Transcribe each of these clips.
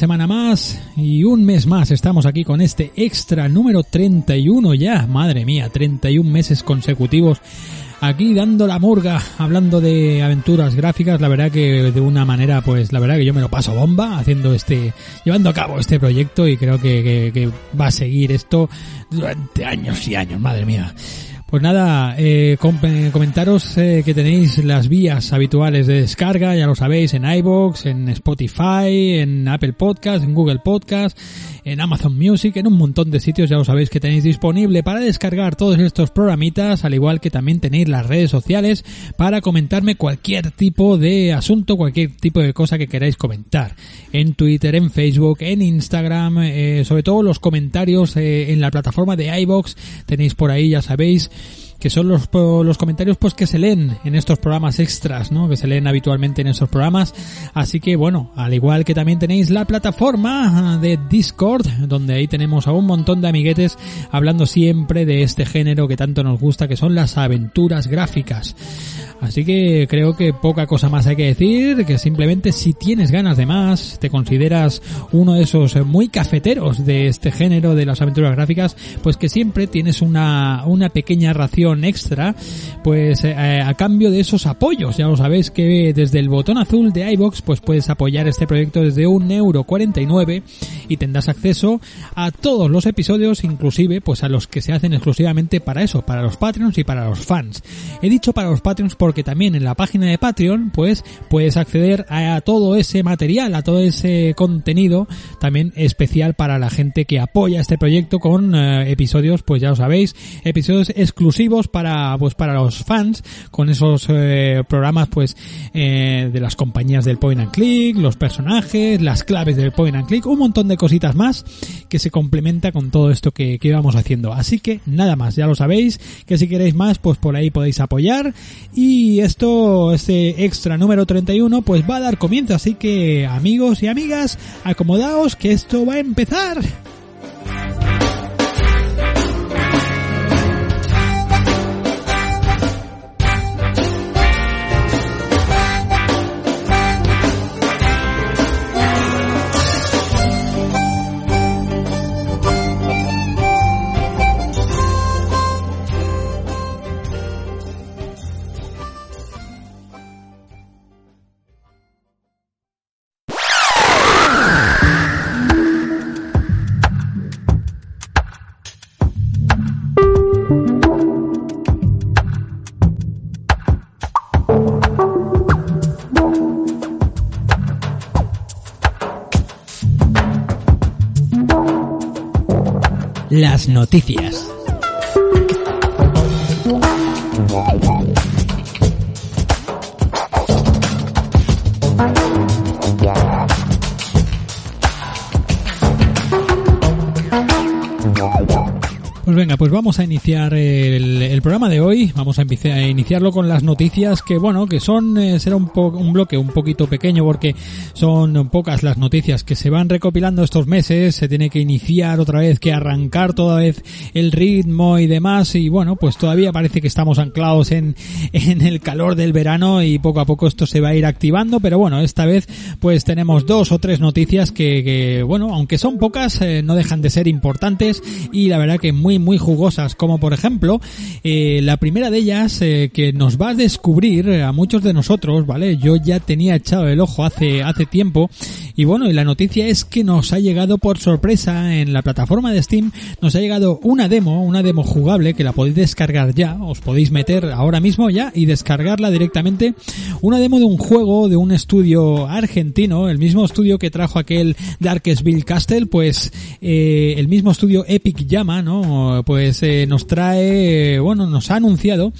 Semana más y un mes más estamos aquí con este extra número 31 ya, madre mía, 31 meses consecutivos aquí dando la murga, hablando de aventuras gráficas, la verdad que de una manera, pues la verdad que yo me lo paso bomba haciendo este, llevando a cabo este proyecto y creo que, que, que va a seguir esto durante años y años, madre mía. Pues nada, eh, comentaros eh, que tenéis las vías habituales de descarga, ya lo sabéis, en iBox, en Spotify, en Apple Podcast, en Google Podcast, en Amazon Music, en un montón de sitios, ya lo sabéis que tenéis disponible para descargar todos estos programitas, al igual que también tenéis las redes sociales para comentarme cualquier tipo de asunto, cualquier tipo de cosa que queráis comentar. En Twitter, en Facebook, en Instagram, eh, sobre todo los comentarios eh, en la plataforma de iBox, tenéis por ahí, ya sabéis, que son los, los comentarios pues que se leen en estos programas extras, ¿no? Que se leen habitualmente en estos programas. Así que bueno, al igual que también tenéis la plataforma de Discord, donde ahí tenemos a un montón de amiguetes hablando siempre de este género que tanto nos gusta, que son las aventuras gráficas. Así que creo que poca cosa más hay que decir, que simplemente si tienes ganas de más, te consideras uno de esos muy cafeteros de este género de las aventuras gráficas, pues que siempre tienes una, una pequeña ración extra, pues eh, a cambio de esos apoyos. Ya lo sabéis que desde el botón azul de iBox pues puedes apoyar este proyecto desde un euro 49 y tendrás acceso a todos los episodios, inclusive pues a los que se hacen exclusivamente para eso, para los Patreons y para los fans. He dicho para los Patreons porque también en la página de Patreon pues puedes acceder a todo ese material, a todo ese contenido también especial para la gente que apoya este proyecto con eh, episodios, pues ya lo sabéis, episodios exclusivos para pues para los fans con esos eh, programas pues eh, de las compañías del Point and Click, los personajes, las claves del Point and Click, un montón de cositas más que se complementa con todo esto que, que íbamos haciendo. Así que nada más, ya lo sabéis, que si queréis más pues por ahí podéis apoyar y esto, este extra número 31, pues va a dar comienzo. Así que amigos y amigas, acomodaos que esto va a empezar. Las noticias. Venga, pues vamos a iniciar el, programa de hoy. Vamos a, a, iniciarlo con las noticias que, bueno, que son, eh, será un, un bloque un poquito pequeño porque son pocas las noticias que se van recopilando estos meses. Se tiene que iniciar otra vez, que arrancar toda vez el ritmo y demás. Y bueno, pues todavía parece que estamos anclados en, en el calor del verano y poco a poco esto se va a ir activando. Pero bueno, esta vez pues tenemos dos o tres noticias que, que bueno, aunque son pocas, eh, no dejan de ser importantes y la verdad que muy muy jugosas, como por ejemplo eh, la primera de ellas eh, que nos va a descubrir a muchos de nosotros, ¿vale? Yo ya tenía echado el ojo hace hace tiempo y bueno, y la noticia es que nos ha llegado por sorpresa en la plataforma de Steam, nos ha llegado una demo, una demo jugable que la podéis descargar ya, os podéis meter ahora mismo ya y descargarla directamente, una demo de un juego de un estudio argentino, el mismo estudio que trajo aquel Darkestville Castle, pues eh, el mismo estudio Epic Llama, ¿no? Pues eh, nos trae, bueno, nos ha anunciado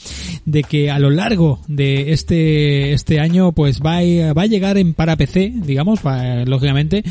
de que a lo largo de este este año pues va a, va a llegar en para PC, digamos, lógicamente,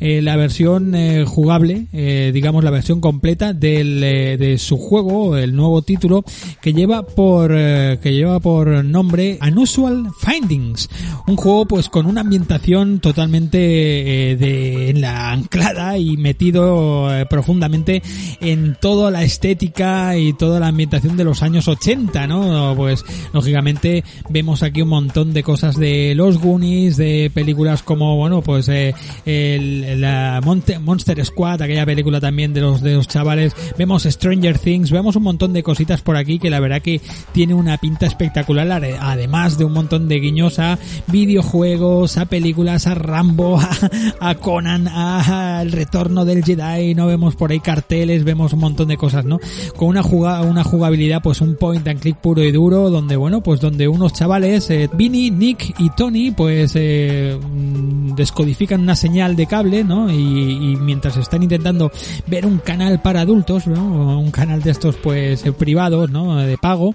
la versión jugable, digamos la versión completa del, de su juego, el nuevo título que lleva por que lleva por nombre Unusual Findings, un juego pues con una ambientación totalmente de en la anclada y metido profundamente en toda la estética y toda la ambientación de los años 80, ¿no? Pues lógicamente vemos aquí un montón de cosas de los Goonies, de películas como, bueno, pues eh, el, la Monster Squad, aquella película también de los de los chavales, vemos Stranger Things, vemos un montón de cositas por aquí que la verdad que tiene una pinta espectacular, además de un montón de guiños a videojuegos, a películas, a Rambo, a, Conan, a, El Retorno del Jedi, no vemos por ahí carteles, vemos un montón de cosas, ¿no? Con una jugada, una jugabilidad, pues un point and click puro y duro, donde bueno, pues donde unos chavales, eh, Vinny, Nick y Tony, pues eh, mm, descodifican una señal de cable, ¿no? Y, mientras están intentando ver un canal para adultos, ¿no? Un canal de estos, pues, eh, privados, ¿no? De pago,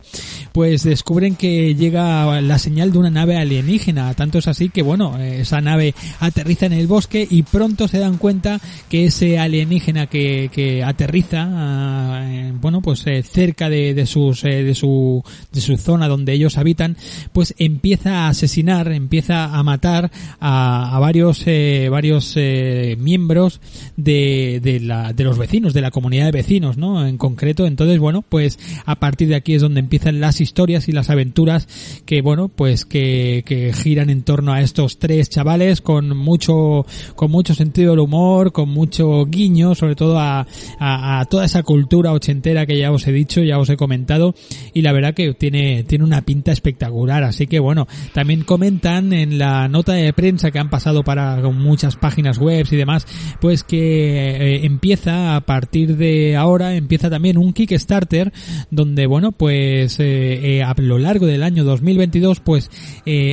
pues descubren que llega la señal de una nave alienígena. Tanto es así que, bueno, esa nave aterriza en el bosque y pronto se dan cuenta que ese alienígena que, que aterriza, ah, bueno, pues cerca de, de sus, de su, de su zona donde ellos habitan, pues empieza a asesinar, empieza a matar a, varios, eh, varios eh, miembros de, de, la, de los vecinos, de la comunidad de vecinos, ¿no? En concreto, entonces, bueno, pues a partir de aquí es donde empiezan las historias y las aventuras que, bueno, pues que, que giran en torno a estos tres chavales con mucho, con mucho sentido del humor, con mucho guiño, sobre todo a, a toda esa cultura ochentera que ya os he dicho, ya os he comentado, y la verdad que tiene, tiene una pinta espectacular. Así que bueno, también comentan en la nota de prensa que han pasado para muchas páginas web y demás, pues que eh, empieza a partir de ahora, empieza también un Kickstarter donde bueno, pues eh, eh, a lo largo del año 2022 pues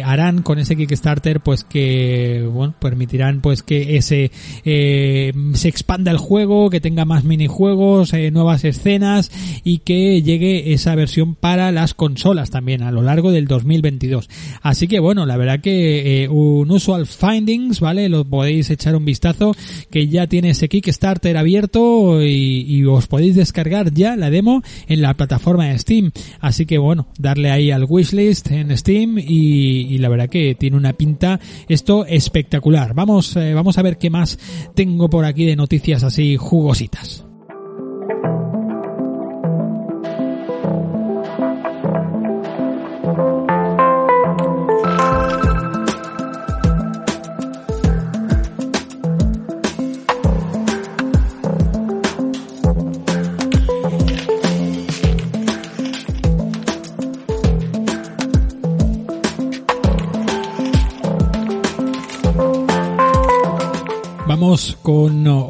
harán con ese Kickstarter pues que bueno, permitirán pues que ese se expanda el juego, que tenga más minijuegos, nuevas escenas y que llegue esa versión para las consolas también a lo largo del 2022. Así que bueno, la verdad que eh, un Usual Findings, ¿vale? Lo podéis echar un vistazo que ya tiene ese Kickstarter abierto y, os podéis descargar ya la demo en la plataforma de Steam. Así que bueno, darle ahí al wishlist en Steam y, la verdad que tiene una pinta esto espectacular. Vamos, eh, vamos a ver qué más tengo por aquí de noticias así jugositas.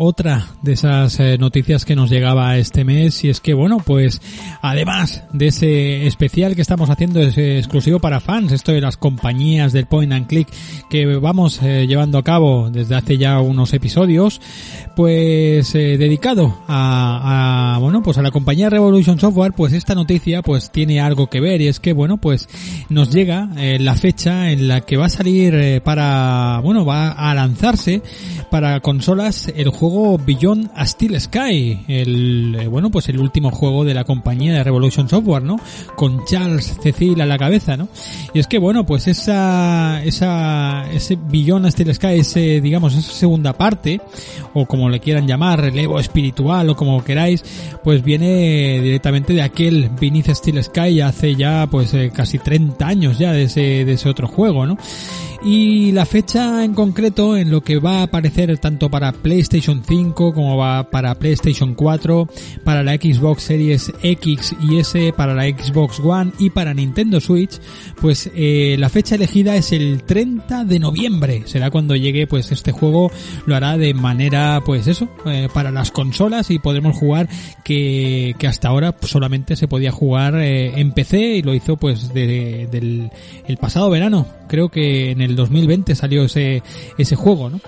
Otra de esas eh, noticias que nos llegaba este mes y es que bueno pues además de ese especial que estamos haciendo es exclusivo para fans esto de las compañías del point and click que vamos eh, llevando a cabo desde hace ya unos episodios pues eh, dedicado a, a, bueno pues a la compañía Revolution Software pues esta noticia pues tiene algo que ver y es que bueno pues nos llega la fecha en la que va a salir para bueno va a lanzarse para consolas el juego Beyond a Steel Sky, el eh, bueno pues el último juego de la compañía de Revolution Software, ¿no? Con Charles Cecil a la cabeza, ¿no? Y es que bueno pues esa esa ese Beyond a Steel Sky, ese digamos esa segunda parte o como le quieran llamar relevo espiritual o como queráis, pues viene directamente de aquel Beneath Steel Sky hace ya pues eh, casi 30 años ya de ese de ese otro juego, ¿no? Y la fecha en concreto en lo que va a aparecer tanto para PlayStation 5 como va para PlayStation 4, para la Xbox Series X y S, para la Xbox One y para Nintendo Switch, pues eh, la fecha elegida es el 30 de noviembre. Será cuando llegue pues este juego, lo hará de manera pues eso, eh, para las consolas y podremos jugar que, que hasta ahora solamente se podía jugar eh, en PC y lo hizo pues de, del el pasado verano. Creo que en el 2020 salió ese, ese juego, ¿no?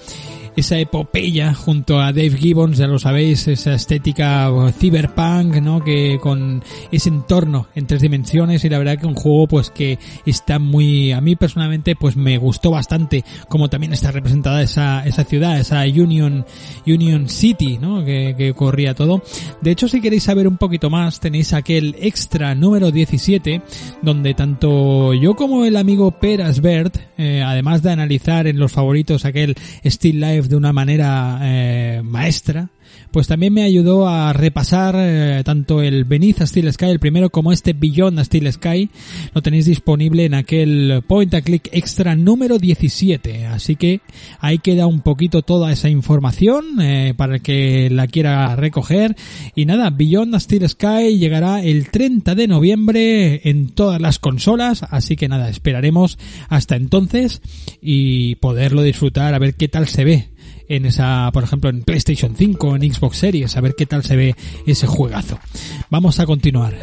Esa epopeya junto a Dave Gibbons, ya lo sabéis, esa estética cyberpunk, ¿no? Que con ese entorno en tres dimensiones y la verdad que un juego pues que está muy, a mí personalmente pues me gustó bastante como también está representada esa, esa ciudad, esa Union, Union City, ¿no? Que, que corría todo. De hecho, si queréis saber un poquito más, tenéis aquel extra número 17 donde tanto yo como el amigo Peras Bert, eh, además de analizar en los favoritos aquel Still Life de una manera eh, maestra, pues también me ayudó a repasar eh, tanto el Beneath a Steel Sky, el primero, como este Beyond a Steel Sky. Lo tenéis disponible en aquel Point and Click Extra número 17. Así que ahí queda un poquito toda esa información eh, para el que la quiera recoger. Y nada, Beyond a Steel Sky llegará el 30 de noviembre en todas las consolas. Así que nada, esperaremos hasta entonces y poderlo disfrutar a ver qué tal se ve en esa, por ejemplo, en PlayStation 5, en Xbox Series, a ver qué tal se ve ese juegazo. Vamos a continuar.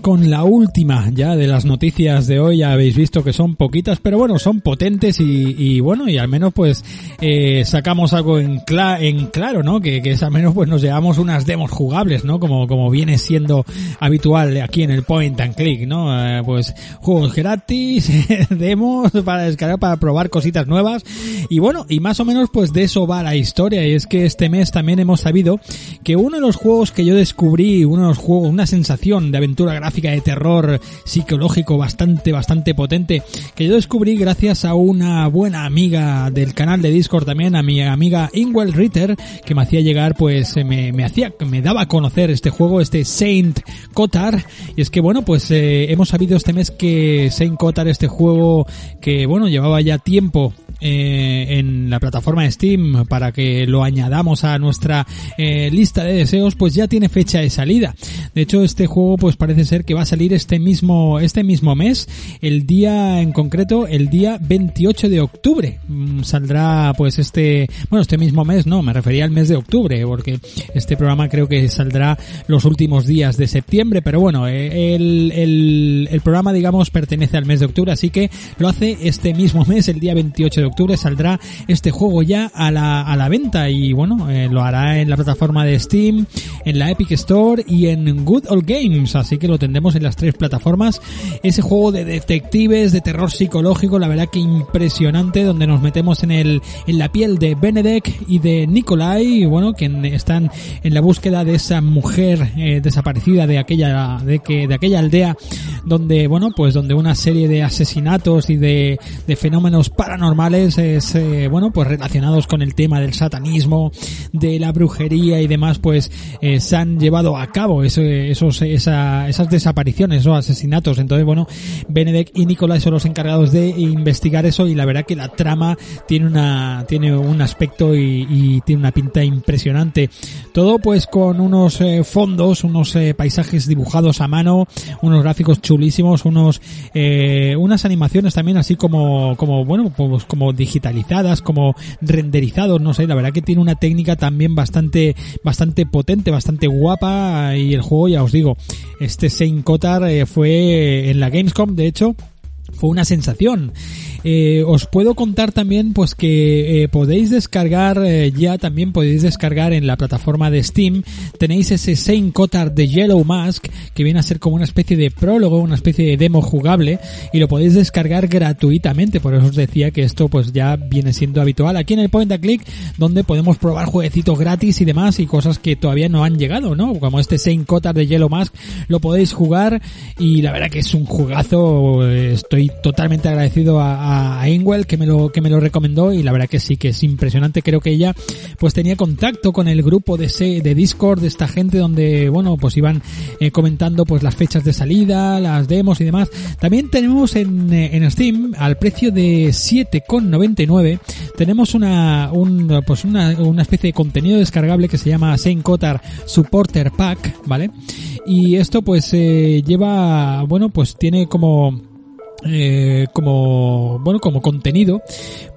Con la última ya de las noticias de hoy. Ya habéis visto que son poquitas, pero bueno, son potentes y, bueno, y al menos pues eh, sacamos algo en, en claro, ¿no? Que, que es al menos pues nos llevamos unas demos jugables, ¿no? Como, como viene siendo habitual aquí en el Point and Click, ¿no? Eh, pues juegos gratis, demos para descargar, para probar cositas nuevas y bueno, y más o menos pues de eso va la historia y es que este mes también hemos sabido que uno de los juegos que yo descubrí, uno de los juegos, una sensación de aventura gráfica de terror psicológico bastante, bastante potente que yo descubrí gracias a una buena amiga del canal de Discord también, a mi amiga Ingwell Ritter, que me hacía llegar, pues me, me hacía, me daba a conocer este juego, este Saint Kotar. Y es que bueno, pues eh, hemos sabido este mes que Saint Kotar, este juego que bueno, llevaba ya tiempo eh, en la plataforma Steam para que lo añadamos a nuestra eh, lista de deseos, pues ya tiene fecha de salida. De hecho, este juego pues parece ser que va a salir este mismo este mismo mes, el día en concreto, el día 28 de octubre. Mm, saldrá pues este, bueno, este mismo mes, no, me refería al mes de octubre, porque este programa creo que saldrá los últimos días de septiembre, pero bueno, eh, el, el, el programa digamos pertenece al mes de octubre, así que lo hace este mismo mes, el día 28 de octubre octubre saldrá este juego ya a la, a la venta y bueno, eh, lo hará en la plataforma de Steam, en la Epic Store y en Good Old Games, así que lo tendremos en las tres plataformas. Ese juego de detectives, de terror psicológico, la verdad que impresionante, donde nos metemos en el, en la piel de Benedek y de Nikolai, bueno, que están en la búsqueda de esa mujer eh, desaparecida de aquella, de que, de aquella aldea donde, bueno, pues donde una serie de asesinatos y de, de fenómenos paranormales es, eh, bueno, pues relacionados con el tema del satanismo, de la brujería y demás, pues eh, se han llevado a cabo esos, esa, esas desapariciones, esos asesinatos. Entonces, bueno, Benedek y Nicolás son los encargados de investigar eso y la verdad que la trama tiene una, tiene un aspecto y, tiene una pinta impresionante. Todo pues con unos eh, fondos, unos paisajes dibujados a mano, unos gráficos chulísimos, unos, unas animaciones también así como, como, bueno, pues como digitalizadas, como renderizados, no sé, la verdad que tiene una técnica también bastante, bastante potente, bastante guapa y el juego, ya os digo, este Saint eh, fue en la Gamescom, de hecho, fue una sensación. Eh, os puedo contar también pues que eh, podéis descargar eh, ya también podéis descargar en la plataforma de Steam. Tenéis ese Saint Cotard de Yellow Mask que viene a ser como una especie de prólogo una especie de demo jugable y lo podéis descargar gratuitamente. Por eso os decía que esto pues ya viene siendo habitual aquí en el Point and Click donde podemos probar jueguecitos gratis y demás y cosas que todavía no han llegado no como este Saint Cotard de Yellow Mask lo podéis jugar y la verdad que es un jugazo estoy estoy totalmente agradecido a, a que me lo que me lo recomendó y la verdad que sí que es impresionante. Creo que ella pues tenía contacto con el grupo de de Discord de esta gente donde bueno pues iban eh, comentando pues las fechas de salida, las demos y demás. También tenemos en, eh, en Steam al precio de 7,99 tenemos una un, pues una, una especie de contenido descargable que se llama Saint Kotar Supporter Pack, ¿vale? Y esto pues eh, lleva, bueno, pues tiene como eh, como bueno como contenido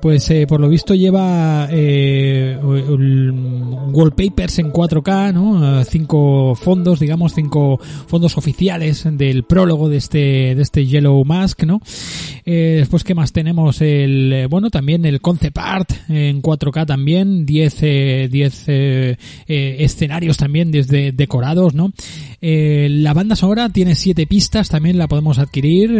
pues eh, por lo visto lleva eh, wallpapers en 4K no cinco fondos digamos cinco fondos oficiales del prólogo de este de este Yellow Mask no eh, después qué más tenemos el bueno también el concept art en 4K también 10 10 escenarios también desde decorados no la banda sonora tiene siete pistas también la podemos adquirir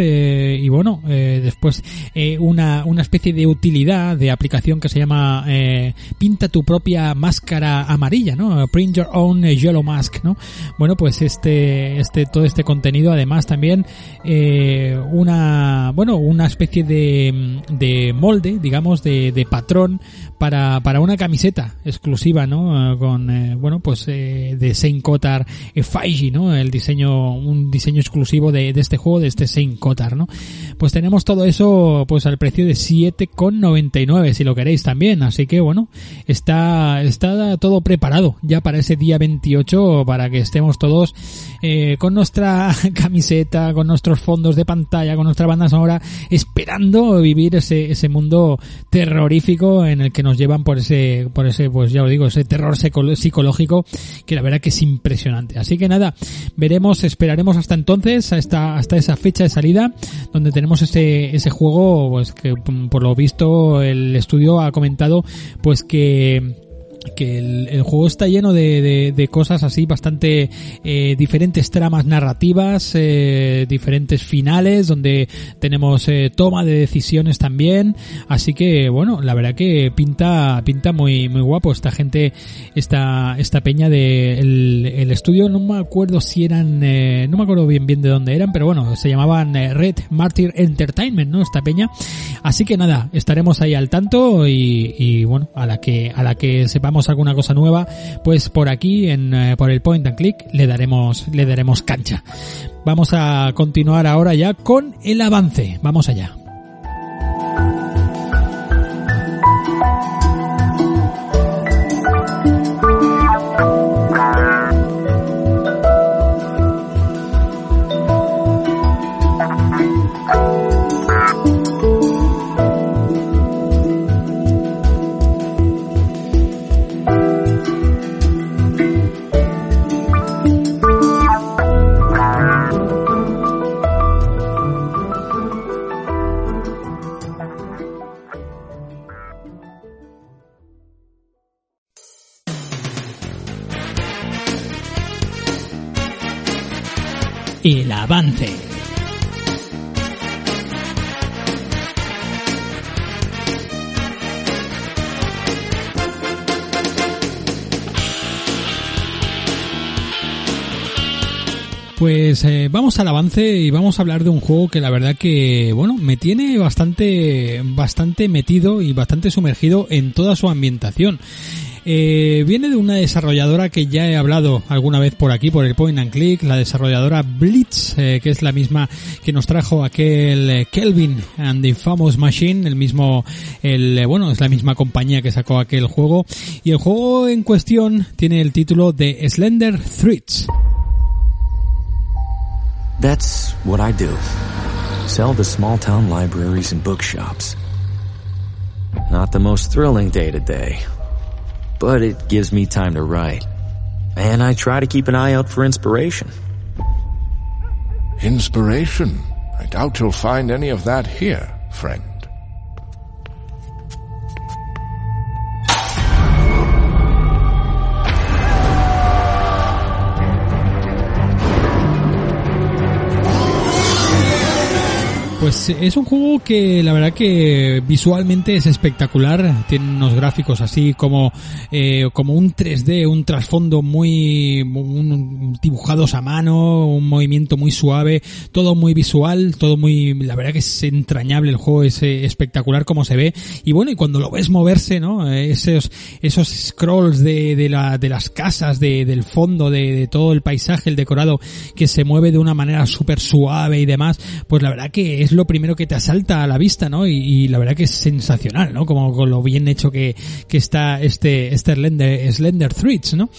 y bueno, eh, después eh, una, una especie de utilidad de aplicación que se llama eh, Pinta tu propia máscara amarilla, ¿no? Print your own yellow mask, ¿no? Bueno, pues este, este, todo este contenido además también una, bueno, una especie de, de molde, digamos, de, de patrón para, para una camiseta exclusiva, ¿no? Con, bueno, pues de Saint Kotar Faiji, ¿no? El diseño, un diseño exclusivo de, de este juego, de este Saint Kotar, ¿no? pues tenemos todo eso pues al precio de 7,99 si lo queréis también. Así que bueno, está, está todo preparado ya para ese día 28 para que estemos todos eh, con nuestra camiseta, con nuestros fondos de pantalla, con nuestra banda sonora, esperando vivir ese, ese mundo terrorífico en el que nos llevan por ese, por ese, pues ya os digo, ese terror psicológico que la verdad que es impresionante. Así que nada, veremos, esperaremos hasta entonces, hasta, hasta esa fecha de salida, donde tenemos ese, ese juego, pues que por lo visto el estudio ha comentado, pues que que el, juego está lleno de, de, cosas así bastante eh, diferentes tramas narrativas, eh, diferentes finales donde tenemos eh, toma de decisiones también, así que bueno, la verdad que pinta pinta muy muy guapo esta gente esta esta peña de el, estudio no me acuerdo si eran no me acuerdo bien bien de dónde eran, pero bueno, se llamaban Red Martyr Entertainment, ¿no? Esta peña. Así que nada, estaremos ahí al tanto y, y bueno, a la que a la que sepamos alguna cosa nueva, pues por aquí, en, eh, por el point and click, le daremos, le daremos cancha. Vamos a continuar ahora ya con el avance. Vamos allá. El avance. Pues eh, vamos al avance y vamos a hablar de un juego que la verdad que, bueno, me tiene bastante, bastante metido y bastante sumergido en toda su ambientación. Eh, viene de una desarrolladora que ya he hablado alguna vez por aquí, por el Point and Click, la desarrolladora Blitz, eh, que es la misma que nos trajo aquel eh, Kelvin and the Famous Machine, el mismo, el, bueno, es la misma compañía que sacó aquel juego. Y el juego en cuestión tiene el título de Slender Threads. That's what I do. Sell to small town libraries and bookshops. Not the most thrilling day to. But it gives me time to write. And I try to keep an eye out for inspiration. Inspiration? I doubt you'll find any of that here, friend. Pues es un juego que la verdad que visualmente es espectacular, tiene unos gráficos así como eh, como un 3D, un trasfondo muy un, dibujados a mano, un movimiento muy suave, todo muy visual, todo muy la verdad que es entrañable el juego, es eh, espectacular como se ve y bueno, y cuando lo ves moverse, ¿no? Esos esos scrolls de, de, la, de las casas, de, del fondo, de, de todo el paisaje, el decorado que se mueve de una manera súper suave y demás, pues la verdad que es lo primero que te asalta a la vista, ¿no? Y, la verdad que es sensacional, ¿no? Como con lo bien hecho que, que está este, este Slender, Slender Threads, ¿no?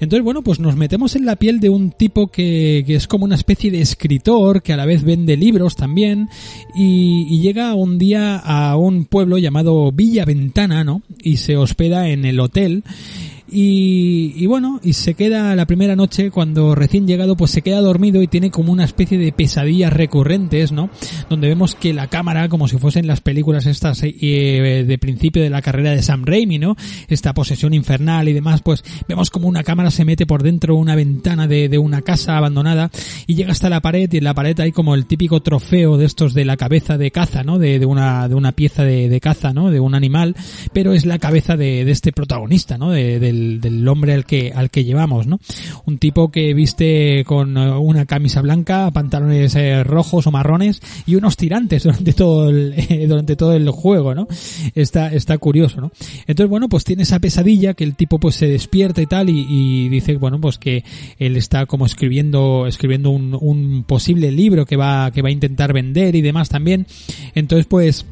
Entonces, bueno, pues nos metemos en la piel de un tipo que, que es como una especie de escritor, que a la vez vende libros también, y, y llega un día a un pueblo llamado Villa Ventana, ¿no? Y se hospeda en el hotel y, bueno, y se queda la primera noche cuando recién llegado pues se queda dormido y tiene como una especie de pesadillas recurrentes, ¿no? Donde vemos que la cámara, como si fuesen las películas estas eh, de principio de la carrera de Sam Raimi, ¿no? Esta posesión infernal y demás, pues vemos como una cámara se mete por dentro de una ventana de, de una casa abandonada y llega hasta la pared y en la pared hay como el típico trofeo de estos de la cabeza de caza, ¿no? De, de una, de una pieza de, de caza, ¿no? De un animal, pero es la cabeza de, de este protagonista, ¿no? De, del hombre al que, al que llevamos, ¿no? Un tipo que viste con eh, una camisa blanca, pantalones eh, rojos o marrones y unos tirantes durante todo el, durante todo el juego, ¿no? Está, está curioso, ¿no? Entonces, bueno, pues tiene esa pesadilla que el tipo pues se despierta y tal y, y dice, bueno, pues que él está como escribiendo, escribiendo un, un posible libro que va, que va a intentar vender y demás también. Entonces, pues,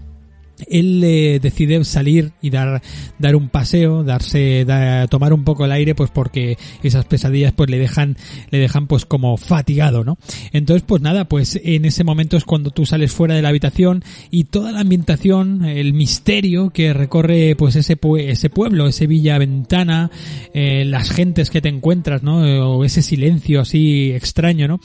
él eh, decide salir y dar dar un paseo darse tomar un poco el aire pues porque esas pesadillas pues le dejan le dejan pues como fatigado no entonces pues nada pues en ese momento es cuando tú sales fuera de la habitación y toda la ambientación el misterio que recorre pues ese ese pueblo ese villa ventana eh, las gentes que te encuentras no o ese silencio así extraño no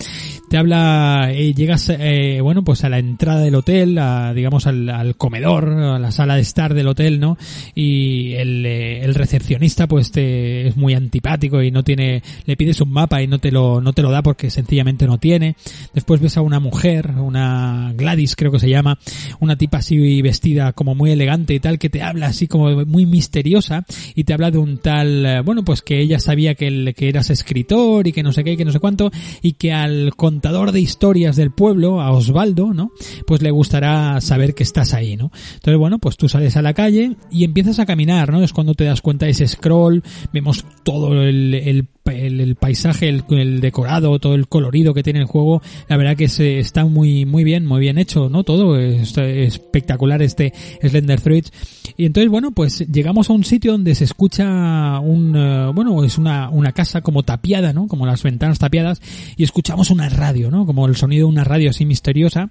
te habla eh, llegas eh, bueno pues a la entrada del hotel a, digamos al comedor la sala de estar del hotel, ¿no? Y el, eh, el recepcionista pues te, es muy antipático y no tiene, le pides un mapa y no te lo, no te lo da porque sencillamente no tiene. Después ves a una mujer, una Gladys creo que se llama, una tipa así vestida como muy elegante y tal, que te habla así como muy misteriosa y te habla de un tal, eh, bueno, pues que ella sabía que, que eras escritor y que no sé qué y que no sé cuánto y que al contador de historias del pueblo, a Osvaldo, ¿no? Pues le gustará saber que estás ahí, ¿no? Entonces, bueno, pues tú sales a la calle y empiezas a caminar, ¿no? Es cuando te das cuenta de ese scroll, vemos todo el, el, el, paisaje, el, decorado, todo el colorido que tiene el juego. La verdad que se, está muy, muy bien, muy bien hecho, ¿no? Todo es, espectacular este Slender Threads. Y entonces, bueno, pues llegamos a un sitio donde se escucha un, uh, bueno, es una, una casa como tapiada, ¿no? Como las ventanas tapiadas y escuchamos una radio, ¿no? Como el sonido de una radio así misteriosa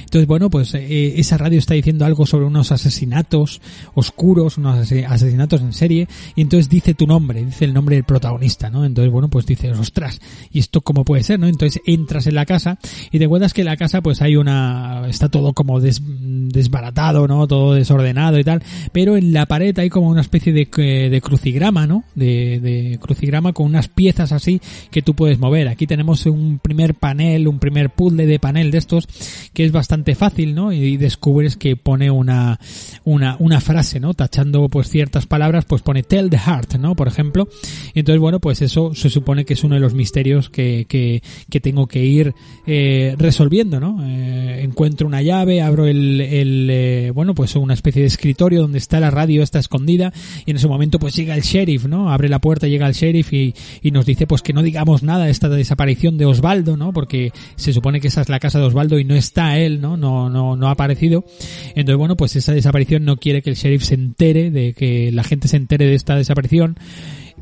entonces, bueno, pues eh, esa radio está diciendo algo sobre unos asesinatos oscuros, unos asesinatos en serie, y entonces dice tu nombre, dice el nombre del protagonista, ¿no? Entonces, bueno, pues dices, ostras, ¿y esto cómo puede ser, no? Entonces entras en la casa y te encuentras que en la casa pues hay una, está todo como desbaratado, ¿no? Todo desordenado y tal, pero en la pared hay como una especie de, de crucigrama, ¿no? De, de crucigrama con unas piezas así que tú puedes mover. Aquí tenemos un primer panel, un primer puzzle de panel de estos que es bastante fácil, ¿no? Y descubres que pone una, una, frase, ¿no? Tachando pues ciertas palabras, pues pone tell the heart, ¿no? Por ejemplo. Y entonces, bueno, pues eso se supone que es uno de los misterios que, que, que tengo que ir eh, resolviendo, ¿no? Eh, encuentro una llave, abro el, el eh, bueno, pues una especie de escritorio donde está la radio, está escondida, y en ese momento pues llega el sheriff, ¿no? Abre la puerta, llega el sheriff y, y nos dice pues que no digamos nada de esta desaparición de Osvaldo, ¿no? Porque se supone que esa es la casa de Osvaldo y no está él, ¿no? No, no, no ha aparecido. Entonces, bueno, pues esa desaparición no quiere que el sheriff se entere, de que la gente se entere de esta desaparición.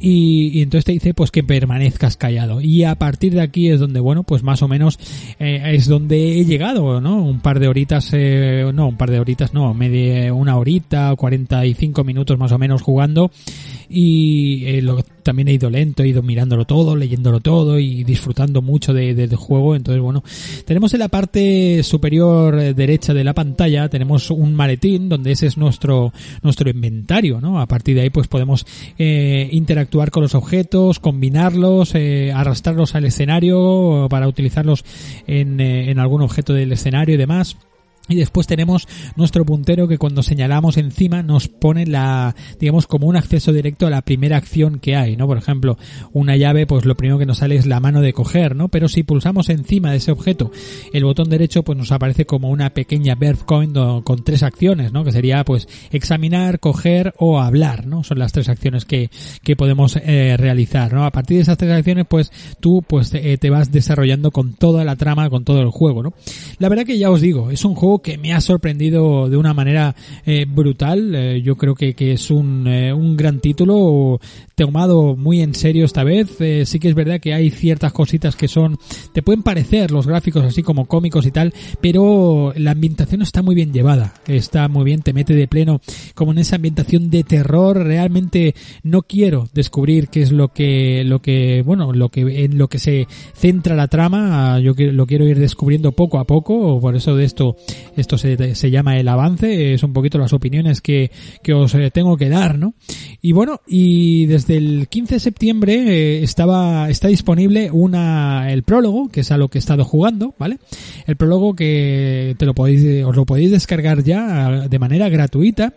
Y, entonces te dice pues que permanezcas callado y a partir de aquí es donde bueno pues más o menos eh, es donde he llegado no un par de horitas eh, no un par de horitas no media una horita 45 minutos más o menos jugando y eh, lo, también he ido lento, he ido mirándolo todo, leyéndolo todo y disfrutando mucho de, del juego. Entonces, bueno, tenemos en la parte superior eh, derecha de la pantalla, tenemos un maletín donde ese es nuestro, nuestro inventario, ¿no? A partir de ahí, pues podemos eh, interactuar con los objetos, combinarlos, eh, arrastrarlos al escenario para utilizarlos en, eh, en algún objeto del escenario y demás. Y después tenemos nuestro puntero que cuando señalamos encima nos pone la, digamos, como un acceso directo a la primera acción que hay, ¿no? Por ejemplo, una llave, pues lo primero que nos sale es la mano de coger, ¿no? Pero si pulsamos encima de ese objeto el botón derecho, pues nos aparece como una pequeña verb coin con tres acciones, ¿no? Que sería, pues, examinar, coger o hablar, ¿no? Son las tres acciones que, que podemos eh, realizar, ¿no? A partir de esas tres acciones, pues, tú, pues, te, te vas desarrollando con toda la trama, con todo el juego, ¿no? La verdad que ya os digo, es un juego que me ha sorprendido de una manera eh, brutal. Eh, yo creo que, que es un, eh, un gran título tomado muy en serio esta vez. sí que es verdad que hay ciertas cositas que son, te pueden parecer los gráficos así como cómicos y tal, pero la ambientación está muy bien llevada. Está muy bien, te mete de pleno como en esa ambientación de terror. Realmente no quiero descubrir qué es lo que, lo que, bueno, lo que, en lo que se centra la trama. Yo lo quiero ir descubriendo poco a poco. Por eso de esto, esto se, se, llama el avance, es un poquito las opiniones que, que os eh, tengo que dar, ¿no? Y bueno, y desde el 15 de septiembre eh, estaba, está disponible una, el prólogo, que es a lo que he estado jugando, ¿vale? El prólogo que te lo podéis, os lo podéis descargar ya de manera gratuita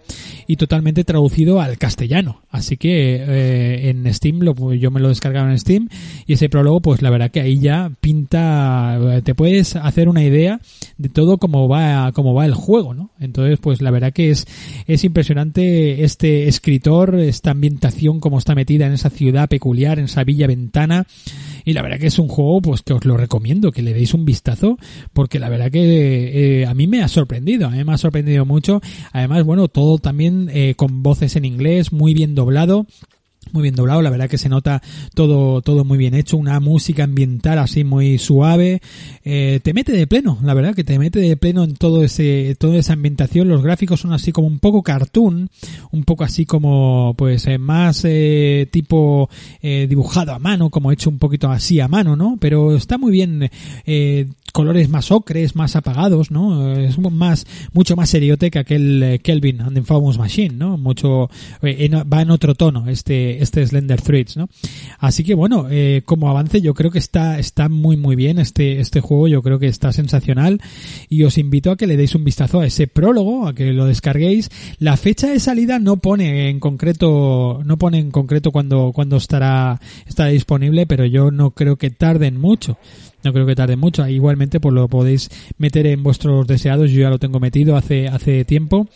y totalmente traducido al castellano. Así que eh, en Steam, lo, yo me lo descargaba en Steam y ese prólogo, pues la verdad que ahí ya pinta, te puedes hacer una idea de todo cómo va, cómo va el juego, ¿no? Entonces, pues la verdad que es, es impresionante este escritor, esta ambientación como está metida en esa ciudad peculiar, en esa villa ventana. Y la verdad que es un juego pues que os lo recomiendo, que le deis un vistazo, porque la verdad que eh, a mí me ha sorprendido, a mí me ha sorprendido mucho. Además, bueno, todo también eh, con voces en inglés, muy bien doblado muy bien doblado, la verdad que se nota todo, todo muy bien hecho, una música ambiental así muy suave, eh, te mete de pleno, la verdad que te mete de pleno en todo ese, toda esa ambientación, los gráficos son así como un poco cartoon, un poco así como, pues, eh, más eh, tipo eh, dibujado a mano, como hecho un poquito así a mano, ¿no? Pero está muy bien, eh, colores más ocres, más apagados, ¿no? Es más, mucho más seriote que aquel eh, Kelvin and the Famous Machine, ¿no? Mucho, eh, va en otro tono este, este Slender Threads, ¿no? Así que bueno, eh, como avance yo creo que está, está muy muy bien este, este juego, yo creo que está sensacional y os invito a que le deis un vistazo a ese prólogo, a que lo descarguéis. La fecha de salida no pone en concreto, no pone en concreto cuando, cuando estará, estará disponible, pero yo no creo que tarden mucho no creo que tarde mucho. Igualmente, pues lo podéis meter en vuestros deseados. Yo ya lo tengo metido hace, hace tiempo.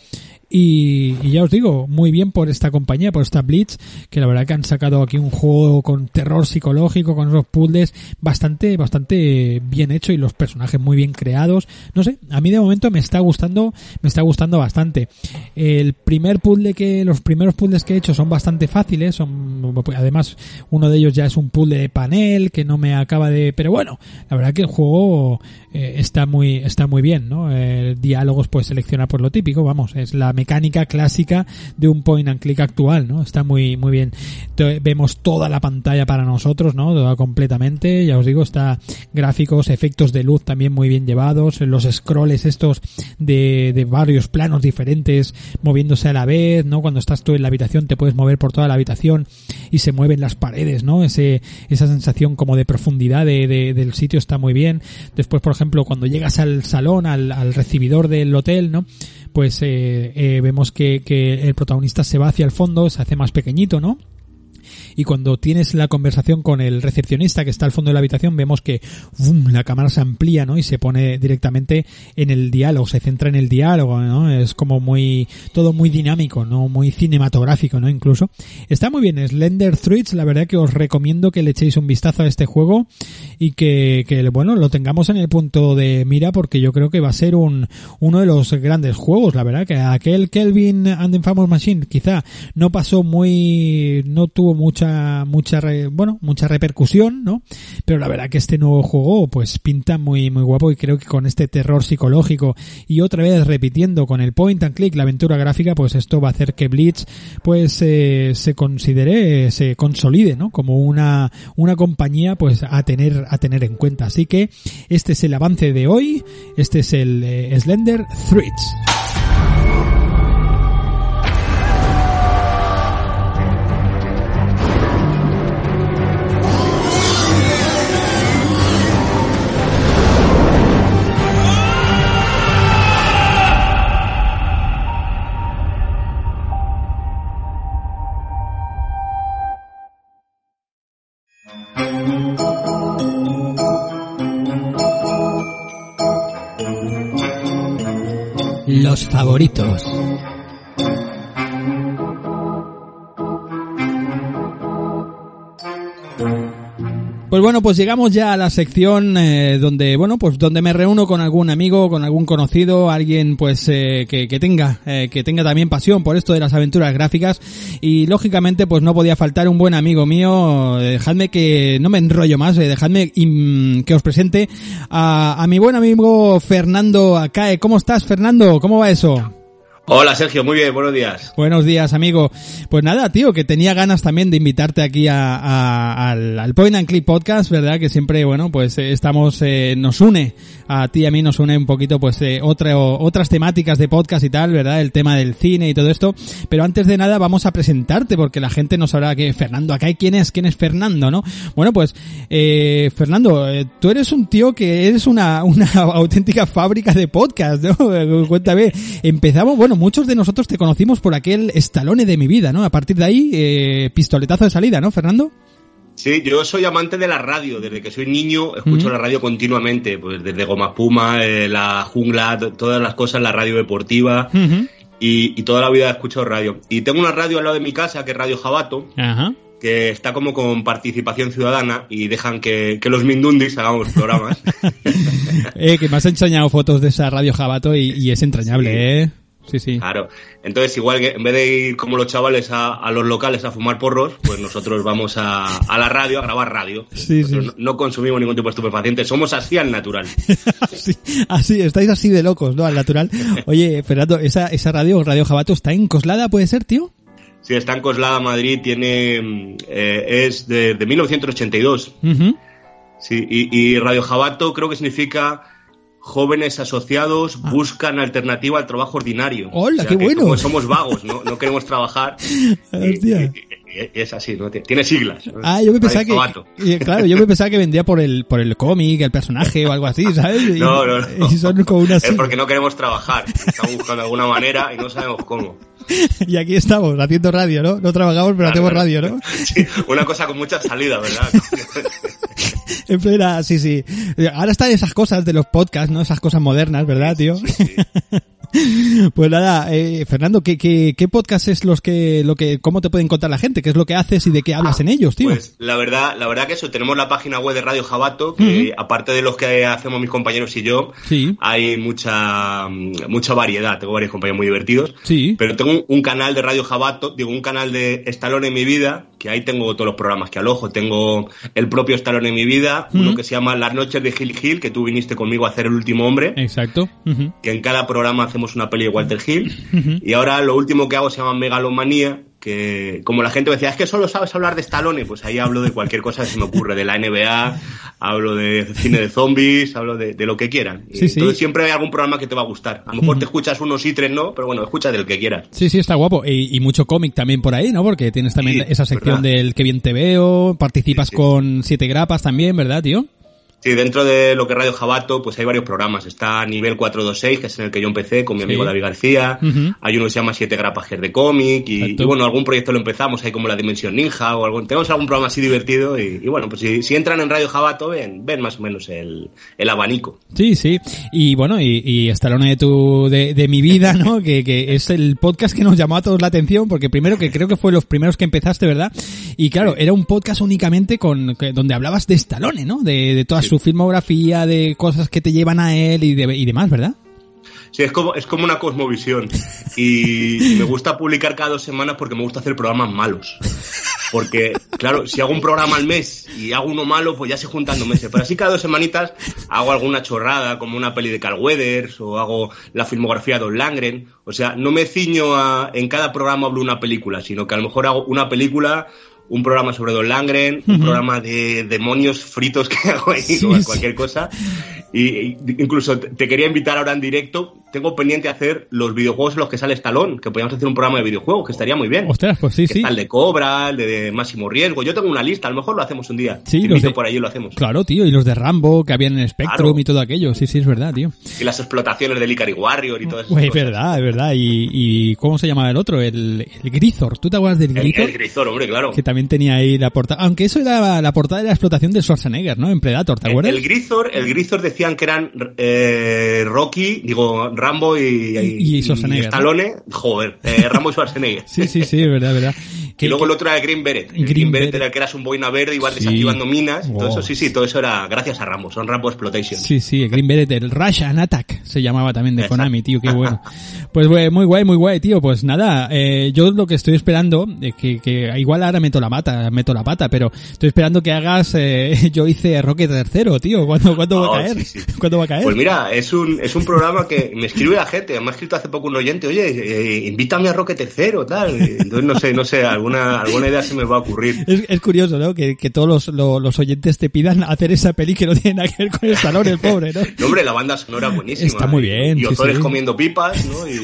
Y, ya os digo, muy bien por esta compañía, por esta Blitz, que la verdad que han sacado aquí un juego con terror psicológico, con esos puzzles bastante, bastante bien hecho y los personajes muy bien creados. No sé, a mí de momento me está gustando, me está gustando bastante. El primer puzzle que, los primeros puzzles que he hecho son bastante fáciles, son, además uno de ellos ya es un puzzle de panel que no me acaba de, pero bueno, la verdad que el juego eh, está muy, está muy bien, ¿no? El diálogos pues selecciona por lo típico, vamos, es la mecánica clásica de un point and click actual, ¿no? Está muy, muy bien. Vemos toda la pantalla para nosotros, ¿no? Toda completamente, ya os digo, está gráficos, efectos de luz también muy bien llevados, los scrolls estos de, de varios planos diferentes moviéndose a la vez, ¿no? Cuando estás tú en la habitación te puedes mover por toda la habitación y se mueven las paredes, ¿no? Ese, esa sensación como de profundidad de, de, del sitio está muy bien. Después, por ejemplo, cuando llegas al salón, al, al recibidor del hotel, ¿no? Pues eh, eh, vemos que, que el protagonista se va hacia el fondo, se hace más pequeñito, ¿no? Y cuando tienes la conversación con el recepcionista que está al fondo de la habitación vemos que la cámara se amplía ¿no? y se pone directamente en el diálogo, se centra en el diálogo, ¿no? es como muy todo muy dinámico, no muy cinematográfico, ¿no? incluso. Está muy bien, Slender Threads, la verdad que os recomiendo que le echéis un vistazo a este juego y que, que bueno, lo tengamos en el punto de mira porque yo creo que va a ser un uno de los grandes juegos, la verdad que aquel Kelvin and the Famous Machine quizá no pasó muy no tuvo mucha, mucha, bueno, mucha repercusión, ¿no? Pero la verdad que este nuevo juego, pues pinta muy, muy guapo y creo que con este terror psicológico y otra vez repitiendo con el point and click, la aventura gráfica, pues esto va a hacer que Blitz, pues, eh, se considere, se consolide, ¿no? Como una, una compañía, pues, a tener, a tener en cuenta. Así que este es el avance de hoy, este es el eh, Slender Threads. Favoritos. Bueno, pues llegamos ya a la sección eh, donde, bueno, pues donde me reúno con algún amigo, con algún conocido, alguien pues eh, que, tenga, eh, que tenga también pasión por esto de las aventuras gráficas y lógicamente pues no podía faltar un buen amigo mío. Dejadme que no me enrollo más, dejadme que os presente a, a mi buen amigo Fernando Acae. ¿Cómo estás, Fernando? ¿Cómo va eso? Hola Sergio, muy bien, buenos días. Buenos días, amigo. Pues nada, tío, que tenía ganas también de invitarte aquí a, a, al, al, Point and Click Podcast, ¿verdad? Que siempre, bueno, pues eh, estamos, eh, nos une, a ti y a mí nos une un poquito, pues, eh, otra, otras temáticas de podcast y tal, ¿verdad? El tema del cine y todo esto. Pero antes de nada vamos a presentarte, porque la gente no sabrá que Fernando, acá hay quién es, quién es Fernando, ¿no? Bueno, pues, eh, Fernando, eh, tú eres un tío que eres una, una auténtica fábrica de podcast, ¿no? Cuéntame, empezamos, bueno, muchos de nosotros te conocimos por aquel estalone de mi vida, ¿no? A partir de ahí, eh, pistoletazo de salida, ¿no, Fernando? Sí, yo soy amante de la radio. Desde que soy niño escucho uh -huh. la radio continuamente. Pues desde Goma Puma, eh, la jungla, todas las cosas, la radio deportiva. Uh -huh. y, y, toda la vida he escuchado radio. Y tengo una radio al lado de mi casa, que es Radio Jabato. Uh -huh. que está como con participación ciudadana y dejan que, que los Mindundis hagamos programas. eh, que me has enseñado fotos de esa Radio Jabato y, y es entrañable, sí. ¿eh? Sí, sí. Claro. Entonces, igual que en vez de ir como los chavales a, a los locales a fumar porros, pues nosotros vamos a, a la radio a grabar radio. Sí, sí. No, no, consumimos ningún tipo de estupefaciente, somos así al natural. sí, así, estáis así de locos, ¿no? Al natural. Oye, Fernando, esa, esa radio, Radio Jabato, ¿está en Coslada, puede ser, tío? Sí, está en Coslada, Madrid, tiene, eh, es de, de 1982. Uh -huh. Sí, y, y Radio Jabato creo que significa jóvenes asociados ah. buscan alternativa al trabajo ordinario. ¡Hola, o sea, qué bueno! Como somos vagos, ¿no? No queremos trabajar. y, y, y, es así, ¿no? Tiene siglas. ¿no? Ah, yo me pensaba que, claro, yo me pensaba que vendía por el, por el cómic, el personaje o algo así, ¿sabes? Y, no, no, no. Y son como unas... Es porque no queremos trabajar. Estamos buscando alguna manera y no sabemos cómo. Y aquí estamos, haciendo radio, ¿no? No trabajamos, pero claro, hacemos radio, ¿no? Sí, una cosa con mucha salida, ¿verdad? Espera, sí, sí. Ahora están esas cosas de los podcasts, ¿no? Esas cosas modernas, ¿verdad, tío? Sí, sí. Pues nada, eh, Fernando, ¿qué, qué, qué podcast es los que, lo que, cómo te puede encontrar la gente? ¿Qué es lo que haces y de qué hablas ah, en ellos, tío? Pues la verdad, la verdad que eso, tenemos la página web de Radio Jabato, que uh -huh. aparte de los que hacemos mis compañeros y yo, sí. hay mucha, mucha variedad. Tengo varios compañeros muy divertidos. Sí. Pero tengo un, un canal de Radio Jabato, digo, un canal de Estalón en mi vida, que ahí tengo todos los programas que alojo. Tengo el propio Estalón en mi vida, uh -huh. uno que se llama Las noches de Gil Gil, que tú viniste conmigo a hacer el último hombre. Exacto. Uh -huh. Que en cada programa hacemos una peli de Walter Hill. Uh -huh. Y ahora lo último que hago se llama Megalomanía, que como la gente me decía, es que solo sabes hablar de Stallone, pues ahí hablo de cualquier cosa que se me ocurre, de la NBA, hablo de cine de zombies, hablo de, de lo que quieran. Sí, sí. Entonces siempre hay algún programa que te va a gustar. A lo mejor te escuchas unos y tres no, pero bueno, escucha del que quieras. Sí, sí, está guapo. Y, y mucho cómic también por ahí, ¿no? Porque tienes también sí, esa sección ¿verdad? del que bien te veo, participas con Siete Grapas también, ¿verdad, tío? Sí, dentro de lo que es Radio Jabato, pues hay varios programas. Está Nivel 426, que es en el que yo empecé con mi amigo sí. David García. Uh -huh. Hay uno que se llama Siete Grapajes de cómic. Y, y, bueno, algún proyecto lo empezamos, hay como La Dimensión Ninja o algo. Tenemos algún programa así divertido. Y, y bueno, pues si, si, entran en Radio Jabato, ven, ven más o menos el, el abanico. Sí, sí. Y bueno, y, y Estalone de tu, de, de mi vida, ¿no? que, que es el podcast que nos llamó a todos la atención, porque primero que creo que fue los primeros que empezaste, ¿verdad? Y claro, era un podcast únicamente con, donde hablabas de Estalone, ¿no? De, de toda sí. su filmografía de cosas que te llevan a él y, de, y demás, ¿verdad? Sí, es como, es como una cosmovisión. Y me gusta publicar cada dos semanas porque me gusta hacer programas malos. Porque, claro, si hago un programa al mes y hago uno malo, pues ya se juntan dos meses. Pero así cada dos semanitas hago alguna chorrada, como una peli de Carl Weathers, o hago la filmografía de Don Langren. O sea, no me ciño a, en cada programa hablo una película, sino que a lo mejor hago una película, un programa sobre Don Langren, uh -huh. un programa de demonios fritos que hago ahí, sí, cualquier sí. cosa. Y, incluso te quería invitar ahora en directo tengo pendiente hacer los videojuegos en los que sale Stallone, que podríamos hacer un programa de videojuegos, que estaría muy bien. Ostras, pues sí, Que sí. Está el de Cobra, el de Máximo Riesgo. Yo tengo una lista, a lo mejor lo hacemos un día. Sí, Te los de- por y lo hacemos. Claro, tío, y los de Rambo que habían en Spectrum Claro. y todo aquello. Sí, sí, es verdad, tío. Y las explotaciones del Ikari Warrior y todo eso. Es verdad, es verdad. Y, y ¿cómo se llamaba el otro? El, el Grizor. ¿Tú te acuerdas del El, Grizor? el Grisor, hombre, claro. que también tenía ahí la portada. Aunque eso era la portada de la explotación de Schwarzenegger, ¿no? En Predator, ¿te El, acuerdas? el Grisor, el Grisor decían que eran eh, Rocky, digo, Rambo y, Y- y ¿no? Stallone. Joder, eh, Rambo y Schwarzenegger. Sí, sí, sí, verdad, verdad. Y luego el otro era el Green Beret. El Green Green, Beret Beret. era el que eras un boina verde, igual Sí. desactivando minas. y Todo Wow. eso, sí, sí, todo eso era gracias a Rambo. Son Rambo Exploitation. Sí, sí, el Green Beret, el Rush and Attack se llamaba también de Exacto. Konami, tío, qué bueno. Pues muy guay, muy guay, tío. Pues nada, eh, yo lo que estoy esperando, eh, que, que igual ahora meto la pata, meto la pata, pero estoy esperando que hagas, eh, yo hice Rocket tercero, tío. ¿Cuándo, cuándo va Oh, a caer? sí, sí. ¿Cuándo va a caer? Pues mira, es un, es un programa que me escribe la gente. Me ha escrito hace poco un oyente, oye, eh, invítame a Roque Tercero, tal. Entonces, no sé, no sé, alguna, alguna idea se me va a ocurrir. Es, es curioso, ¿no? Que, que todos los, lo- los oyentes te pidan hacer esa peli que no tiene nada que ver con el salón, el pobre, ¿no? No, hombre, la banda sonora buenísima. Está muy bien, Y sí, Ozores sí. comiendo pipas, ¿no? Y,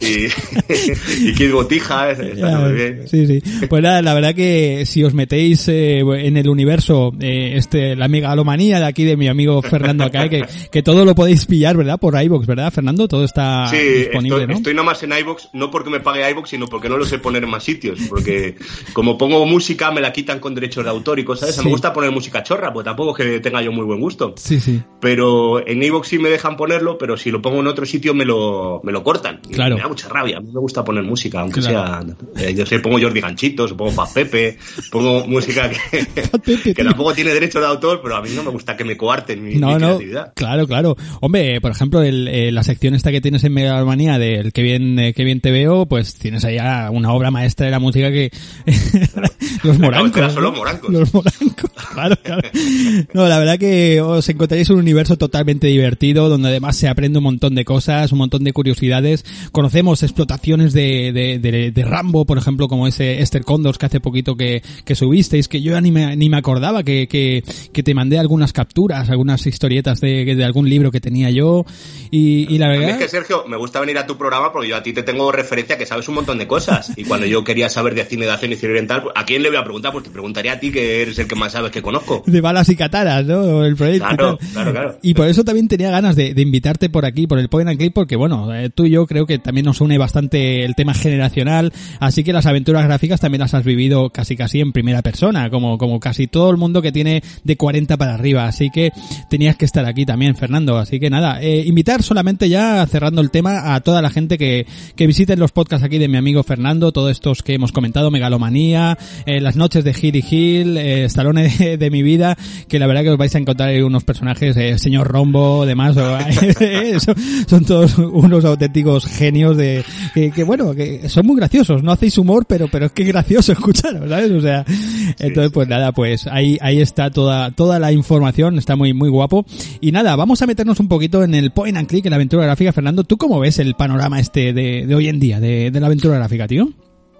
y, y Kid Botija, está Ya, muy bien. Sí, sí. Pues nada, la verdad que si os metéis eh, en el universo, eh, este, la megalomanía de aquí de mi amigo Fernando acá, que, que todo lo podéis pillar, ¿verdad? Por iVoox, ¿verdad, Fernando? Todo está Sí, disponible, estoy, ¿no? estoy nada más en iBox, no porque me pague iBox, sino porque no lo sé poner en más sitios. Porque como pongo música, me la quitan con derechos de autor y cosas. de esas. Sí. Me gusta poner música chorra, pues tampoco es que tenga yo muy buen gusto. Sí, sí. Pero en iVoox sí me dejan ponerlo, pero si lo pongo en otro sitio me lo, me lo cortan. Y Claro. Da mucha rabia. A mí me gusta poner música, aunque Claro. sea. eh, yo sé, pongo Jordi Ganchitos, pongo Paz Pepe, pongo música que, que tampoco tiene derecho de autor, pero a mí no me gusta que me coarten mi, No, mi no, creatividad. claro, claro. Hombre, por ejemplo, el, eh, la sección esta que tienes en Megalomanía del que bien, eh, que bien te veo, pues tienes ahí a una obra maestra de la música que... los morancos. solo ¿no? morancos. Los morancos, claro, claro. No, la verdad que os encontraréis un universo totalmente divertido, donde además se aprende un montón de cosas, un montón de curiosidades. Conocemos explotaciones de, de, de, de Rambo, por ejemplo, como ese Esther Condors que hace poquito que, que subisteis, que yo ya ni me, ni me acordaba, que, que, que te mandé algunas capturas, algunas historietas de, de algún libro que tenía yo. Y, y la verdad... es que, Sergio, me gusta venir a tu programa porque yo a ti te tengo referencia que sabes un montón de cosas. Y cuando yo quería saber de cine de acción y cine oriental, ¿a quién le voy a preguntar? Pues te preguntaría a ti, que eres el que más sabes que conozco. de balas y cataras, ¿no? El proyecto. Claro, claro, claro. Y por eso también tenía ganas de, de invitarte por aquí, por el Point and Click, porque bueno, eh, tú y yo creo que también nos une bastante el tema generacional, así que las aventuras gráficas también las has vivido casi casi en primera persona, como, como casi todo el mundo que tiene de 40 para arriba, así que tenías que estar aquí también, Fernando, así que nada, eh, invitar solamente ya cerrando el tema a toda la gente que, que visiten los podcasts aquí de mi amigo Fernando, todos estos que hemos comentado, Megalomanía, eh, las noches de Hill y Hill, eh, Stallone de, mi vida, que la verdad que os vais a encontrar unos personajes, eh, señor Rombo, demás, eh, son todos unos auténticos genios de, que, que bueno, que son muy graciosos, no hacéis humor, pero, pero es que es gracioso escucharos, ¿sabes? O sea, entonces pues nada, pues ahí, ahí está toda, toda la información, está muy, muy guapo. Y nada, vamos a meternos un poquito en el point and click, en la aventura gráfica. Fernando, ¿tú cómo ves el panorama este de, de hoy en día, de, de la aventura gráfica, tío?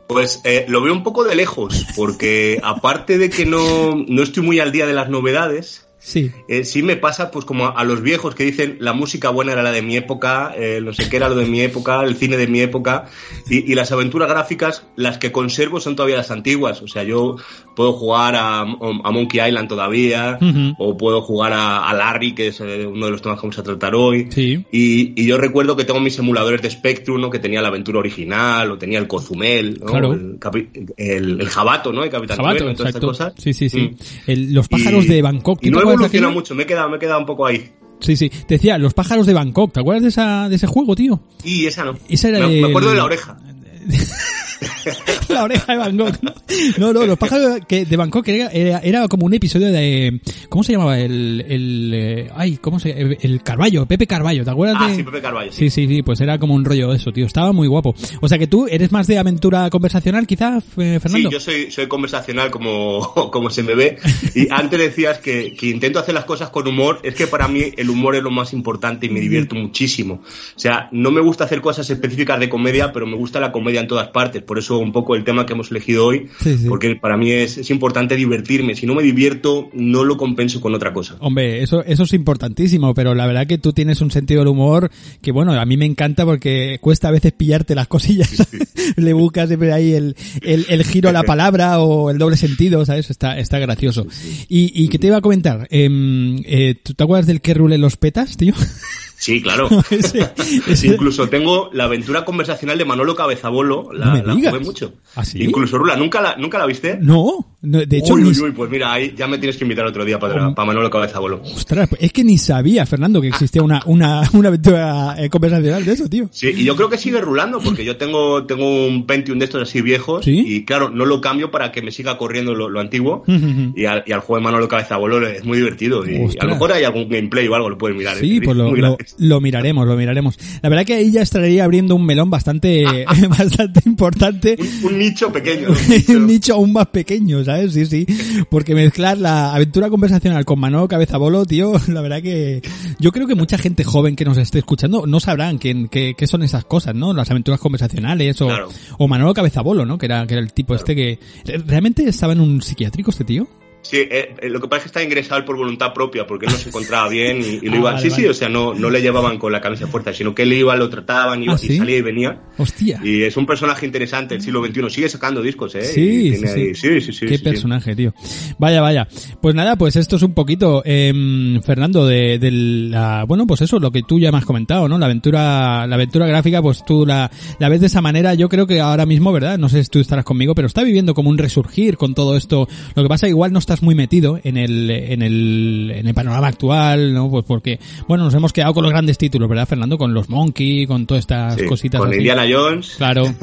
Pues eh, lo veo un poco de lejos, porque aparte de que no, no estoy muy al día de las novedades, Sí. eh, sí me pasa pues como a los viejos que dicen la música buena era la de mi época, eh, no sé qué era lo de mi época, el cine de mi época, y, y las aventuras gráficas, las que conservo son todavía las antiguas. O sea, yo puedo jugar a, a Monkey Island todavía, o puedo jugar a, a Larry, que es eh, uno de los temas que vamos a tratar hoy. Sí. Y, y yo recuerdo que tengo mis emuladores de Spectrum, ¿no? Que tenía la aventura original, o tenía el Cozumel, ¿no? Claro. El, capi- el, el Jabato, ¿no? El Capitán Jabato, y todas estas cosas. Sí, sí, sí. Mm. El- los pájaros Y- de Bangkok. ¿tú Y te no acuerdas de evoluciona aquello? mucho, me he quedado, me he quedado un poco ahí. Sí, sí. Te decía, los pájaros de Bangkok. ¿Te acuerdas de, esa, de ese juego, tío? Y esa no. Esa era me acuerdo de la oreja. la oreja de Bangkok. ¿no? No, no, los pájaros que de Bangkok era, era, como un episodio de... ¿Cómo se llamaba? El... el eh, ay, ¿cómo se...? El, el Carballo, Pepe Carballo, ¿te acuerdas Ah, de...? sí, Pepe Carballo. Sí. Sí, sí, sí, pues era como un rollo eso, tío. Estaba muy guapo. O sea que tú eres más de aventura conversacional, quizá, eh, Fernando. Sí, yo soy, soy conversacional como, como se me ve. Y antes decías que, que intento hacer las cosas con humor. Es que para mí el humor es lo más importante y me divierto muchísimo. O sea, no me gusta hacer cosas específicas de comedia, pero me gusta la comedia en todas partes. Por por eso un poco el tema que hemos elegido hoy, Sí, sí. porque para mí es, es importante divertirme. Si no me divierto, no lo compenso con otra cosa. Hombre, eso, eso es importantísimo, pero la verdad que tú tienes un sentido del humor que, bueno, a mí me encanta porque cuesta a veces pillarte las cosillas. Le buscas siempre ahí el, el, el giro a la palabra o el doble sentido, ¿sabes? Está, está gracioso. Y, y que te iba a comentar, em, eh, ¿tú te acuerdas del que rule los petas, tío? Sí, claro. Ese- ese- Incluso tengo la aventura conversacional de Manolo Cabezabolo, la, No la jugué mucho. ¿Ah, sí? Incluso Rula, ¿nunca la, ¿nunca la viste? No, no, de hecho, uy, ni, uy, uy, pues mira, ahí ya me tienes que invitar otro día para, para Manolo Cabezabolo. ostras, es que ni sabía, Fernando, que existía una, una, una aventura eh, conversacional de eso, tío. Sí, y yo creo que sigue rulando, porque yo tengo, tengo un Pentium de estos así viejos, ¿Sí? y claro, no lo cambio para que me siga corriendo lo, lo antiguo, y, al, y al juego de Manolo Cabezabolo es muy divertido, y a lo mejor hay algún gameplay o algo, lo puedes mirar. Sí, es- pues es lo, lo, lo miraremos, lo miraremos. La verdad que ahí ya estaría abriendo un melón bastante, bastante importante. un, un nicho pequeño. un nicho aún más pequeño, ¿sabes? Sí, sí. Porque mezclar la aventura conversacional con Manolo Cabezabolo, tío, la verdad que yo creo que mucha gente joven que nos esté escuchando no sabrán qué, qué, qué son esas cosas, ¿no? Las aventuras conversacionales o, Claro. o Manolo Cabezabolo, ¿no? Que era, que era el tipo este que... ¿Realmente estaba en un psiquiátrico este tío? Sí, eh, eh, lo que pasa es que está ingresado por voluntad propia, porque él no se encontraba bien y, y lo Ah, iba. vale, sí, vale. sí, o sea, no, no le llevaban con la camisa de fuerza, sino que él iba, lo trataban y, Ah, y ¿sí? salía y venía. Hostia. Y es un personaje interesante del siglo XXI. Sigue sacando discos, ¿eh? Sí, Y sí, ahí- sí, sí, sí, Qué sí, personaje, tío. Vaya, vaya. Pues nada, pues esto es un poquito, em, Fernando, de, de la, bueno, pues eso, lo que tú ya me has comentado, ¿no? La aventura, la aventura gráfica, pues tú la, la ves de esa manera. Yo creo que ahora mismo, ¿verdad? No sé si tú estarás conmigo, pero está viviendo como un resurgir con todo esto. Lo que pasa, igual no estás muy metido en el, en el, en el panorama actual, ¿no? Pues porque, bueno, nos hemos quedado con los grandes títulos, ¿verdad, Fernando? Con los Monkey, con todas estas Sí, cositas Con así. Indiana Jones. Claro.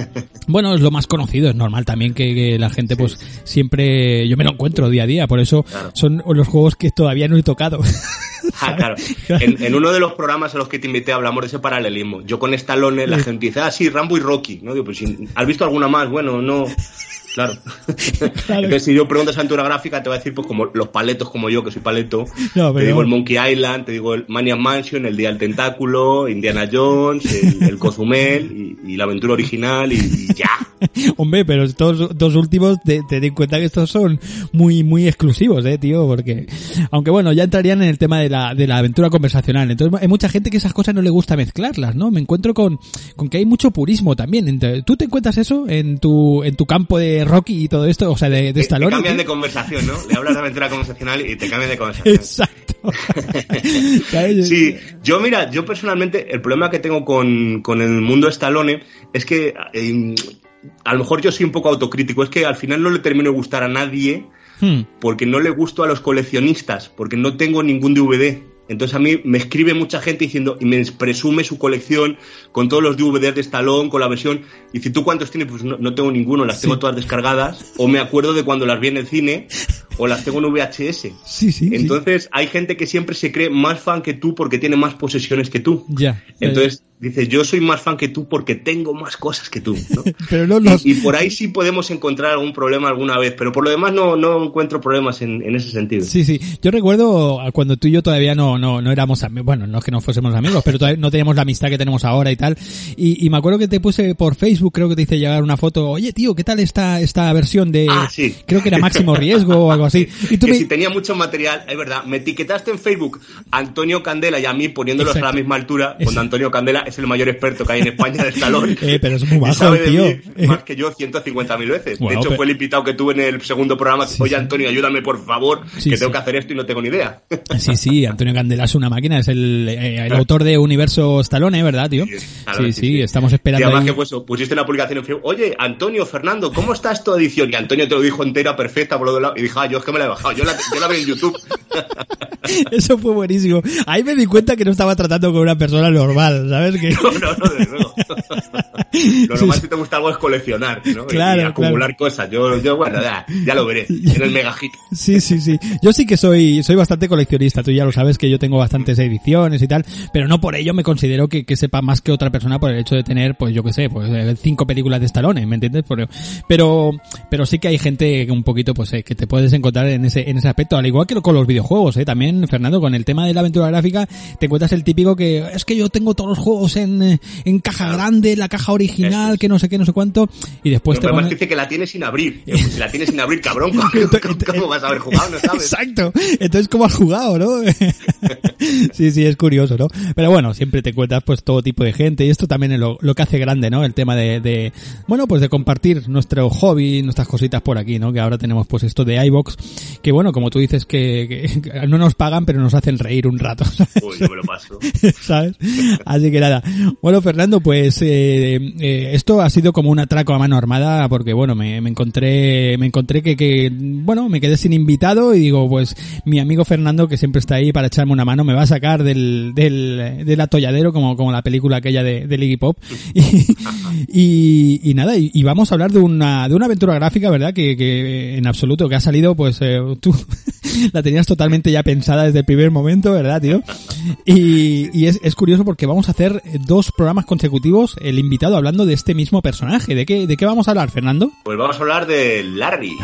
Bueno, es lo más conocido, es normal también que, que la gente pues siempre, yo me lo encuentro día a día, por eso Claro. son los juegos que todavía no he tocado. Ah, claro. En, en uno de los programas a los que te invité hablamos de ese paralelismo. Yo con Stallone, la gente dice, ah, sí, Rambo y Rocky. ¿no? Digo, pues, ¿has visto alguna más? Bueno, no. Claro. Entonces, si yo pregunto esa aventura gráfica, te va a decir, pues, como los paletos como yo, que soy paleto. No, Te digo el Monkey Island, te digo el Maniac Mansion, el Día del Tentáculo, Indiana Jones, el, el Cozumel y, y la aventura original y, y ya. Hombre, pero estos dos últimos, te, te den cuenta que estos son muy, muy exclusivos, eh, tío, porque, aunque bueno, ya entrarían en el tema de la, de la aventura conversacional. Entonces, hay mucha gente que esas cosas no le gusta mezclarlas, ¿no? Me encuentro con, con que hay mucho purismo también. ¿Tú te encuentras eso en tu, en tu campo de Rocky y todo esto? O sea, de, de Te, te Stallone. cambian de conversación, ¿no? Le hablas de aventura conversacional y te cambian de conversación. Exacto. Sí, yo mira, yo personalmente el problema que tengo con, con el mundo Stallone es que eh, a lo mejor yo soy un poco autocrítico, es que al final no le termino de gustar a nadie Hmm. porque no le gusto a los coleccionistas, porque no tengo ningún DVD. Entonces a mí me escribe mucha gente diciendo y me presume su colección con todos los DVDs de Stallone, con la versión. Y si tú cuántos tienes, pues no, no tengo ninguno, las tengo todas descargadas. O me acuerdo de cuando las vi en el cine, o las tengo en VHS. Sí, sí. sí. Entonces hay gente que siempre se cree más fan que tú porque tiene más posesiones que tú. Ya. Entonces dice, yo soy más fan que tú porque tengo más cosas que tú. ¿no? Pero no los... Y, y por ahí sí podemos encontrar algún problema alguna vez, pero por lo demás no, no encuentro problemas en, en ese sentido. Sí, sí. Yo recuerdo cuando tú y yo todavía no, no, no éramos amigos, bueno, no es que no fuésemos amigos, pero todavía no teníamos la amistad que tenemos ahora y tal. Y, y me acuerdo que te puse por Facebook, creo que te hice llegar una foto, oye tío, ¿qué tal esta, esta versión de, Ah, sí. creo que era máximo riesgo o algo así? Y tú que me, si tenía mucho material, es verdad, me etiquetaste en Facebook Antonio Candela y a mí poniéndolos Exacto. a la misma altura, cuando Antonio Candela es el mayor experto que hay en España de Stallone. Eh, pero es muy Y bajo, sabe de tío. mí más que yo 150.000 veces. Wow, de hecho, pero- fue el invitado que tuve en el segundo programa. Sí, Oye. Antonio, ayúdame por favor, Sí, que sí. tengo que hacer esto y no tengo ni idea. Sí, sí, Antonio Candela es una máquina, es el, eh, el autor de Universo Stallone, ¿verdad, tío? Sí, Sí, claro, sí, sí, sí. estamos Y esperando además ahí. que pues, pusiste una publicación en Facebook, oye, Antonio, Fernando, ¿cómo está esta edición? Y Antonio te lo dijo entera, perfecta, por lo de lado. Y dije, ah, yo es que me la he bajado, yo la, yo la veo en YouTube. Eso fue buenísimo. Ahí me di cuenta que no estaba tratando con una persona normal, ¿sabes? Que... No, no, no, desde luego. Lo normal si te gusta algo es coleccionar, ¿no? Claro, y acumular cosas. Yo, yo, bueno, ya, ya lo veré. En el mega hit. Sí, sí, sí. Yo sí que soy, soy bastante coleccionista. Tú ya lo sabes que yo tengo bastantes ediciones y tal, pero no por ello me considero que, que sepa más que otra persona por el hecho de tener, pues yo qué sé, pues eh, cinco películas de Stallone, ¿me entiendes? Pero, pero sí que hay gente que un poquito, pues, eh, que te puedes encontrar en ese, en ese aspecto, al igual que con los videojuegos, eh. También, Fernando, con el tema de la aventura gráfica, te encuentras el típico que, es que yo tengo todos los juegos en, eh, en caja grande, la caja original, es. que no sé qué, no sé cuánto, y después Pero te dice que la tiene sin abrir. Si la tienes sin abrir, cabrón, ¿cómo, cómo- cómo vas a haber jugado? No sabes. Exacto. Entonces, ¿cómo has jugado, no? sí, sí, es curioso, ¿no? Pero bueno, siempre te encuentras pues todo tipo de gente y esto también es lo, lo que hace grande, ¿no? El tema de, de, bueno, pues de compartir nuestro hobby, nuestras cositas por aquí, ¿no? Que ahora tenemos pues esto de iBox, que bueno, como tú dices que, que no nos pagan, pero nos hacen reír un rato. Uy, yo me lo paso. ¿sabes? Así que nada. Bueno, Fernando, pues eh, eh, esto ha sido como un atraco a mano armada porque, bueno, me, encontré, me encontré que, que, bueno, me quedé sin invitado y digo, pues mi amigo Fernando, que siempre está ahí para echarme una mano, me va a sacar del, del, del atolladero como, como la película aquella de, de Pop. Y, y, nada, y, y vamos a hablar de una, de una aventura gráfica, ¿verdad? Que, que en absoluto, que ha salido, pues eh, tú la tenías totalmente ya pensada desde el primer momento, ¿verdad, tío? Y, y es, es curioso porque vamos a hacer dos programas consecutivos el invitado hablando de este mismo personaje. ¿De qué, de qué vamos a hablar, Fernando? Pues vamos a hablar de Larry.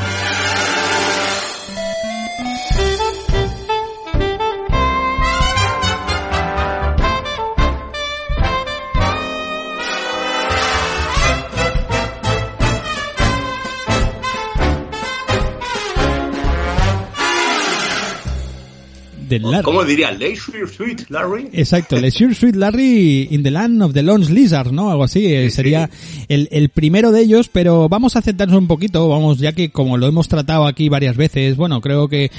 De Larry. ¿Cómo diría? Leisure Suite, Larry. Exacto, Leisure Suite Larry in the Land of the Lone Lizard, ¿no? Algo así, eh, Sí, sería sí. el, el primero de ellos, pero vamos a centrarnos un poquito, vamos, ya que como lo hemos tratado aquí varias veces, bueno, creo que,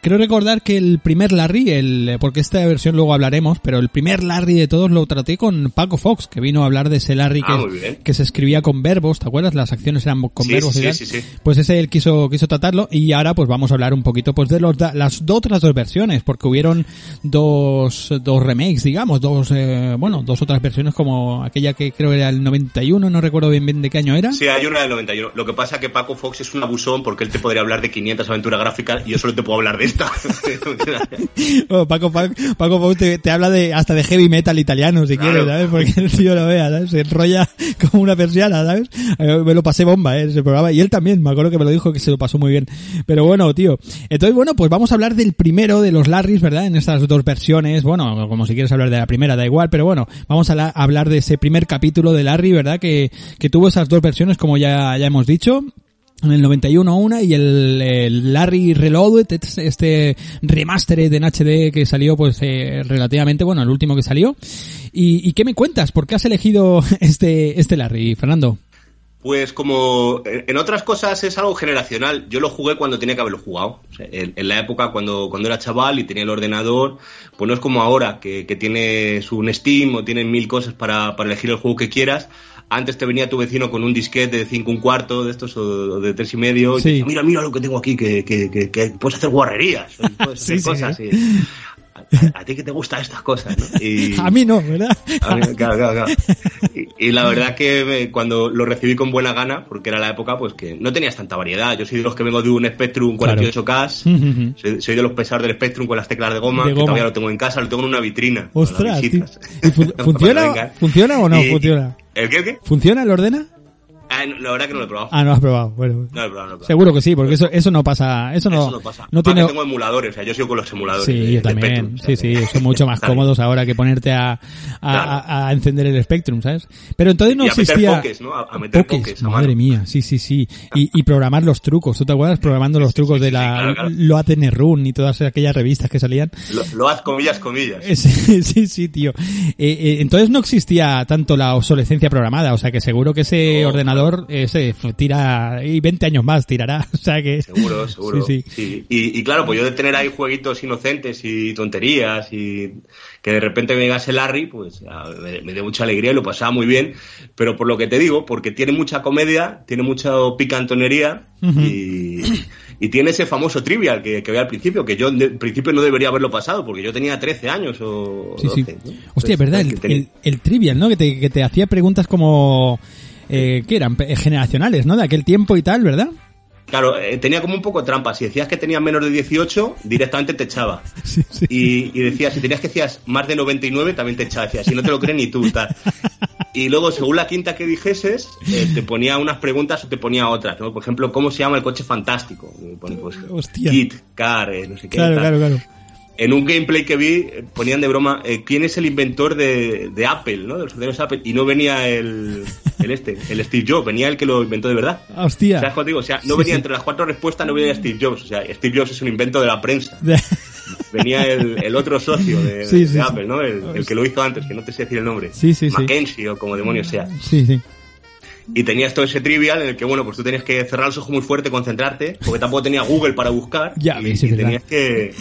creo recordar que el primer Larry, el, porque esta versión luego hablaremos, pero el primer Larry de todos lo traté con Paco Fox, que vino a hablar de ese Larry Ah, que, se escribía con verbos, ¿te acuerdas? Las acciones eran con Sí, verbos sí, y tal. Pues ese él quiso, quiso tratarlo y ahora pues vamos a hablar un poquito pues de los, las otras dos versiones, porque hubieron dos, dos remakes, digamos, dos, eh, bueno, dos otras versiones como aquella que creo era el 91, no recuerdo bien bien de qué año era. Sí, hay una del 91. Lo que pasa es que Paco Fox es un abusón porque él te podría hablar de 500 aventuras gráficas y yo solo te puedo hablar de esta. Bueno, Paco, Paco, Paco Fox te, te habla de hasta de heavy metal italiano si Claro. quieres, ¿sabes? Porque el tío lo vea, ¿sabes? Se enrolla como una persiana, ¿sabes? Me lo pasé bomba, ¿eh? Ese programa. Y él también, me acuerdo que me lo dijo que se lo pasó muy bien. Pero bueno, tío. Entonces, bueno, pues vamos a hablar del primero de los Larrys, ¿verdad? En estas dos versiones. Bueno, como si quieres hablar de la primera, da igual, pero bueno, vamos a la- hablar de ese primer capítulo de Larry, ¿verdad? Que, tuvo esas dos versiones, como ya, ya hemos dicho. En el 91 una y el, Larry Reloaded, este- este remastered en HD que salió pues eh, relativamente, bueno, el último que salió. ¿Y, y qué me cuentas? ¿Por qué has elegido este, este Larry, Fernando? Pues como en en otras cosas es algo generacional, yo lo jugué cuando tenía que haberlo jugado. O sea, en, en la época cuando, cuando era chaval y tenía el ordenador, pues no es como ahora, que, que tienes un Steam o tienes mil cosas para, para elegir el juego que quieras. Antes te venía tu vecino con un disquete de 5 un cuarto de estos o de tres y medio. y Sí. te decía, mira, mira lo que tengo aquí, que, que, que, puedes hacer guarrerías, puedes Sí, hacer sí, cosas. ¿eh? a, ti que te gustan estas cosas, ¿no? Y- A mí no, ¿verdad? a mí, claro, claro, claro. Y, y la verdad que me- cuando lo recibí con buena gana, porque era la época pues que no tenías tanta variedad. Yo soy de los que vengo de un Spectrum 48K, soy, soy de los pesados del Spectrum con las teclas de goma, De que todavía lo tengo en casa, lo tengo en una vitrina. Ostras. ¿Y fun- funciona. ¿Funciona o no Y- funciona? ¿El qué, el qué? ¿Funciona el ordena? Ah, no, la verdad que no lo he probado. Ah, no has probado. Bueno, No lo he probado, no lo he probado. seguro que sí, porque eso, eso no pasa, eso no, Eso no pasa. no tiene, tengo emuladores, o sea, yo sigo con los emuladores. Sí, de- yo también. Spectrum, sí, sí, son mucho más cómodos ahora que ponerte a, a, Claro. a- a encender el Spectrum, ¿sabes? Pero entonces no Y a meter pokés, ¿no? A- meter pokés madre mía, sí, sí, sí. Y, y programar los trucos, ¿tú te acuerdas? Programando los trucos sí, de sí, la claro, claro. ATN Run y todas aquellas revistas que salían. Lo, lo haz comillas, comillas. Sí, sí, sí, tío. Eh, eh, entonces no existía tanto la obsolescencia programada, o sea que seguro que ese Ordenador ese tira y 20 años más tirará, o sea que Seguro, seguro. Sí, Sí, sí. Y, y claro, pues yo de tener ahí jueguitos inocentes y tonterías y que de repente me llegase Larry, pues me, me dio mucha alegría y lo pasaba muy bien. Pero por lo que te digo, porque tiene mucha comedia, tiene mucha picantonería y, y tiene ese famoso trivial que, que veía al principio, que yo al principio no debería haberlo pasado porque yo tenía 13 años o Sí, 12. sí. ¿no? Hostia, Entonces, ¿verdad? que El, tenía- el, el trivial, ¿no? Que te, que te hacía preguntas como... Eh, ¿Qué eran? Pe- Generacionales, ¿no? De aquel tiempo y tal, ¿verdad? Claro, eh, tenía como un poco trampa. Si decías que tenías menos de 18, directamente te echaba. Sí, sí. Y, y decía, si tenías que decías más de 99, también te echaba. Decía, si no te lo creen ni tú, tal. Y luego, según la quinta que dijeses, eh, te ponía unas preguntas o te ponía otras, ¿no? Por ejemplo, ¿cómo se llama el coche fantástico? Pues, Hostia. Kit, Car, eh, no sé qué. Claro, tal. claro, claro. En un gameplay que vi, ponían de broma, eh, ¿quién es el inventor de, de Apple, ¿no? De los ordenadores Apple. Y no venía el, el este, el Steve Jobs, venía el que lo inventó de verdad. Hostia. O sea, no Sí, venía sí. entre las cuatro respuestas, no venía Steve Jobs. O sea, Steve Jobs es un invento de la prensa. Venía el, el otro socio de, Sí. Apple, ¿no? El, el que lo hizo antes, que no te sé decir el nombre. Sí, sí, sí. Mackenzie o como demonios sea. Sí, sí. Y tenías todo ese trivial en el que, bueno, pues tú tenías que cerrar los ojos muy fuerte, concentrarte, porque tampoco tenía Google para buscar. Ya y, es y tenías que,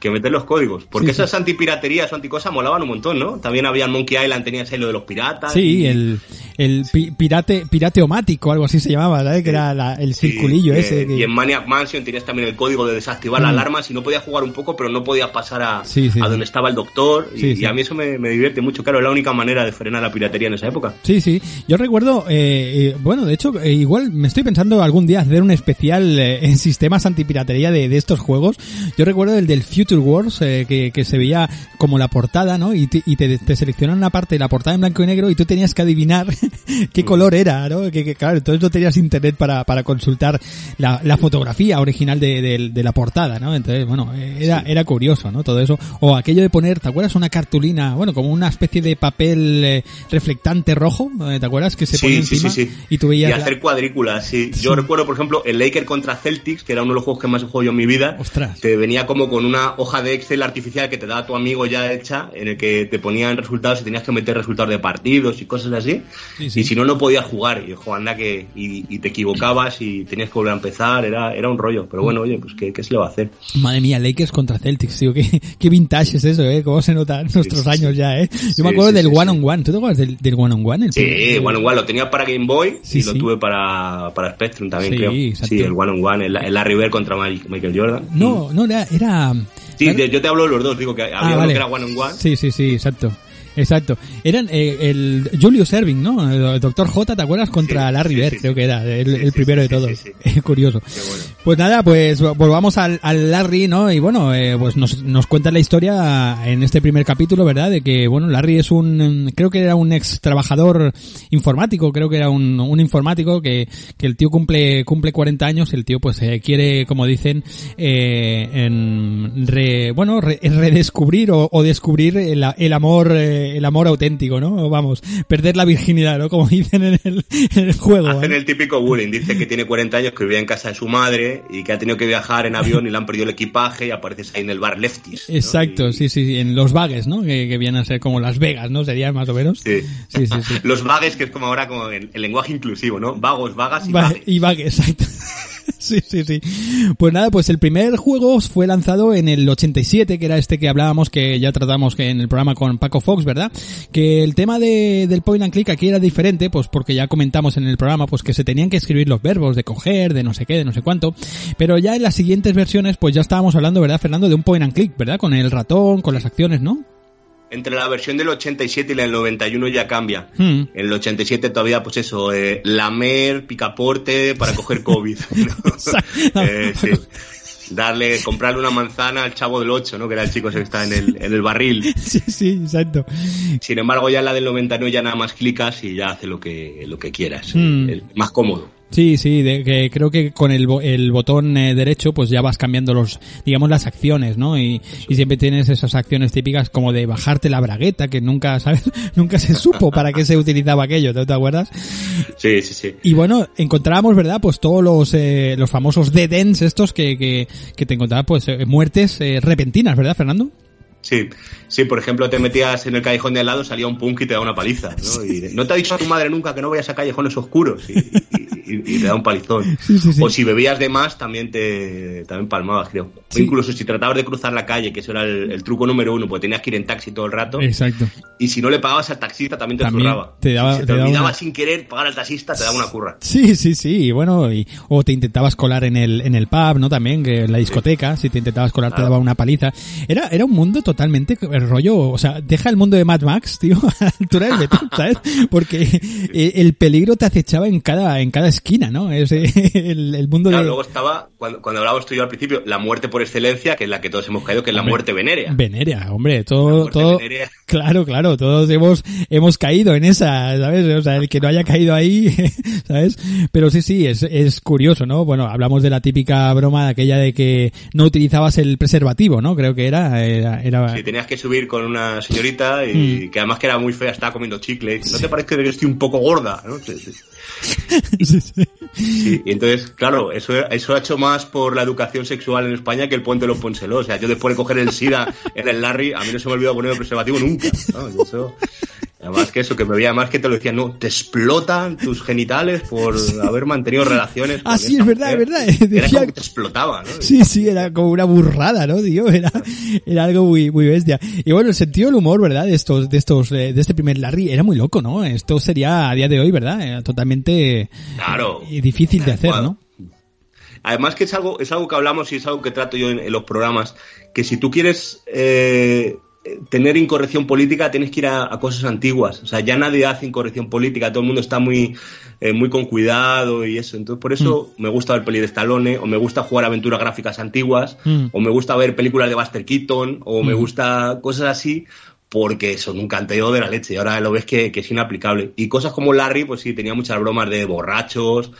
que meter los códigos. Porque Sí, sí. esas antipiraterías o anticosas molaban un montón, ¿no? También había Monkey Island, tenías ahí lo de los piratas. Sí, y- el, el pi- pirate, pirateomático, algo así se llamaba, ¿sabes? Que era la- el Sí, circulillo eh, ese. que- Y en Maniac Mansion tenías también el código de desactivar Mm. la alarma. Si no podías jugar un poco, pero no podías pasar a, Sí, sí, a sí. donde estaba el doctor. Y, Sí, y sí. a mí eso me, me divierte mucho. Claro, es la única manera de frenar la piratería en esa época. Sí, sí. Yo recuerdo, eh, eh, bueno, de hecho, eh, igual me estoy pensando algún día hacer un especial eh, en sistemas antipiratería de, de estos juegos. Yo recuerdo el del Future Wars, eh, que, que se veía como la portada, ¿no? Y te, y te, te seleccionan una parte de la portada en blanco y negro y tú tenías que adivinar qué color era, ¿no? Que, que, claro, entonces no tenías internet para, para consultar la, la fotografía original de, de- de la portada, ¿no? Entonces, bueno, eh, era, era curioso, ¿no? Todo eso. O aquello de poner, ¿te acuerdas? Una cartulina, bueno, como una especie de papel eh, reflectante rojo, ¿te acuerdas? Que se ponía Sí, sí, encima sí, y tú veías Y la- hacer cuadrículas, sí. Sí. Yo recuerdo, por ejemplo, el Laker contra Celtics, que era uno de los juegos que más he jugado yo en mi vida. Ostras. Te venía como con una hoja de Excel artificial que te daba tu amigo ya hecha, en el que te ponían resultados y tenías que meter resultados de partidos y cosas así. Sí. Y si no, no podías jugar. Y ojo, anda que. Y, y te equivocabas y tenías que volver a empezar. Era, era un rollo. Pero bueno, oye, pues ¿qué, qué se le va a hacer? Madre mía, Lakers contra Celtics, tío, qué, qué vintage es eso, eh, cómo se notan nuestros años ya, eh. Yo me acuerdo del One sí. on One, ¿tú te acuerdas del, del One on One? El Sí, primer- bueno, igual lo tenía para Game Boy Sí, y lo sí. tuve para, para Spectrum también, Sí, creo. exacto. Sí, el One on One, el, el Larry Bird contra Michael Jordan. No, no, era, era... Sí, de- yo te hablo de los dos, digo que había Ah, uno vale. que era One on One. Sí, sí, sí, exacto. Exacto. Eran eh, el Julius Erving, ¿no? El Doctor J, ¿te acuerdas? Contra Larry Bird, creo que era, el, el primero de todos. sí, Curioso. Qué bueno. Pues nada, pues volvamos al, al Larry, ¿no? Y bueno, eh, pues nos, nos cuenta la historia en este primer capítulo, ¿verdad? De que, bueno, Larry es un, creo que era un ex trabajador informático, creo que era un, un informático que, que el tío cumple, cumple 40 años, el tío pues eh, quiere, como dicen, eh, en re- bueno, re- redescubrir o, o descubrir el, el amor, eh, el amor auténtico, ¿no? Vamos, perder la virginidad, ¿no? Como dicen en el, en el juego. ¿eh? Hacen el típico bullying. Dice que tiene 40 años, que vivía en casa de su madre y que ha tenido que viajar en avión y le han perdido el equipaje y apareces ahí en el bar Lefties. ¿no? Exacto, Y- sí, sí, sí, en los vagues, ¿no? Que, que vienen a ser como Las Vegas, ¿no? Sería más o menos. Sí. Sí, sí, sí. Los vagues, que es como ahora como el, el lenguaje inclusivo, ¿no? Vagos, vagas y Va- vagues. y vagues, exacto. Sí, sí, sí. Pues nada, pues el primer juego fue lanzado en el 87, que era este que hablábamos, que ya tratamos en el programa con Paco Fox, ¿verdad? Que el tema de, del point and click aquí era diferente, pues porque ya comentamos en el programa, pues que se tenían que escribir los verbos de coger, de no sé qué, de no sé cuánto. Pero ya en las siguientes versiones, pues ya estábamos hablando, ¿verdad, Fernando? De un point and click, ¿verdad? Con el ratón, con las acciones, ¿no? Entre la versión del 87 y la del 91 ya cambia. Hmm. En el 87 todavía, pues eso, eh, lamer, picaporte para coger COVID. ¿no? Eh, sí. Darle, comprarle una manzana al chavo del 8, ¿no? Que era el chico que está en el, en el barril. Sí, sí, exacto. Sin embargo, ya en la del 99 ya nada más clicas y ya hace lo que, lo que quieras. Hmm. El- más cómodo. Sí, sí, de, que creo que con el, el botón eh, derecho pues ya vas cambiando los, digamos, las acciones, ¿no? Y, y siempre tienes esas acciones típicas como de bajarte la bragueta, que nunca, ¿sabes? nunca se supo para qué se utilizaba aquello, ¿te, te acuerdas? Sí, sí, sí. Y bueno, encontrábamos, ¿verdad? Pues todos los, eh, los famosos dead ends estos que, que, que te encontrabas, pues, eh, muertes eh, repentinas, ¿verdad, Fernando? Sí, sí, por ejemplo, te metías en el callejón de al lado, salía un punk y te da una paliza, ¿no? Y no te ha dicho tu madre nunca que no vayas a callejones oscuros y, y- y- y te da un palizón. Sí, sí, sí. O si bebías de más, también te también palmabas, creo. O incluso si tratabas de cruzar la calle, que eso era el, el truco número uno, porque tenías que ir en taxi todo el rato. Exacto. Y si no le pagabas al taxista, también te También zurraba. te daba- si te te, daba olvidaba una- sin querer pagar al taxista, te daba una curra. Sí, sí, sí, y bueno, y, o te intentabas colar en el, en el pub, ¿no? También, que en la discoteca, si te intentabas colar te Claro. daba una paliza. Era, era un mundo totalmente el rollo, o sea, deja el mundo de Mad Max, tío, a la altura del betún, ¿sabes? Porque el peligro te acechaba en cada, en cada esquina, ¿no? Es eh, el, el mundo Claro, de... luego estaba, cuando, cuando hablábamos tú y yo al principio, la muerte por excelencia, que es la que todos hemos caído, que es la muerte venérea. Venerea, hombre, todo, todo, venérea. claro, claro, todos hemos, hemos caído en esa, ¿sabes? O sea, el que no haya caído ahí, ¿sabes? Pero sí, sí, es, es curioso, ¿no? Bueno, hablamos de la típica broma de aquella de que no utilizabas el preservativo, ¿no? Creo que era, era, era- Sí, tenías que subir con una señorita y Mm. que además que era muy fea, estaba comiendo chicle. ¿No te parece que estoy un poco gorda? ¿no? Sí, sí. Y entonces, claro, eso, eso ha hecho más por la educación sexual en España que el puente de los Ponseló. O sea, yo después de coger el SIDA en el Larry, a mí no se me olvidó poner el preservativo nunca. Además que eso, que me veía más que te lo decían, no, te explotan tus genitales por haber mantenido relaciones. Ah, sí, es verdad, es mujer. verdad. Era Decía- como que te explotaba, ¿no? Sí, sí, era como una burrada, ¿no, tío? Era, era algo muy, muy bestia. Y bueno, el sentido del humor, ¿verdad? De estos, de estos, eh, de este primer Larry era muy loco, ¿no? Esto sería a día de hoy, ¿verdad? Era totalmente Claro. eh, difícil de hacer, ¿no? Además que es algo, es algo que hablamos y es algo que trato yo en, en los programas, que si tú quieres eh, tener incorrección política tienes que ir a, a cosas antiguas. O sea, ya nadie hace incorrección política, todo el mundo está muy, eh, muy con cuidado y eso. Entonces por eso me gusta ver peli de Stallone, o me gusta jugar aventuras gráficas antiguas, Mm. o me gusta ver películas de Buster Keaton, o me Mm. gusta cosas así, porque son un canteo de la leche y ahora lo ves que, que es inaplicable. Y cosas como Larry, pues sí, tenía muchas bromas de borrachos,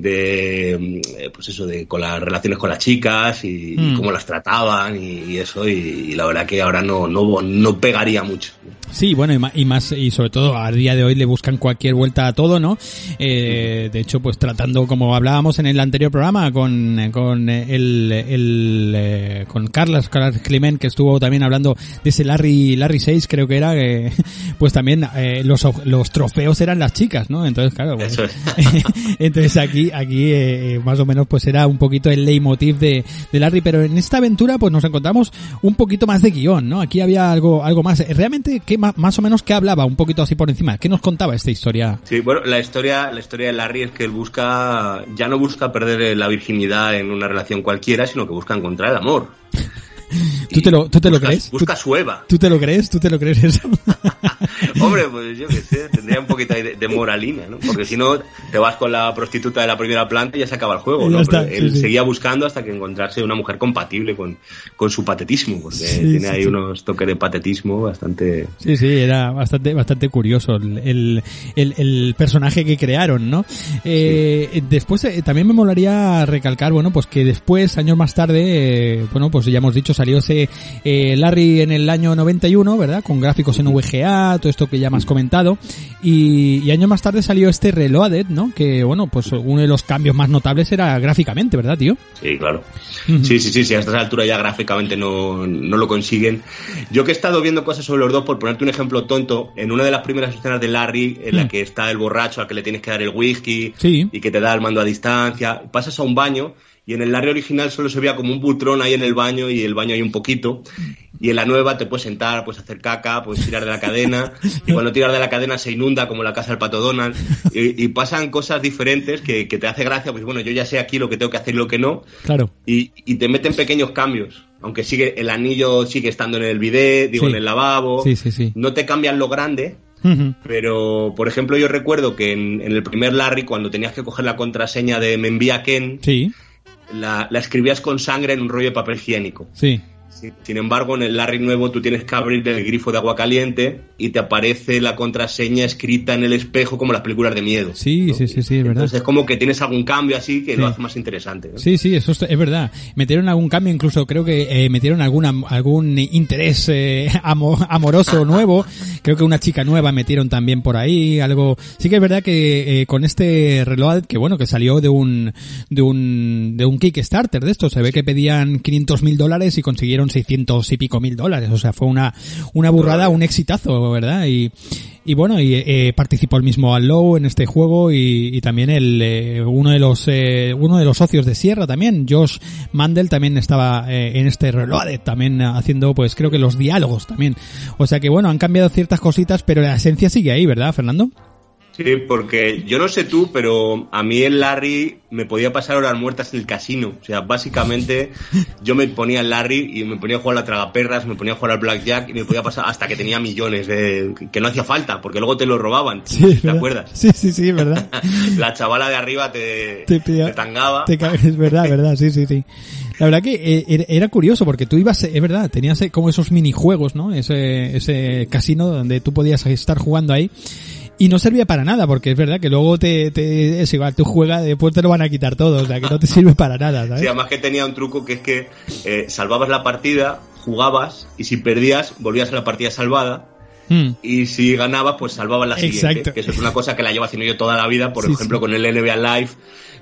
de, mm, eh, pues eso, de con las relaciones con las chicas y, y Mm. cómo las trataban y, y eso, y, y la verdad que ahora no, no, no pegaría mucho. Sí, bueno, y más, y sobre todo a día de hoy le buscan cualquier vuelta a todo, ¿no? Eh, de hecho, pues tratando, como hablábamos en el anterior programa, con, con el, el eh, con Carlos, Carlos Clement, que estuvo también hablando de ese Larry, Larry 6, creo que era, eh, pues también eh, los, los trofeos eran las chicas, ¿no? Entonces, claro, pues, Eso es. entonces aquí, aquí eh, más o menos pues era un poquito el leitmotiv de, de Larry, pero en esta aventura pues nos encontramos un poquito más de guion, ¿no? Aquí había algo, algo más. Realmente, ¿qué ma- más o menos qué hablaba? Un poquito así por encima. ¿Qué nos contaba esta historia? Sí, bueno, la historia, la historia de Larry es que él busca, ya no busca perder eh, la virginidad en una relación cualquiera, sino que busca encontrar el amor. ¿Tú te lo, tú te lo crees? ¿Tú, Busca su Eva. tú te lo crees? ¿Tú te lo crees eso? Hombre, pues yo qué sé, tendría un poquito de, de moralina, ¿no? Porque si no, te vas con la prostituta de la primera planta y ya se acaba el juego, ¿no? está, sí, él sí. seguía buscando hasta que encontrarse una mujer compatible con, con su patetismo, porque Sí, tiene ahí unos toques de patetismo bastante... Sí, sí, era bastante, bastante curioso el, el, el- el personaje que crearon, ¿no? Eh, Después eh, también me molaría recalcar, bueno, pues que después, años más tarde, eh, bueno, pues ya hemos dicho, salió ese eh, Larry en el año 91, ¿verdad? Con gráficos en VGA, todo esto que ya me has comentado. Y, y años más tarde salió este Reloaded, ¿no? Que, bueno, pues uno de los cambios más notables era gráficamente, ¿verdad, tío? Sí, claro. Sí, sí, sí, sí, a estas alturas ya gráficamente no, no lo consiguen. Yo que he estado viendo cosas sobre los dos, por ponerte un ejemplo tonto, en una de las primeras escenas de Larry, en la Mm. que está el borracho al que le tienes que dar el whisky Sí. y que te da el mando a distancia, pasas a un baño y en el Larry original solo se veía como un butrón ahí en el baño y el baño hay un poquito. Y en la nueva te puedes sentar, puedes hacer caca, puedes tirar de la cadena. Y cuando tiras de la cadena se inunda como la casa del pato Donald. Y, y pasan cosas diferentes que, que te hace gracia, pues bueno, yo ya sé aquí lo que tengo que hacer y lo que no Claro. y, y te meten pequeños cambios. Aunque sigue el anillo sigue estando en el bidet, digo, Sí. en el lavabo. Sí, sí, sí. No te cambian lo grande, pero por ejemplo yo recuerdo que en, en el primer Larry, cuando tenías que coger la contraseña de me envía Ken, Sí, la, la escribías con sangre en un rollo de papel higiénico. sí. Sin embargo, en el Larry nuevo tú tienes que abrir el grifo de agua caliente y te aparece la contraseña escrita en el espejo como las películas de miedo. Sí, ¿no? sí, sí, sí, es verdad. Entonces es como que tienes algún cambio así que Sí. lo hace más interesante. ¿no? Sí, sí, eso es, es verdad. Metieron algún cambio, incluso creo que eh, metieron alguna, algún interés eh, amo- amoroso nuevo. Creo que una chica nueva metieron también por ahí, algo. Sí que es verdad que eh, con este reloj que bueno, que salió de un, de un, de un Kickstarter de esto, se ve que pedían 500 mil dólares y consiguieron 600 y pico mil dólares. O sea, fue una, una burrada, un exitazo, ¿verdad? Y, y bueno, y eh, participó el mismo Al en este juego y, y también el eh, uno de los eh, uno de los socios de Sierra también, Josh Mandel también estaba eh, en este Reloaded también haciendo pues creo que los diálogos también. O sea que bueno, han cambiado ciertas cositas, pero la esencia sigue ahí, ¿verdad, Fernando? Sí, porque yo no sé tú, pero a mí el Larry me podía pasar horas muertas en el casino. O sea, básicamente yo me ponía el Larry y me ponía a jugar a la tragaperras, me ponía a jugar al Blackjack y me podía pasar hasta que tenía millones de que no hacía falta, porque luego te lo robaban. Sí, ¿Te ¿verdad? acuerdas? Sí, sí, sí, verdad. la chavala de arriba te, Te pilla- te tangaba. Te es verdad, verdad, sí, sí, sí. La verdad que eh, era- era curioso porque tú ibas, es verdad, tenías eh, como esos minijuegos, ¿no? Ese, ese casino donde tú podías estar jugando ahí. Y no servía para nada, porque es verdad que luego te, te es igual, tú juegas, después te lo van a quitar todo, o sea que no te sirve para nada, ¿sabes? Sí, además que tenía un truco que es que eh, salvabas la partida, jugabas y si perdías volvías a la partida salvada Mm. y si ganabas pues salvabas la siguiente. Exacto. Que eso es una cosa que la llevo haciendo yo toda la vida, por Sí, ejemplo sí. con el NBA Live.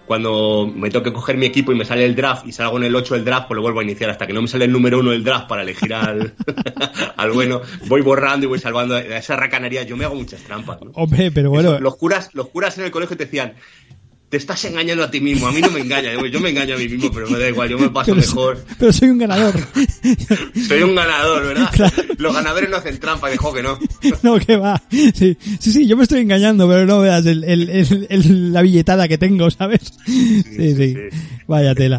Cuando me tengo que coger mi equipo y me sale el draft y salgo en el 8 del draft, pues lo vuelvo a iniciar hasta que no me sale el número 1 del draft para elegir al, al bueno. Voy borrando y voy salvando a esa racanería. Yo me hago muchas trampas. ¿no? Hombre, pero bueno, Eso, los curas, los curas en el colegio te decían, te estás engañando a ti mismo, a mí no me engaña, yo, me engaño a mí mismo, pero me da igual, yo me paso pero, mejor. pero soy un ganador. Soy un ganador, ¿verdad? Claro. Los ganadores no hacen trampa, dejo que no. No, que va. Sí, sí, sí, yo me estoy engañando, pero no veas el, el, el- el- la billetada que tengo, ¿sabes? Sí, sí. sí. Vaya tela.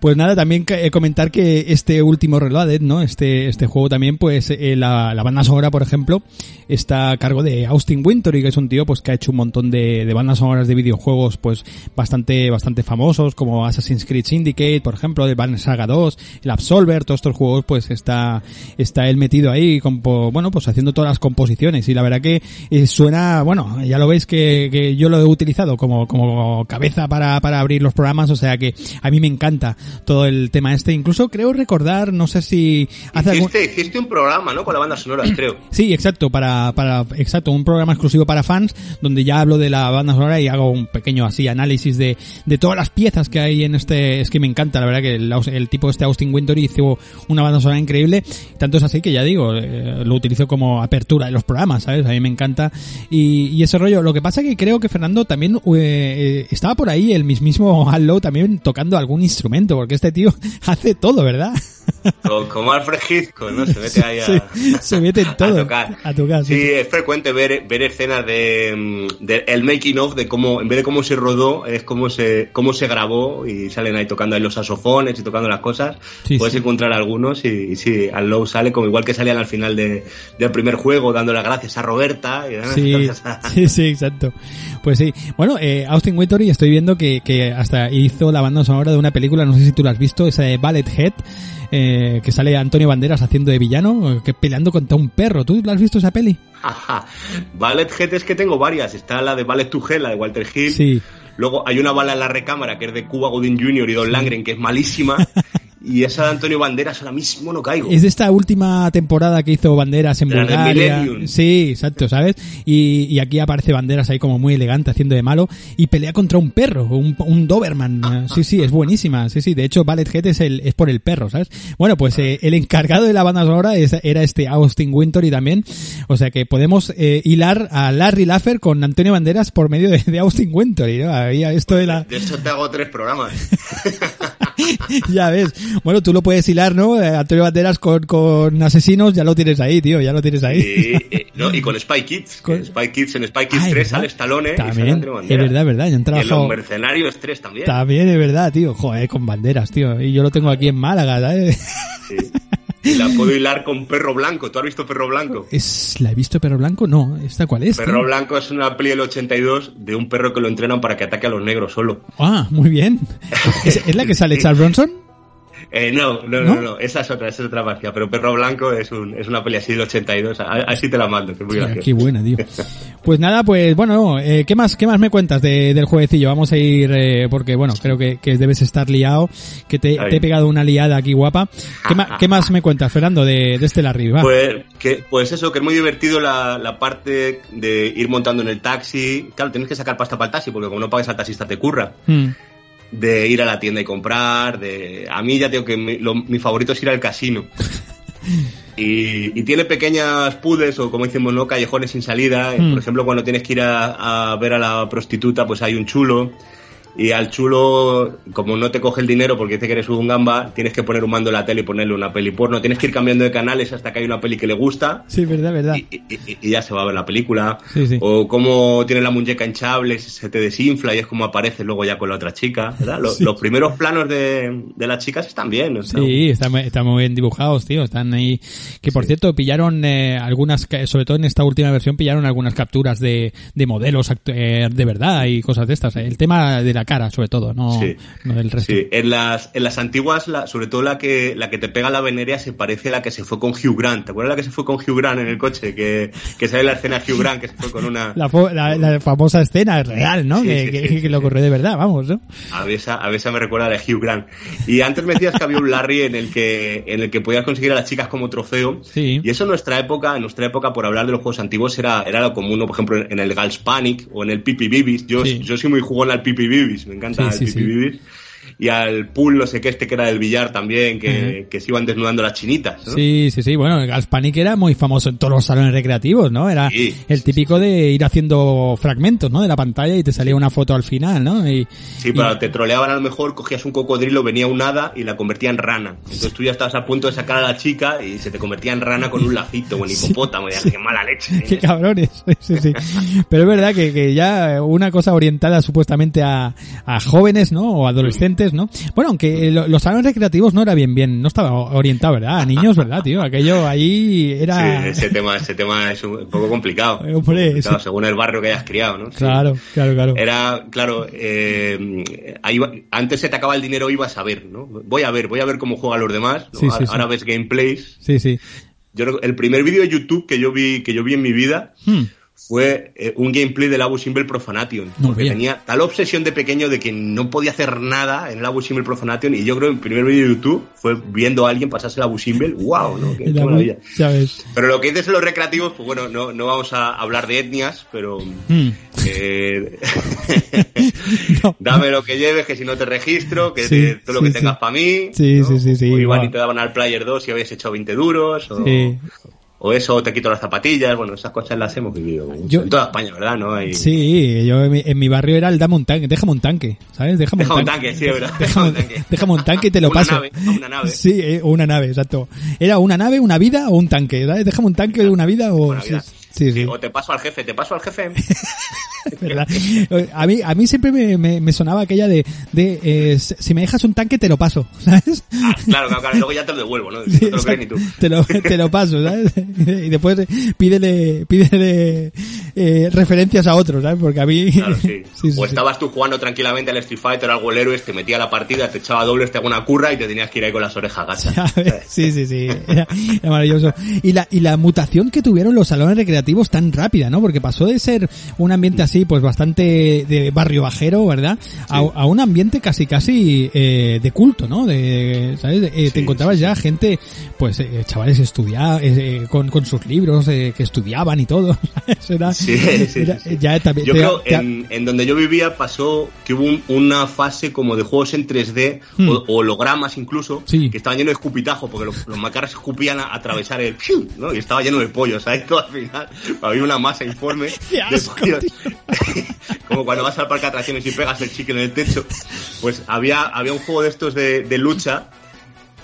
Pues nada, también eh, comentar que este último Reloaded, ¿no? Este, este juego también, pues, eh, la, la banda sonora, por ejemplo, está a cargo de Austin Wintory, que es un tío, pues, que ha hecho un montón de, de bandas sonoras de videojuegos, pues, bastante, bastante famosos, como Assassin's Creed Syndicate, por ejemplo, de Van Saga 2, el Absolver, todos estos juegos, pues, está, está él metido ahí, compo- bueno, pues, haciendo todas las composiciones, y la verdad que eh, suena, bueno, ya lo veis que, que yo lo he utilizado como, como cabeza para, para abrir los programas, o sea que a mí me encanta todo el tema este, incluso creo recordar, no sé si hace algún... Hiciste un programa, ¿no? Con la banda sonora, creo. Sí, exacto, para, para, exacto, un programa exclusivo para fans, donde ya hablo de la banda sonora y hago un pequeño así análisis de, de todas las piezas que hay en este, es que me encanta, la verdad que el, tipo este Austin Wintory hizo una banda sonora increíble, tanto es así que ya digo, eh, lo utilizo como apertura de los programas, ¿sabes? A mí me encanta, y, ese rollo, lo que pasa que creo que Fernando también, eh, eh, estaba por ahí el mismísimo Hal Lowe también tocando algún instrumento, porque este tío hace todo, ¿verdad? Como, Alfred Hitchcock, ¿no? Se mete ahí a, Sí, se mete en todo, a tocar. a tocar, sí, es frecuente ver, ver escenas de, mm, de el making of de cómo, en vez de cómo se rodó, es cómo se, cómo se grabó y salen ahí tocando ahí los saxofones y tocando las cosas. Sí, Puedes encontrar algunos y, y sí, al Low sale como igual que salían al final de, del primer juego, dando las gracias a Roberta y gracias a- sí, sí, exacto. Pues sí. Bueno, eh, Austin Wintory estoy viendo que, que hasta hizo la banda sonora de una película, no sé si tú la has visto, esa de Ballet Head, eh, que sale Antonio Banderas haciendo de villano, eh, que peleando contra un perro. ¿Tú has visto esa peli? Ajá. Ballet Head es que tengo varias. Está la de Ballet to Hell, la de Walter Hill. Sí. Luego hay una bala en la recámara que es de Cuba Gooding Jr. y Don Langren, que es malísima. y esa de Antonio Banderas ahora mismo no caigo. Es de esta última temporada que hizo Banderas en La Bulgaria. Sí, exacto, ¿sabes? Y, y aquí aparece Banderas ahí como muy elegante haciendo de malo y pelea contra un perro, un, un Doberman. Sí, sí, es buenísima. Sí, sí, de hecho Ballet Head es, el, es por el perro, ¿sabes? Bueno, pues eh, el encargado de la banda sonora es- era este Austin Wintory también. O sea que podemos eh, hilar a Larry Laffer con Antonio Banderas por medio de, de Austin Wintory, ¿no? Había esto de la... De eso te hago tres programas. ya ves. Bueno, tú lo puedes hilar, ¿no? Eh, Antonio Banderas con, con asesinos, ya lo tienes ahí, tío, ya lo tienes ahí. Y, eh, no, y con Spy Kids. Con- Spy Kids en Spy Kids Ah, es 3 verdad. sale Stallone y También, Antonio es verdad, es verdad, ya han Y en trabajado... Los Mercenarios 3 también. También es verdad, tío. Joder, con banderas, tío. Y yo lo tengo aquí en Málaga, ¿sabes? Sí. Y la puedo hilar con Perro Blanco. ¿Tú has visto Perro Blanco? Es, ¿La he visto Perro Blanco? No, ¿esta cuál es? Perro tío? Blanco es una peli del 82 de un perro que lo entrenan para que ataque a los negros solo. Ah, muy bien. ¿Es, es la que sale Charles Bronson? Eh, no, no, ¿No? no, no, esa es otra, esa es otra marca, pero Perro Blanco es, un, es una peli así del 82, a- así te la mando, que es muy qué buena, tío. Pues nada, pues bueno, eh, ¿qué más qué más me cuentas de- del jueguecillo? Vamos a ir, eh, porque bueno, creo que, que debes estar liado, que te, he pegado una liada aquí guapa. ¿Qué, ma- qué más me cuentas, Fernando, de, de este Larry? Va. Pues, que, pues eso, que es muy divertido la, la parte de ir montando en el taxi. Claro, tienes que sacar pasta para el taxi, porque como no pagues al taxista te curra. Mm, De ir a la tienda y comprar, de... A mí ya tengo que... Mi, lo- mi favorito es ir al casino. Y, y tiene pequeñas pudes o como decimos, ¿no? Callejones sin salida. Hmm. Por ejemplo, cuando tienes que ir a, a ver a la prostituta, pues hay un chulo. Y al chulo, como no te coge el dinero porque dice que eres un gamba, tienes que poner un mando en la tele y ponerle una peli porno. Tienes que ir cambiando de canales hasta que hay una peli que le gusta. Sí, verdad, verdad. Y, y- y ya se va a ver la película. Sí, sí. O cómo tiene la muñeca hinchable, se te desinfla y es como aparece luego ya con la otra chica. ¿verdad? Los, Sí. los primeros planos de, de las chicas están bien. están- Sí, están, están muy bien dibujados, tío. Están ahí. Que por cierto, pillaron eh, algunas, sobre todo en esta última versión, pillaron algunas capturas de, de modelos eh, de verdad y cosas de estas. El tema de la cara, sobre todo, no, Sí. no del resto. Sí, en las, en las antiguas, la- sobre todo la que, la que te pega la venerea se parece a la que se fue con Hugh Grant. ¿Te acuerdas la que se fue con Hugh Grant en el coche? Que, que sale la escena Hugh Grant que se fue con una... La, la- la famosa escena real, ¿no? Sí, que, que- que le ocurrió de verdad, vamos, ¿no? A veces, a veces me recuerda a la de Hugh Grant. Y antes me decías que había un Larry en el que, en el que podías conseguir a las chicas como trofeo. Sí. Y eso en nuestra época, en nuestra época, por hablar de los juegos antiguos, era, era lo común, ¿no? por ejemplo, en el Gals Panic o en el Pipi Bibis. Yo, yo soy muy jugón al Pipi Bibis, me encanta Sí, el sí, Pipi sí. Bibis. Y al pool, no sé qué, este que era del billar también, que, que se iban desnudando las chinitas. ¿no? Sí, sí, sí. Bueno, el Galspanic era muy famoso en todos los salones recreativos, ¿no? Era Sí, el sí, típico de ir haciendo fragmentos, ¿no? De la pantalla y te salía una foto al final, ¿no? Y, Sí, pero te troleaban a lo mejor, cogías un cocodrilo, venía un hada y la convertía en rana. Entonces tú ya estabas a punto de sacar a la chica y se te convertía en rana con un lacito o en hipopótamo. Y ya, qué mala leche. Qué cabrones. Sí, sí. Pero es verdad que, que ya una cosa orientada supuestamente a, a jóvenes, ¿no? O adolescentes, ¿no? Bueno, aunque lo- los salones recreativos no era bien, bien, no estaba orientado, ¿verdad? A niños, ¿verdad, tío? Aquello ahí era... Sí, ese tema, ese tema es un poco complicado. Eh, hombre, Complicado, sí. según el barrio que hayas criado, ¿no? Sí. Claro, claro, claro. Era, claro, eh, ahí antes se te acaba el dinero, ibas a ver, ¿no? Voy a ver, voy a ver cómo juegan los demás. ¿no? Sí, sí, ahora, ves gameplays. Sí, sí. Yo el primer vídeo de YouTube que yo vi, que yo vi en mi vida Hmm. Fue eh, un gameplay del Abu Simbel Profanation. No, porque bien. tenía tal obsesión de pequeño de que no podía hacer nada en el Abu Simbel Profanation. Y yo creo que el primer vídeo de YouTube fue viendo a alguien pasarse el Abu Simbel. ¡Wow! ¿no? Qué, qué La- maravilla. ya ves. Pero lo que dices en los recreativos, pues bueno, no, no vamos a hablar de etnias, pero Hmm. eh, No. dame lo que lleves, que si no te registro, que Sí, te- todo lo sí, que sí. tengas para mí. Sí, sí, sí, sí, O guau. y te daban al Player 2 si habías hecho 20 duros, o, Sí. O eso, o te quito las zapatillas, bueno, esas cosas las hemos vivido. Yo- en toda España, ¿verdad? ¿No? Hay... Sí, yo en mi, en mi barrio era el dame un tanque, déjame un tanque, ¿sabes? Déjame, Déjame un tanque, sí, verdad. Déjame, Déjame un tanque. déjame un tanque y te lo Una paso. nave, una nave. Sí, eh, o una nave, exacto. Era una nave, una vida o un tanque, ¿sabes? Déjame un tanque, una vida o... Una vida. Sí, sí, sí. O te paso al jefe, te paso al jefe. ¿verdad? A mí, a mí siempre me, me, me sonaba aquella de, de eh, si me dejas un tanque te lo paso, ¿sabes? Ah, claro, claro, claro, luego ya te lo devuelvo, ¿no? Te lo crees ni tú. exacto. te, lo, te lo paso, ¿sabes? Y después pídele, pídele eh, referencias a otros, ¿sabes? Porque a mí... Claro, sí. Sí, sí, o sí. estabas tú jugando tranquilamente al Street Fighter, algo el héroe, te metía la partida, te echaba dobles, te hago una curra y te tenías que ir ahí con las orejas gachas. Sí, sí, sí. Era, era maravilloso. Y la, y la mutación que tuvieron los salones recreativos tan rápida, ¿no? Porque pasó de ser un ambiente así, pues bastante de barrio bajero, ¿verdad? A, a un ambiente casi, casi eh, de culto, ¿no? De, ¿sabes? Eh, te encontrabas ya gente, pues, eh, chavales estudiar, eh, con, con sus libros, eh, que estudiaban y todo. ¿sabes? Era, Sí, sí, sí, era- sí. ya también Yo te- creo te- en, en donde yo vivía pasó que hubo un- una fase como de juegos en 3D Hmm. o, hologramas incluso que estaban llenos de escupitajo porque los, los macarras escupían a atravesar el y estaba lleno de pollos ahí todo al final había una masa informe de asco, pollos. tío. como cuando vas al parque de atracciones y pegas el chicle en el techo pues había había un juego de estos de, de lucha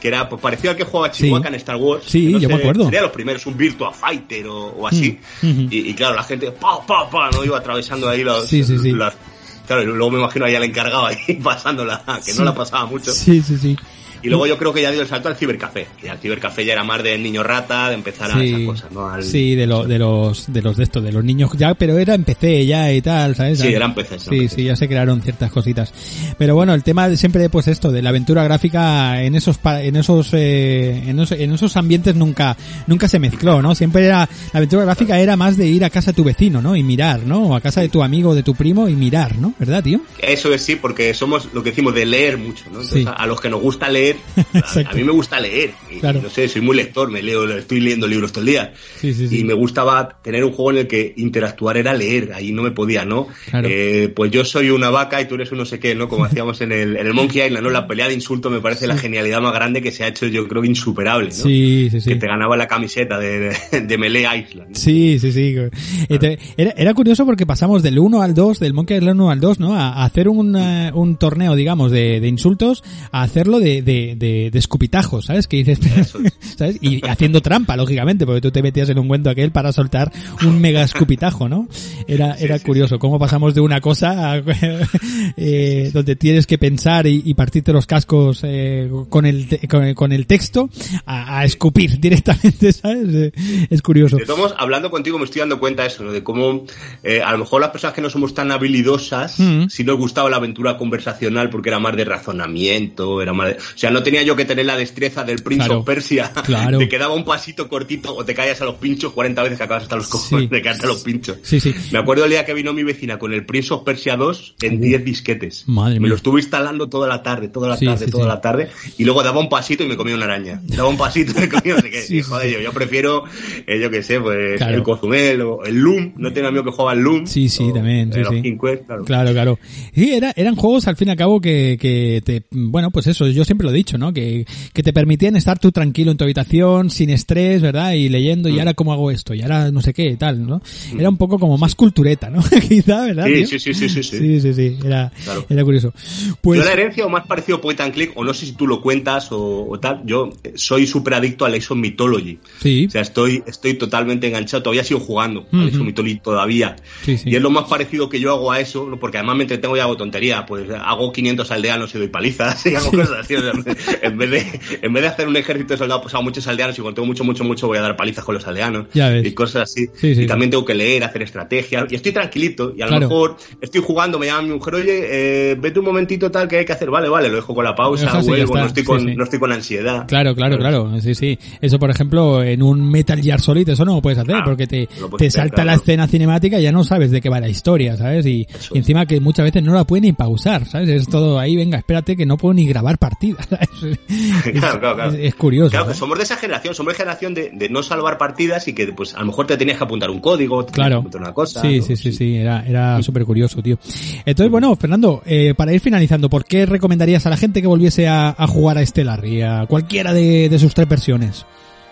que era pues, parecido al que jugaba Chihuahua Sí. en Star Wars. Sí, no yo me acuerdo. Sería los primeros, un Virtua Fighter o, o así. Mm, y, y claro, la gente, pa, pa, pa, no iba atravesando ahí los, Sí, sí, sí. las- Claro, y luego me imagino ahí al encargado ahí pasándola, que no la pasaba mucho. Sí, sí, sí. Y luego yo creo que ya dio el salto al cibercafé. Y al cibercafé ya era más del niño rata, de empezar a esas cosas, ¿no? Al- sí, de, lo, de los de los de estos, de los niños ya, pero era en PC ya y tal, ¿sabes? Sí, eran PCs, Sí, sí, ya se crearon ciertas cositas. Pero bueno, el tema de siempre pues esto de la aventura gráfica en esos en esos eh, en esos, en esos ambientes nunca nunca se mezcló, ¿no? Siempre era la aventura gráfica era más de ir a casa de tu vecino, ¿no? Y mirar, ¿no? O a casa de tu amigo, o de tu primo y mirar, ¿no? ¿Verdad, tío? Eso es sí, porque somos lo que decimos de leer mucho, ¿no? Entonces, Sí. a, a los que nos gusta leer leer. A, mí me gusta leer. Y, No sé, soy muy lector, me leo, estoy leyendo libros todo el día. y me gustaba tener un juego en el que interactuar era leer, ahí no me podía, ¿no? Eh, pues yo soy una vaca y tú eres un no sé qué, ¿no? Como hacíamos en el, en el Monkey Island, ¿no? La pelea de insulto me parece la genialidad más grande que se ha hecho, yo creo que insuperable, ¿no? Sí, sí, sí. Que te ganaba la camiseta de, de, Melee Island. Sí, sí, sí. Era, era, curioso porque pasamos del 1 al 2, del Monkey Island 1 al 2, ¿no? A, hacer un, eh, un torneo, digamos, de, de insultos, a hacerlo de, de, de, de escupitajos, ¿sabes? Que dices, ¿sabes? Y haciendo trampa, lógicamente, porque tú te metías en un cuento aquel para soltar un mega escupitajo, ¿no? Era, era curioso cómo pasamos de una cosa a, eh, donde tienes que pensar y, y partirte los cascos eh, con, el, con, el texto a, a, escupir directamente, ¿sabes? Es curioso. Estamos hablando contigo, me estoy dando cuenta de eso, ¿no? de cómo eh, a lo mejor las personas que no somos tan habilidosas, mm. si nos gustaba la aventura conversacional porque era más de razonamiento, era más de... O sea, no tenía yo que tener la destreza del Prince of Persia, claro. te quedaba un pasito cortito o te caías a los pinchos 40 veces que acabas hasta los cojones de caerte a los pinchos. Sí, sí. Me acuerdo el día que vino mi vecina con el Prince of Persia 2 en 10 disquetes. Madre me lo estuve instalando toda la tarde, toda la tarde, toda la tarde, y luego daba un pasito y me comía una araña. Daba un pasito y me comía no sé qué. joder, yo, yo prefiero, eh, yo qué sé, pues el Cozumel o el Loom. No tengo amigo que juega al Loom. Sí, sí, también. Sí, sí. claro. claro, claro. Sí, era, eran juegos al fin y al cabo que, que te, bueno, pues eso, yo siempre lo dicho, ¿no? Que, que te permitían estar tú tranquilo en tu habitación, sin estrés, ¿verdad? Y leyendo, y mm. ahora cómo hago esto, y ahora no sé qué, tal, ¿no? Mm. Era un poco como más cultureta, ¿no? Quizá, ¿verdad? Sí, sí, sí, sí, sí, sí. Sí, sí, Era, era curioso. Pues... Yo la herencia o más parecido point and click, o no sé si tú lo cuentas o, tal, yo soy súper adicto a Layson Mythology. Sí. O sea, estoy, estoy totalmente enganchado, todavía sigo jugando a Layson Mythology todavía. Sí, sí. Y es lo más parecido que yo hago a eso, porque además me entretengo y hago tontería, pues hago 500 aldeanos y doy palizas y hago cosas así. en, vez de, en vez de hacer un ejército de soldados, pues hago muchos aldeanos y cuando tengo mucho, mucho, mucho voy a dar palizas con los aldeanos. Y cosas así. y también tengo que leer, hacer estrategias. Y estoy tranquilito. Y a lo mejor estoy jugando, me llama mi mujer, oye, eh, vete un momentito tal que hay que hacer. Vale, vale, lo dejo con la pausa, vuelvo, no estoy con, no estoy con ansiedad. Claro, claro, claro. Sí, sí. Eso, por ejemplo, en un Metal Gear Solid, eso no lo puedes hacer, porque te, te salta la escena cinemática y ya no sabes de qué va la historia, ¿sabes? Y, encima que muchas veces no la pueden ni pausar, ¿sabes? Es todo ahí, venga, espérate que no puedo ni grabar partidas. Es, claro, claro, claro. Es, curioso. Claro, que somos de esa generación, somos de generación de, de, no salvar partidas y que pues a lo mejor te tenías que apuntar un código, claro. apuntar una cosa. Sí, sí, sí, sí, era, era súper curioso, tío. Entonces, bueno, Fernando, eh, para ir finalizando, ¿por qué recomendarías a la gente que volviese a, a jugar a este Larry, a cualquiera de, de sus tres versiones?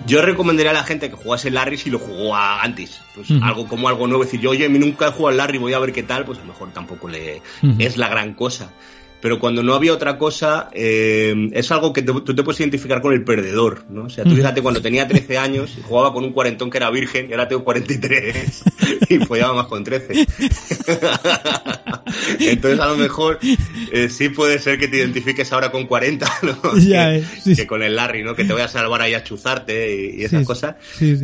Yo recomendaría a la gente que jugase Larry si lo jugó antes. Pues algo como algo nuevo. decir, yo, oye, nunca he jugado al Larry, voy a ver qué tal, pues a lo mejor tampoco le es la gran cosa pero cuando no había otra cosa, eh, es algo que tú te puedes identificar con el perdedor, ¿no? O sea, tú fíjate, cuando tenía 13 años, jugaba con un cuarentón que era virgen, y ahora tengo 43, y follaba más con 13. Entonces, a lo mejor, eh, sí puede ser que te identifiques ahora con 40, ¿no? Ya, que, que, con el Larry, ¿no? Que te voy a salvar ahí a chuzarte y, esas cosas.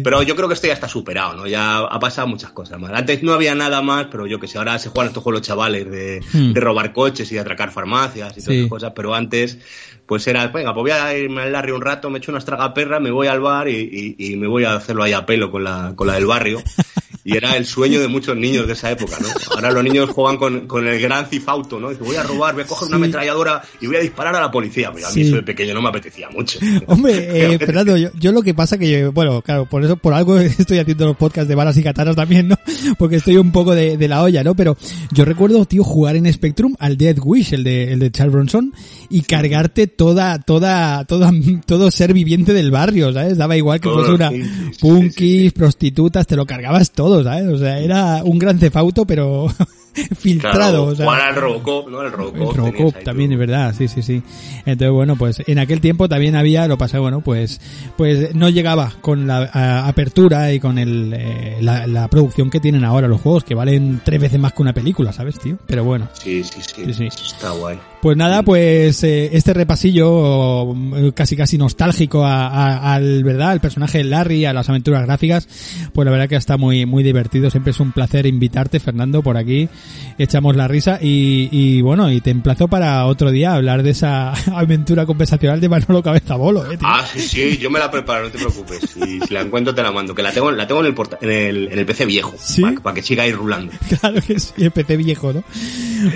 Pero yo creo que esto ya está superado, ¿no? Ya ha pasado muchas cosas más. Antes no había nada más, pero yo que sé, ahora se juegan estos juegos los chavales de, hmm. de robar coches y de atracar farmacias farmacias y todas esas cosas, pero antes pues era, venga, pues voy a irme al barrio un rato, me echo una perra, me voy al bar y, y, me voy a hacerlo ahí a pelo con la, con la del barrio. Y era el sueño de muchos niños de esa época, ¿no? Ahora los niños juegan con, con el gran cifauto, ¿no? Dice, voy a robar, voy a coger una ametralladora y voy a disparar a la policía. Pero a mí eso de pequeño no me apetecía mucho. Hombre, eh, Fernando, yo, yo, lo que pasa que, bueno, claro, por eso, por algo estoy haciendo los podcasts de balas y katanas también, ¿no? Porque estoy un poco de, de la olla, ¿no? Pero yo recuerdo, tío, jugar en Spectrum al Dead Wish, el de, el de Charles Bronson, y cargarte toda, toda, toda, todo ser viviente del barrio, ¿sabes? Daba igual que fuese una punkis, prostitutas, te lo cargabas todo, ¿sabes? O sea, era un gran cefauto, pero filtrado. o sea, el Robocop, ¿no? El Robocop. también, es verdad, sí, sí, sí. Entonces, bueno, pues en aquel tiempo también había, lo pasa, bueno, pues, pues no llegaba con la apertura y con el, eh, la, producción que tienen ahora los juegos, que valen tres veces más que una película, ¿sabes, tío? Pero bueno. Sí, sí, sí. sí, Está guay. Pues nada, pues eh, este repasillo eh, casi casi nostálgico al verdad, al personaje de Larry, a las aventuras gráficas, pues la verdad que está muy muy divertido. Siempre es un placer invitarte, Fernando, por aquí echamos la risa y, y bueno, y te emplazo para otro día hablar de esa aventura conversacional de Manolo Cabeza Bolo, ¿eh, tío? Ah, sí, sí, yo me la preparo, no te preocupes. Y si la encuentro te la mando, que la tengo, la tengo en el, porta- en el, en el PC viejo, ¿Sí? para, que siga ahí rulando. Claro que sí, el PC viejo, ¿no?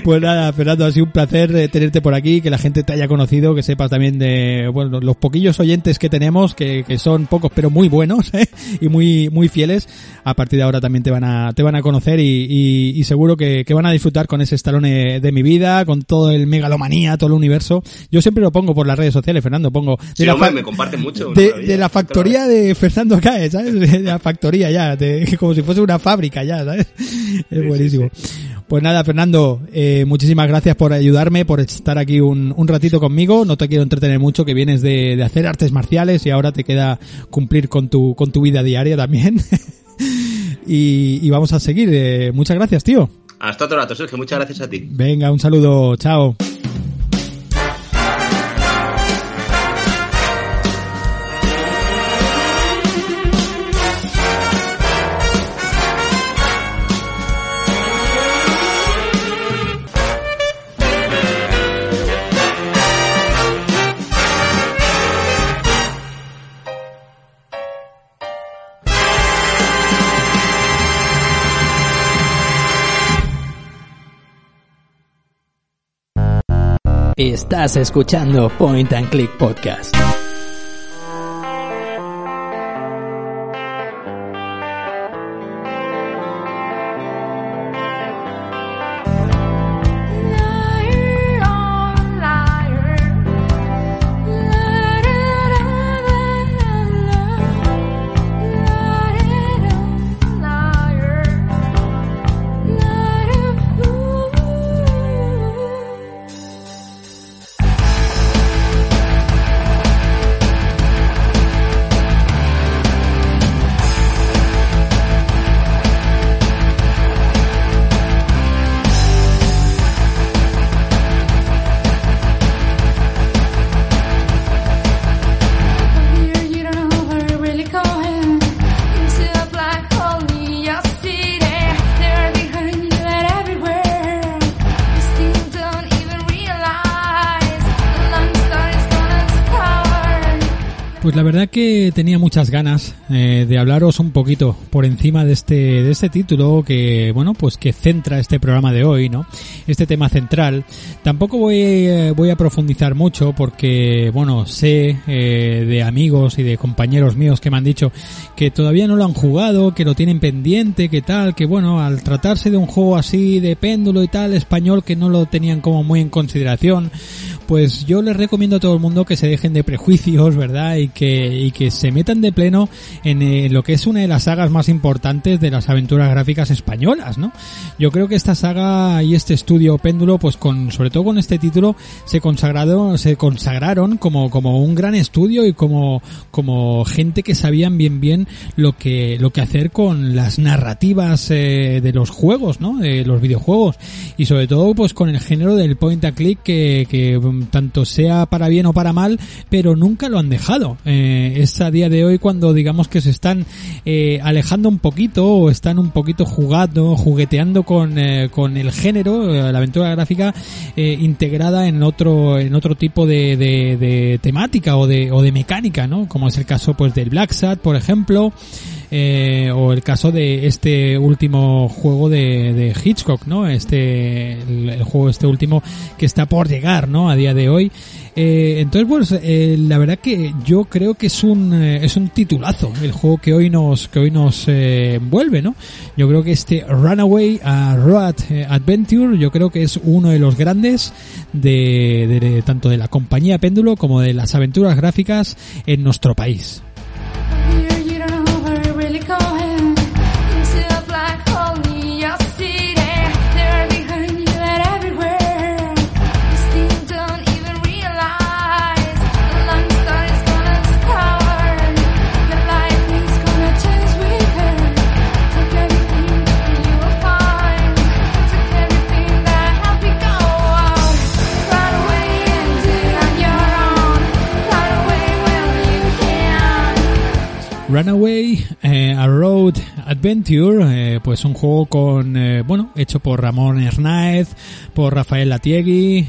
Pues nada, Fernando, ha sido un placer eh, tenerte por aquí, que la gente te haya conocido, que sepas también de, bueno, los poquillos oyentes que tenemos, que, que son pocos pero muy buenos, ¿eh? y muy, muy fieles. A partir de ahora también te van a, te van a conocer y, y, y seguro que, que van a disfrutar con ese estalone de mi vida, con todo el megalomanía, todo el universo. Yo siempre lo pongo por las redes sociales, Fernando, pongo Sí, la hombre, me comparten mucho. de, de la factoría de Fernando Cae, ¿sabes? De la factoría ya, de- como si fuese una fábrica ya, ¿sabes? Es buenísimo. Pues nada, Fernando, eh, muchísimas gracias por ayudarme, por estar aquí un, un ratito conmigo. No te quiero entretener mucho, que vienes de, de hacer artes marciales y ahora te queda cumplir con tu, con tu vida diaria también. y, y vamos a seguir. Eh, muchas gracias, tío. Hasta otro rato, Sergio, muchas gracias a ti. Venga, un saludo, chao. Estás escuchando Point and Click Podcast. Ganas eh, de hablaros un poquito por encima de este de este título que bueno pues que centra este programa de hoy, ¿no? Este tema central. Tampoco voy eh, voy a profundizar mucho porque bueno sé eh, de amigos y de compañeros míos que me han dicho que todavía no lo han jugado, que lo tienen pendiente, que tal, que bueno al tratarse de un juego así de péndulo y tal español que no lo tenían como muy en consideración, pues yo les recomiendo a todo el mundo que se dejen de prejuicios, ¿verdad? Y que, y que se metan de pleno en eh, lo que es una de las sagas más importantes de las aventuras gráficas españolas, ¿no? Yo creo que esta saga y este estudio péndulo, pues con, sobre todo con este título, se consagrado, se consagraron como, como un gran estudio y como, como gente que sabían bien bien lo que, lo que hacer con las narrativas eh, de los juegos, ¿no? De los videojuegos. Y sobre todo, pues con el género del point and click que, que mm, tanto sea para bien o para mal, pero nunca lo han dejado. Eh, es a día de hoy cuando digamos que se están eh, alejando un poquito o están un poquito jugando, jugueteando con, eh, con el género, eh, la aventura gráfica integrada en otro, en otro tipo de, de, de temática o de, o de mecánica, ¿no? Como es el caso pues del Black Sat, por ejemplo, eh, o el caso de este último juego de, de Hitchcock, ¿no? Este, el, juego este último que está por llegar, ¿no? A día de hoy. Eh, entonces, pues, eh, la verdad que yo creo que es un, eh, es un titulazo el juego que hoy nos, que hoy nos eh, envuelve, ¿no? Yo creo que este Runaway a Road eh, Adventure, yo creo que es uno de los grandes de, de- de- tanto de la compañía Péndulo como de las aventuras gráficas en nuestro país. Runaway, eh, A Road Adventure, eh, pues un juego con, eh, bueno, hecho por Ramón Hernáez, por Rafael Latiegui,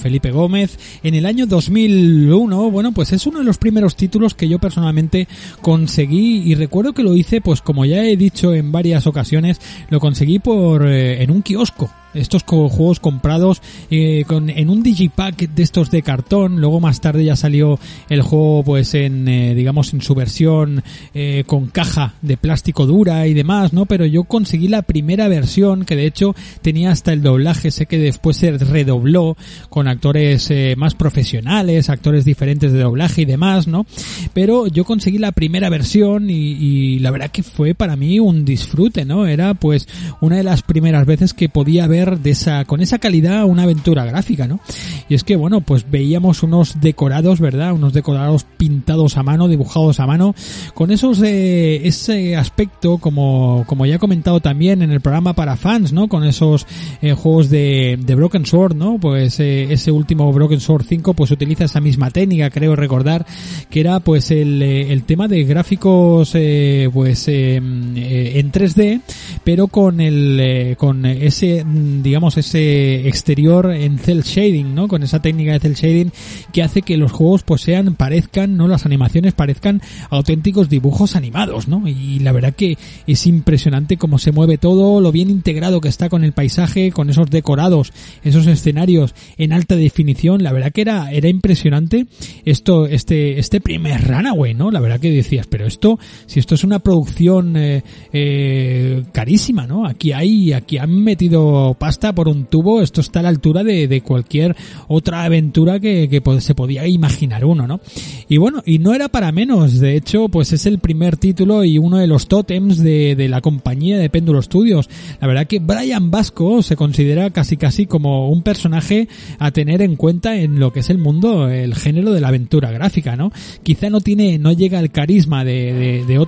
Felipe Gómez. En el año 2001, bueno, pues es uno de los primeros títulos que yo personalmente conseguí y recuerdo que lo hice, pues como ya he dicho en varias ocasiones, lo conseguí por, en un kiosco estos juegos comprados eh, con, en un digipack de estos de cartón. Luego más tarde ya salió el juego pues en, eh, digamos, en su versión eh, con caja de plástico dura y demás, ¿no? Pero yo conseguí la primera versión que de hecho tenía hasta el doblaje. Sé que después se redobló con actores más profesionales, actores diferentes de doblaje y demás, ¿no? Pero yo conseguí la primera versión y, y la verdad que fue para mí un disfrute, ¿no? Era pues una de las primeras veces que podía ver de esa, con esa calidad una aventura gráfica, ¿no? Y es que bueno, pues veíamos unos decorados, ¿verdad? Unos decorados pintados a mano, dibujados a mano, con esos, eh, ese aspecto, como, como ya he comentado también en el programa para fans, ¿no? Con esos eh, juegos de, de Broken Sword, ¿no? Pues eh, ese último Broken Sword 5 pues utiliza esa misma técnica, creo recordar, que era pues el, eh, el tema de gráficos eh, pues eh, eh, en 3D, pero con el con ese digamos ese exterior en cel shading, ¿no? Con esa técnica de cel shading que hace que los juegos pues sean parezcan, no las animaciones parezcan auténticos dibujos animados, ¿no? Y la verdad que es impresionante cómo se mueve todo, lo bien integrado que está con el paisaje, con esos decorados, esos escenarios en alta definición, la verdad que era era impresionante esto este este primer Runaway, ¿no? La verdad que decías, pero esto si esto es una producción eh, eh, carísima, ¿no? Aquí hay aquí han metido pasta por un tubo, esto está a la altura de, cualquier otra aventura que, que se podía imaginar uno, ¿no? Y bueno, y no era para menos, de hecho, pues es el primer título y uno de los tótems de, la compañía de Péndulo Studios. La verdad que Brian Vasco se considera casi casi como un personaje a tener en cuenta en lo que es el mundo, el género de la aventura gráfica, ¿no? Quizá no tiene, no llega al carisma de, de, de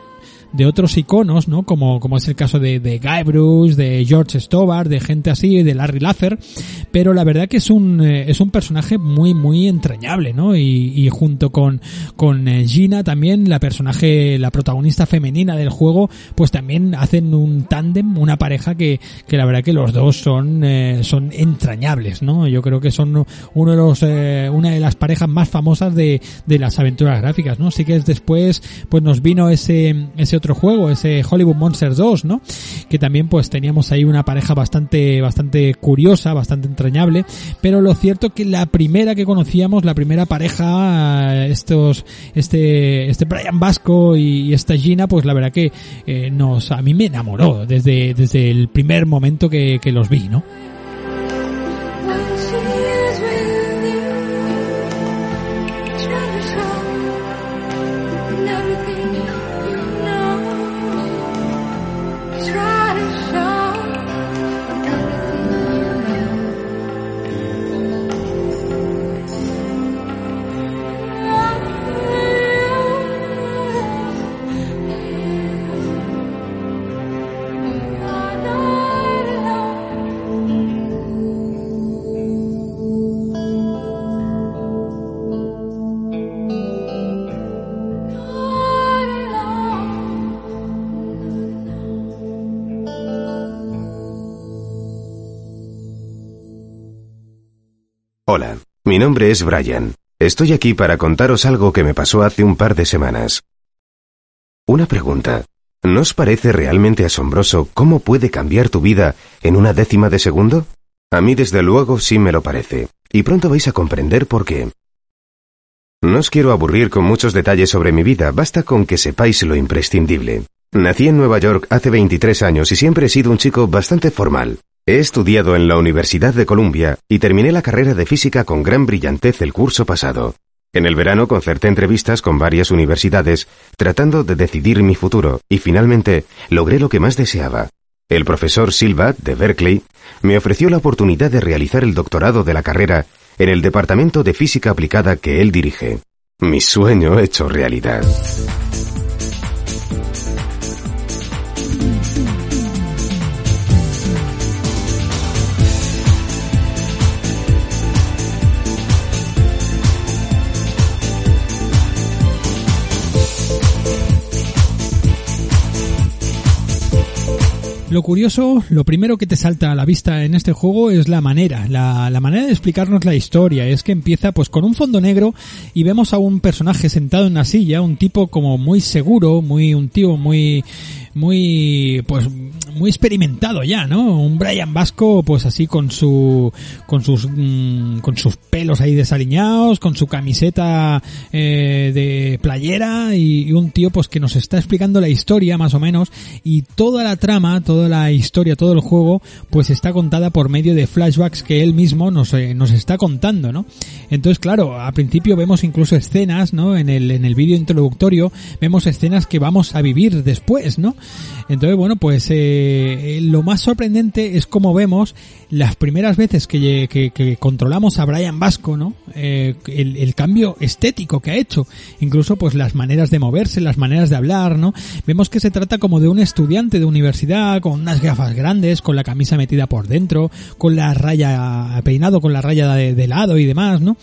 de otros iconos, ¿no? Como, como es el caso de, de Guy Bruce, de George Stobar, de gente así, de Larry Laffer, pero la verdad que es un, eh, es un personaje muy, muy entrañable, ¿no? Y, y junto con, con eh, Gina también, la personaje, la protagonista femenina del juego, pues también hacen un tándem, una pareja que, que la verdad que los dos son, eh, son entrañables, ¿no? Yo creo que son uno de los, eh, una de las parejas más famosas de, de las aventuras gráficas, ¿no? Sí que es después, pues nos vino ese, ese otro juego, ese Hollywood Monsters 2, ¿no? Que también pues teníamos ahí una pareja bastante, bastante curiosa, bastante entrañable, pero lo cierto que la primera que conocíamos, la primera pareja, estos, este, este Brian Vasco y, y esta Gina, pues la verdad que eh, nos, a mí me enamoró desde, desde el primer momento que, que los vi, ¿no? Mi nombre es Brian. Estoy aquí para contaros algo que me pasó hace un par de semanas. Una pregunta. ¿No os parece realmente asombroso cómo puede cambiar tu vida en una décima de segundo? A mí desde luego sí me lo parece, y pronto vais a comprender por qué. No os quiero aburrir con muchos detalles sobre mi vida, basta con que sepáis lo imprescindible. Nací en Nueva York hace 23 años y siempre he sido un chico bastante formal. He estudiado en la Universidad de Columbia y terminé la carrera de física con gran brillantez el curso pasado. En el verano concerté entrevistas con varias universidades tratando de decidir mi futuro y finalmente logré lo que más deseaba. El profesor Silva, de Berkeley, me ofreció la oportunidad de realizar el doctorado de la carrera en el Departamento de Física Aplicada que él dirige. Mi sueño hecho realidad. Lo curioso, lo primero que te salta a la vista en este juego es la manera, la, manera de explicarnos la historia. Es que empieza pues con un fondo negro y vemos a un personaje sentado en una silla, un tipo como muy seguro, muy, un tío muy, muy, pues, muy experimentado ya, ¿no? Un Brian Vasco, pues así con su, con sus, mmm, con sus pelos ahí desaliñados, con su camiseta eh, de playera y, un tío pues que nos está explicando la historia más o menos y toda la trama, toda la historia, todo el juego, pues está contada por medio de flashbacks que él mismo nos, eh, nos está contando, ¿no? Entonces, claro, al principio vemos incluso escenas, ¿no? En el, en el vídeo introductorio vemos escenas que vamos a vivir después, ¿no? Entonces, bueno, pues eh, lo más sorprendente es como vemos las primeras veces que controlamos a Brian Vasco, ¿no? Eh, el, el, cambio estético que ha hecho, incluso pues las maneras de moverse, las maneras de hablar, ¿no? Vemos que se trata como de un estudiante de universidad con unas gafas grandes, con la camisa metida por dentro, con la raya peinado con la raya de, de lado y demás, ¿no?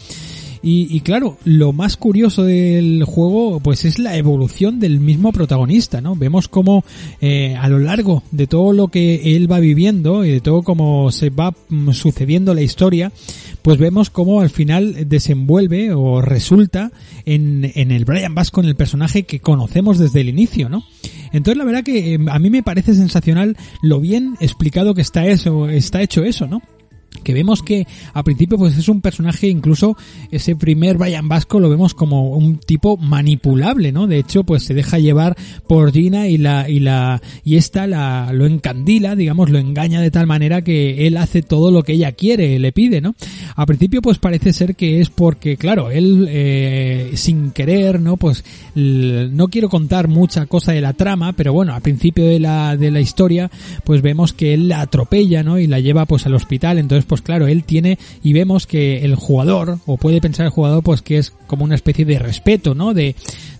Y, y, claro, lo más curioso del juego, pues es la evolución del mismo protagonista, ¿no? Vemos cómo eh, a lo largo de todo lo que él va viviendo y de todo cómo se va mm, sucediendo la historia, pues vemos cómo al final desenvuelve o resulta en, en el Brian Vasco, en el personaje que conocemos desde el inicio, ¿no? Entonces la verdad que eh, a mí me parece sensacional lo bien explicado que está eso, está hecho eso, ¿no? Que vemos que a principio pues es un personaje incluso ese primer Brian Vasco lo vemos como un tipo manipulable no de hecho pues se deja llevar por Gina y la y la y esta la lo encandila digamos lo engaña de tal manera que él hace todo lo que ella quiere le pide no a principio pues parece ser que es porque claro él eh, sin querer no pues no quiero contar mucha cosa de la trama pero bueno al principio de la de la historia pues vemos que él la atropella no y la lleva pues al hospital. Entonces pues claro, él tiene y vemos que el jugador, o puede pensar el jugador, pues que es como una especie de respeto, ¿no? De,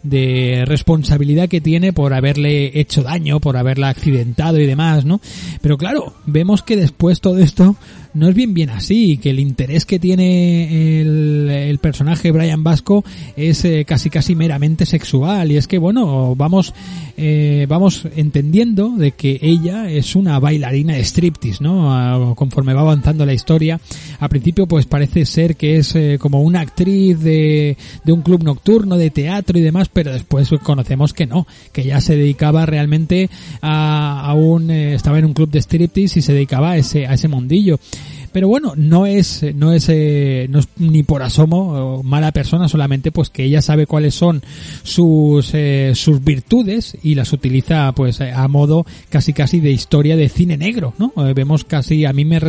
de responsabilidad que tiene por haberle hecho daño, por haberla accidentado y demás, ¿no? Pero claro, vemos que después todo esto no es bien bien así, que el interés que tiene el, el personaje Brian Vasco es eh, casi casi meramente sexual y es que bueno, vamos eh, vamos entendiendo de que ella es una bailarina de striptease, ¿no? A, conforme va avanzando la historia, a principio pues parece ser que es eh, como una actriz de, de un club nocturno, de teatro y demás, pero después conocemos que no, que ella se dedicaba realmente a, a un, eh, estaba en un club de striptease y se dedicaba a ese, a ese mundillo pero bueno no es no es eh, no es ni por asomo mala persona solamente pues que ella sabe cuáles son sus eh, sus virtudes y las utiliza pues a modo casi casi de historia de cine negro no eh, vemos casi a mí me,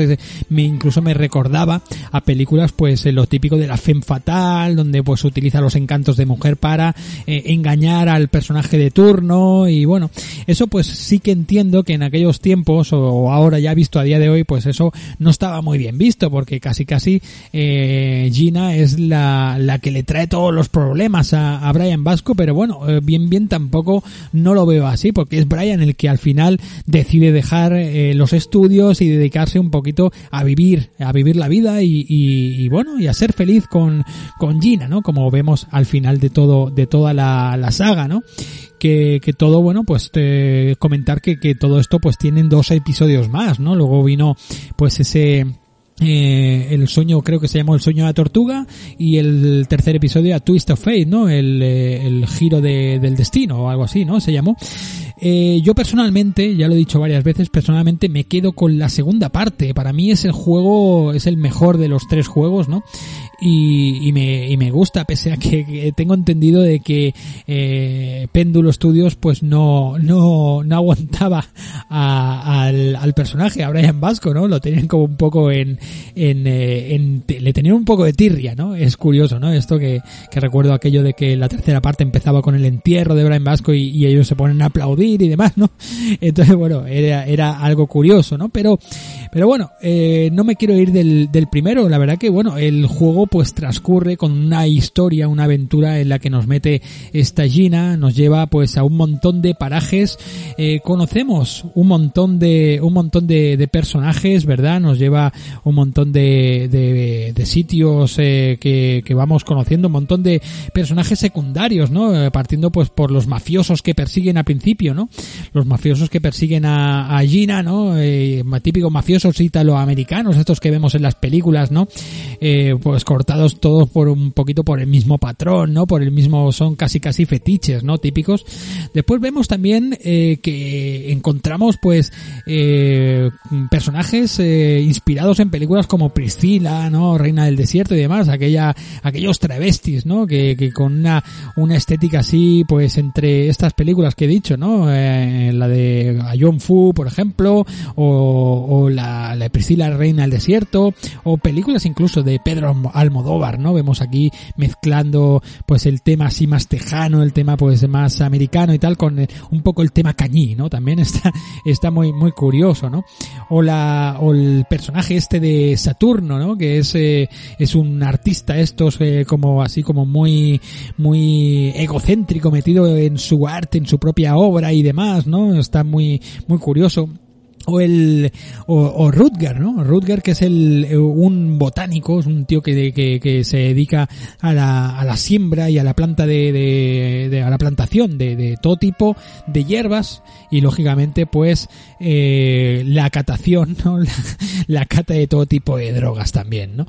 me, incluso me recordaba a películas pues lo típico de la femme fatal donde pues utiliza los encantos de mujer para eh, engañar al personaje de turno y bueno eso pues sí que entiendo que en aquellos tiempos o ahora ya visto a día de hoy pues eso no estaba muy bien visto porque casi casi eh, Gina es la, la que le trae todos los problemas a, a Brian Vasco pero bueno eh, bien bien tampoco no lo veo así porque es Brian el que al final decide dejar eh, los estudios y dedicarse un poquito a vivir a vivir la vida y, y, y, bueno y a ser feliz con, con Gina no como vemos al final de todo de toda la, la saga no que, que todo, bueno, pues te comentar que, que todo esto pues tienen dos episodios más, ¿no? Luego vino pues ese eh, el sueño creo que se llamó el sueño de la tortuga y el tercer episodio a Twist of Fate, ¿no? El, eh, el giro de, del destino o algo así, ¿no? Se llamó. Eh, yo personalmente, ya lo he dicho varias veces, personalmente me quedo con la segunda parte. Para mí es el juego, es el mejor de los tres juegos, ¿no? Y, y, me, y me gusta, pese a que, tengo entendido de que eh, Péndulo Studios pues no, no, no aguantaba a, al, al, personaje, a Brian Vasco, ¿no? Lo tenían como un poco en, en, eh, en, le tenían un poco de tirria, ¿no? Es curioso, ¿no? Esto que, que recuerdo aquello de que la tercera parte empezaba con el entierro de Brian Vasco y, y ellos se ponen a aplaudir y demás, ¿no? Entonces, bueno, era, era algo curioso, ¿no? Pero, Pero bueno, eh, no me quiero ir del, del primero, la verdad que bueno, el juego pues transcurre con una historia, una aventura en la que nos mete esta Gina, nos lleva pues a un montón de parajes, eh, conocemos un montón de, un montón de, personajes, ¿verdad? Nos lleva un montón de, de, sitios eh, que, que vamos conociendo, un montón de personajes secundarios, ¿no? Eh, partiendo pues por los mafiosos que persiguen al principio, ¿no? Los mafiosos que persiguen a, a Gina, ¿no? Eh, típicos mafiosos italoamericanos, estos que vemos en las películas, ¿no? Eh, pues cortados todos por un poquito por el mismo patrón, ¿no? Por el mismo, son casi casi fetiches, ¿no? Típicos. Después vemos también eh, que encontramos pues eh, personajes inspirados en películas como Priscila, ¿no? Reina del Desierto y demás, aquella, aquellos travestis, ¿no? Que, que con una, una estética así, pues entre estas películas que he dicho, ¿no? La de John Fu, por ejemplo, o la, la Priscila Reina del Desierto, o películas incluso de Pedro Almodóvar, ¿no? Vemos aquí mezclando pues el tema así más tejano, el tema pues más americano y tal, con eh, un poco el tema cañí, ¿no? También está, está muy, muy curioso, ¿no? O la, o el personaje este de Saturno, ¿no? Que es, eh, es un artista estos, eh, como así como muy, muy egocéntrico, metido en su arte, en su propia obra y demás, ¿no? Está muy, muy curioso o el o, Rutger, ¿no? Rutger que es el eh, un botánico, es un tío que, que, que se dedica a la, a la siembra y a la planta de, de, de- a la plantación de, de todo tipo de hierbas y lógicamente pues eh, la catación, ¿no? La, la cata de todo tipo de drogas también, ¿no?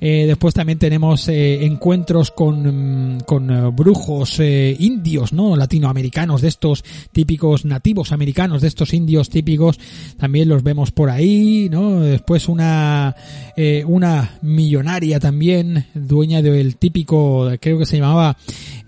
Eh, después también tenemos eh, encuentros con, mm, con eh, brujos eh, indios, ¿no? Latinoamericanos, de estos típicos nativos americanos, de estos indios típicos, también los vemos por ahí, ¿no? Después una, eh, una millonaria también, dueña del típico, creo que se llamaba,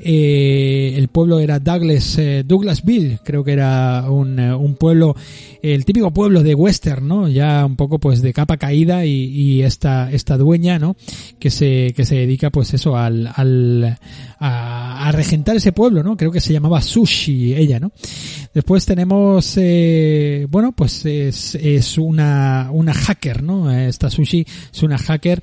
eh, el pueblo era Douglas, eh, Douglasville, creo que era un, eh, un pueblo, el típico pueblo de western, ¿no? Ya un poco pues de capa caída y, esta, esta dueña, ¿no? Que se, que se dedica pues eso al, al, a, a regentar ese pueblo, ¿no? Creo que se llamaba Sushi ella, ¿no? Después tenemos, bueno, pues es, es una, una hacker, ¿no? Esta Sushi es una hacker,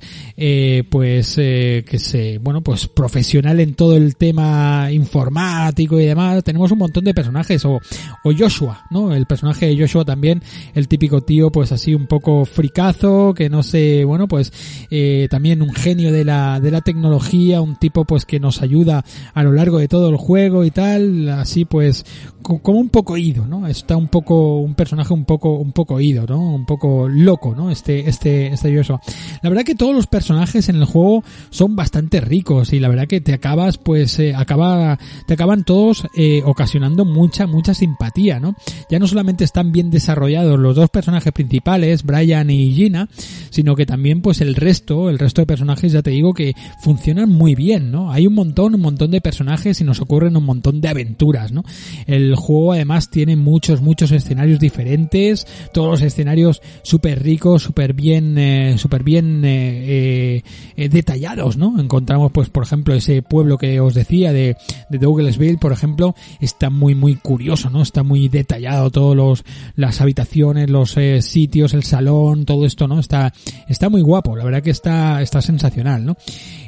pues, que se, bueno, pues profesional en todo el tema informático y demás. Tenemos un montón de personajes, o, o Joshua, ¿no? El personaje de Joshua también, el típico tío, pues así un poco fricazo, que no sé, bueno, pues, eh, también un genio de la, de la tecnología, un tipo pues que nos ayuda a lo largo de todo el juego y tal, así pues, co- como un poco ido, ¿no? Está un poco, un personaje un poco, un poco ido, ¿no? Un poco loco, ¿no? Este, este, este Joshua. La verdad que todos los personajes en el juego son bastante ricos y la verdad que te acabas, pues, eh, acaba, te acaban todos eh, ocasionando mucha, mucha simpatía, ¿no? Ya no solamente están bien desarrollados los dos personajes principales, Brian y Gina, sino que también, pues, el resto, el resto de personajes, ya te digo que funcionan muy bien, ¿no? Hay un montón, un montón de personajes y nos ocurren un montón de aventuras, ¿no? El juego además tiene muchos, muchos escenarios diferentes, todos los escenarios súper ricos, súper bien, eh, súper bien eh, eh, detallados, ¿no? Encontramos, pues, por ejemplo, ese pueblo que os decía de, de Douglasville, por ejemplo, está muy, muy curioso, ¿no? Está muy detallado todos los, las habitaciones, los eh, sitios, el salón, todo esto, ¿no? Está, está muy guapo, la verdad que está, está sensacional, ¿no?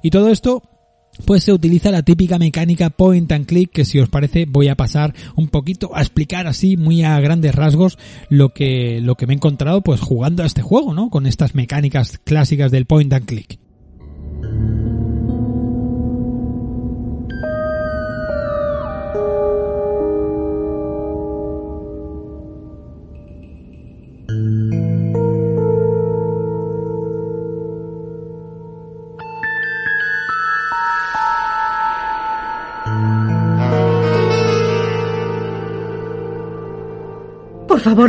Y todo esto pues se utiliza la típica mecánica point and click que si os parece voy a pasar un poquito a explicar así muy a grandes rasgos lo que lo que me he encontrado pues jugando a este juego, ¿no? Con estas mecánicas clásicas del point and click.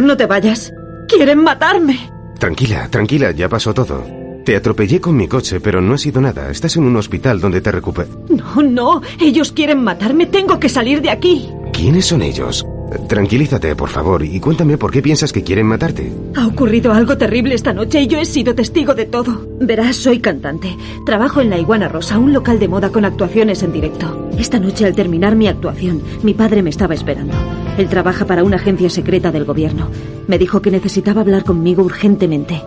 No te vayas. Quieren matarme. Tranquila, tranquila, ya pasó todo. Te atropellé con mi coche, pero no ha sido nada. Estás en un hospital donde te recuper... No, no. Ellos quieren matarme. Tengo que salir de aquí. ¿Quiénes son ellos? Tranquilízate, por favor, y cuéntame por qué piensas que quieren matarte. Ha ocurrido algo terrible esta noche y yo he sido testigo de todo. Verás, soy cantante. Trabajo en La Iguana Rosa, un local de moda con actuaciones en directo. Esta noche, al terminar mi actuación, mi padre me estaba esperando. Él trabaja para una agencia secreta del gobierno. Me dijo que necesitaba hablar conmigo urgentemente.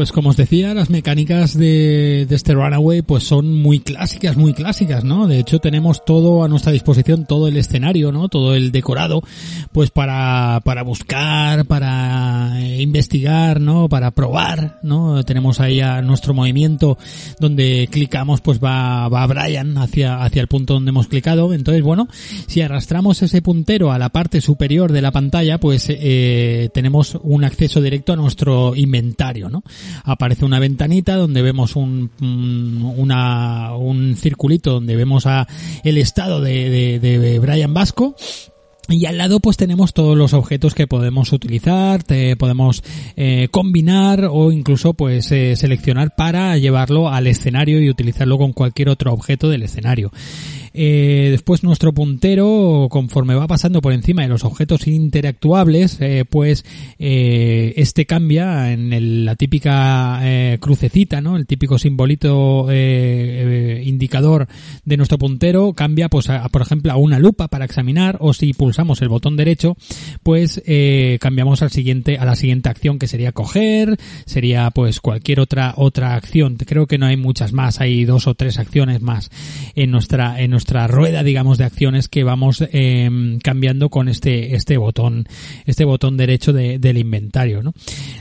Pues como os decía, las mecánicas de, de, este Runaway pues son muy clásicas, muy clásicas, ¿no? De hecho tenemos todo a nuestra disposición, todo el escenario, ¿no? Todo el decorado, pues para, para buscar, para investigar, ¿no? Para probar, ¿no? Tenemos ahí a nuestro movimiento donde clicamos pues va, va Brian hacia, hacia el punto donde hemos clicado. Entonces, bueno, si arrastramos ese puntero a la parte superior de la pantalla, pues eh, tenemos un acceso directo a nuestro inventario, ¿no? Aparece una ventanita donde vemos un, una, un circulito donde vemos a el estado de Brian Vasco y al lado pues tenemos todos los objetos que podemos utilizar, te podemos eh, combinar o incluso pues eh, seleccionar para llevarlo al escenario y utilizarlo con cualquier otro objeto del escenario. Eh, después nuestro puntero, conforme va pasando por encima de los objetos interactuables, eh, pues eh, este cambia en el- la típica eh, crucecita, ¿no? El típico simbolito eh, eh, indicador de nuestro puntero cambia, pues, a- por ejemplo, a una lupa para examinar, o si pulsamos el botón derecho, pues cambiamos al siguiente, a la siguiente acción que sería coger, sería pues cualquier otra otra acción. Creo que no hay muchas más, hay dos o tres acciones más en nuestra en nuestra rueda, digamos, de acciones que vamos eh, cambiando con este este botón este botón derecho de- del inventario, ¿no?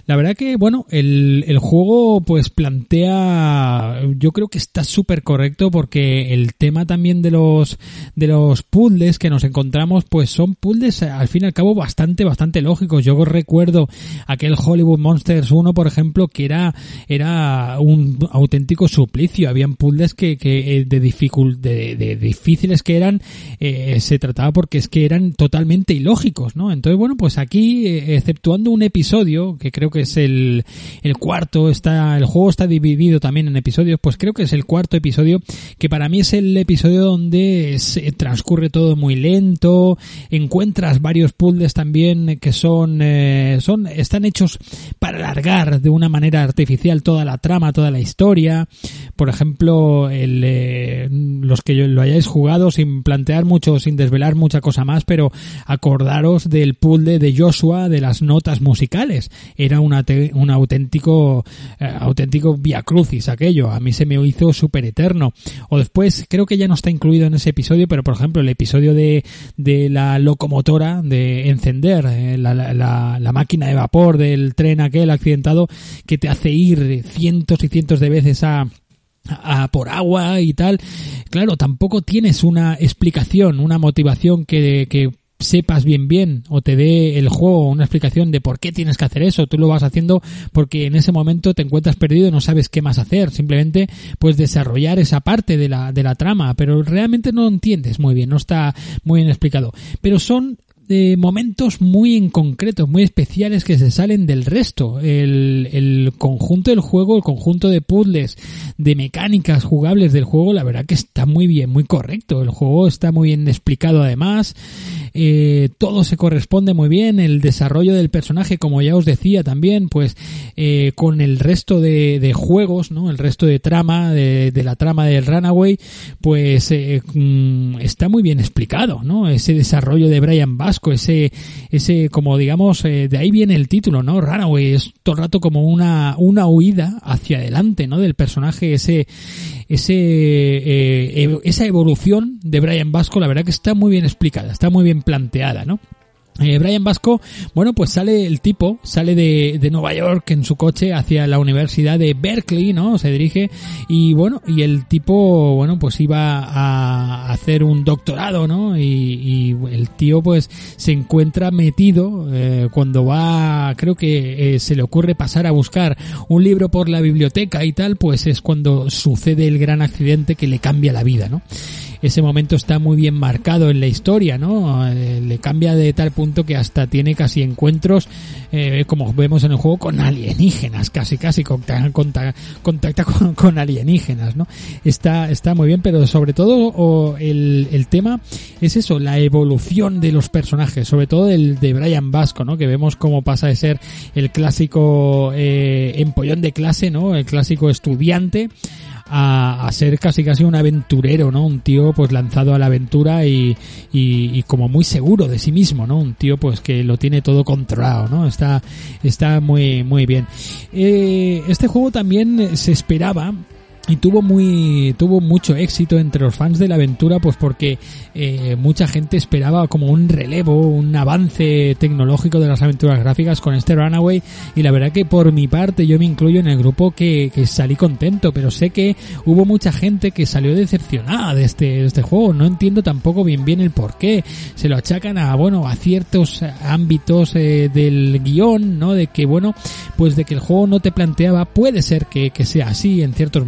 La verdad que bueno, el, el juego pues plantea, yo creo que está súper correcto porque el tema también de los de los puzzles que nos encontramos pues son puzzles al fin y al cabo bastante bastante lógicos. Yo recuerdo aquel Hollywood Monsters 1, por ejemplo, que era era un auténtico suplicio. Habían puzzles que, que eh, de dificul de, de difíciles que eran eh, se trataba porque es que eran totalmente ilógicos, ¿no? Entonces, bueno, pues aquí eh, exceptuando un episodio que creo que es el el cuarto, está el juego está dividido también en episodios, pues creo que es el cuarto episodio que para mí es el episodio donde se transcurre todo muy lento, encuentras varios puzzles también que son eh, son están hechos para alargar de una manera artificial toda la trama, toda la historia. Por ejemplo, el, eh, los que lo hayáis jugado sin plantear mucho, sin desvelar mucha cosa más, pero acordaros del puzzle de Joshua de las notas musicales. Era una un auténtico eh, auténtico via crucis aquello. A mí se me hizo súper eterno. O después, creo que ya no está incluido en ese episodio, pero por ejemplo, el episodio de, de la locomotora, de encender eh, la- la- la máquina de vapor del tren aquel accidentado que te hace ir cientos y cientos de veces a a por agua y tal. Claro, tampoco tienes una explicación, una motivación que, que sepas bien bien o te dé el juego una explicación de por qué tienes que hacer eso. Tú lo vas haciendo porque en ese momento te encuentras perdido y no sabes qué más hacer. Simplemente pues desarrollar esa parte de la, de la trama, pero realmente no entiendes muy bien, no está muy bien explicado. Pero son eh, momentos muy en concreto, muy especiales que se salen del resto. El, el conjunto del juego, el conjunto de puzzles, de mecánicas jugables del juego, la verdad que está muy bien, muy correcto. El juego está muy bien explicado además. Eh, todo se corresponde muy bien. El desarrollo del personaje, como ya os decía también, pues eh, con el resto de, de juegos, ¿no? El resto de trama, de, de la trama del Runaway, pues eh, mm, está muy bien explicado, ¿no? Ese desarrollo de Brian Ese, ese, como digamos, eh, de ahí viene el título, ¿no? Runaway es todo el rato como una, una huida hacia adelante, ¿no? Del personaje, ese, ese, eh, ev- esa evolución de Brian Vasco, la verdad que está muy bien explicada, está muy bien planteada, ¿no? Eh, Brian Vasco, bueno, pues sale el tipo, sale de, de Nueva York en su coche hacia la Universidad de Berkeley, ¿no? Se dirige y bueno, y el tipo, bueno, pues iba a hacer un doctorado, ¿no? Y, el tío pues se encuentra metido eh, cuando va, creo que eh, se le ocurre pasar a buscar un libro por la biblioteca y tal, pues es cuando sucede el gran accidente que le cambia la vida, ¿no? Ese momento está muy bien marcado en la historia, ¿no? Eh, le cambia de tal punto que hasta tiene casi encuentros, eh, como vemos en el juego, con alienígenas, casi casi contacta, contacta, con, con alienígenas, ¿no? Está, está muy bien, pero sobre todo o el, el tema es eso, la evolución de los personajes, sobre todo el de Brian Vasco, ¿no? Que vemos cómo pasa de ser el clásico eh, empollón de clase, ¿no? El clásico estudiante a, a ser casi casi un aventurero, ¿no? Un tío pues lanzado a la aventura y, y, como muy seguro de sí mismo, ¿no? Un tío pues que lo tiene todo controlado, ¿no? Está, está muy, muy bien. Eh, este juego también se esperaba y tuvo muy tuvo mucho éxito entre los fans de la aventura pues porque eh, mucha gente esperaba como un relevo un avance tecnológico de las aventuras gráficas con este Runaway. Y la verdad que por mi parte yo me incluyo en el grupo que, que salí contento pero sé que hubo mucha gente que salió decepcionada de este, de este juego. No entiendo tampoco bien bien el por qué. Se lo achacan a bueno a ciertos ámbitos eh, del guion no de que bueno pues de que el juego no te planteaba puede ser que, que sea así en ciertos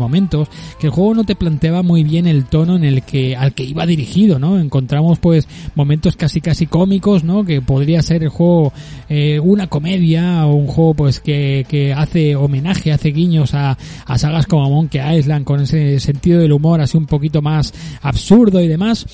que el juego no te planteaba muy bien el tono en el que al que iba dirigido, ¿no? Encontramos pues momentos casi casi cómicos, ¿no? Que podría ser el juego eh, una comedia o un juego pues que, que hace homenaje, hace guiños a, a sagas como Monkey Island con ese sentido del humor así un poquito más absurdo y demás.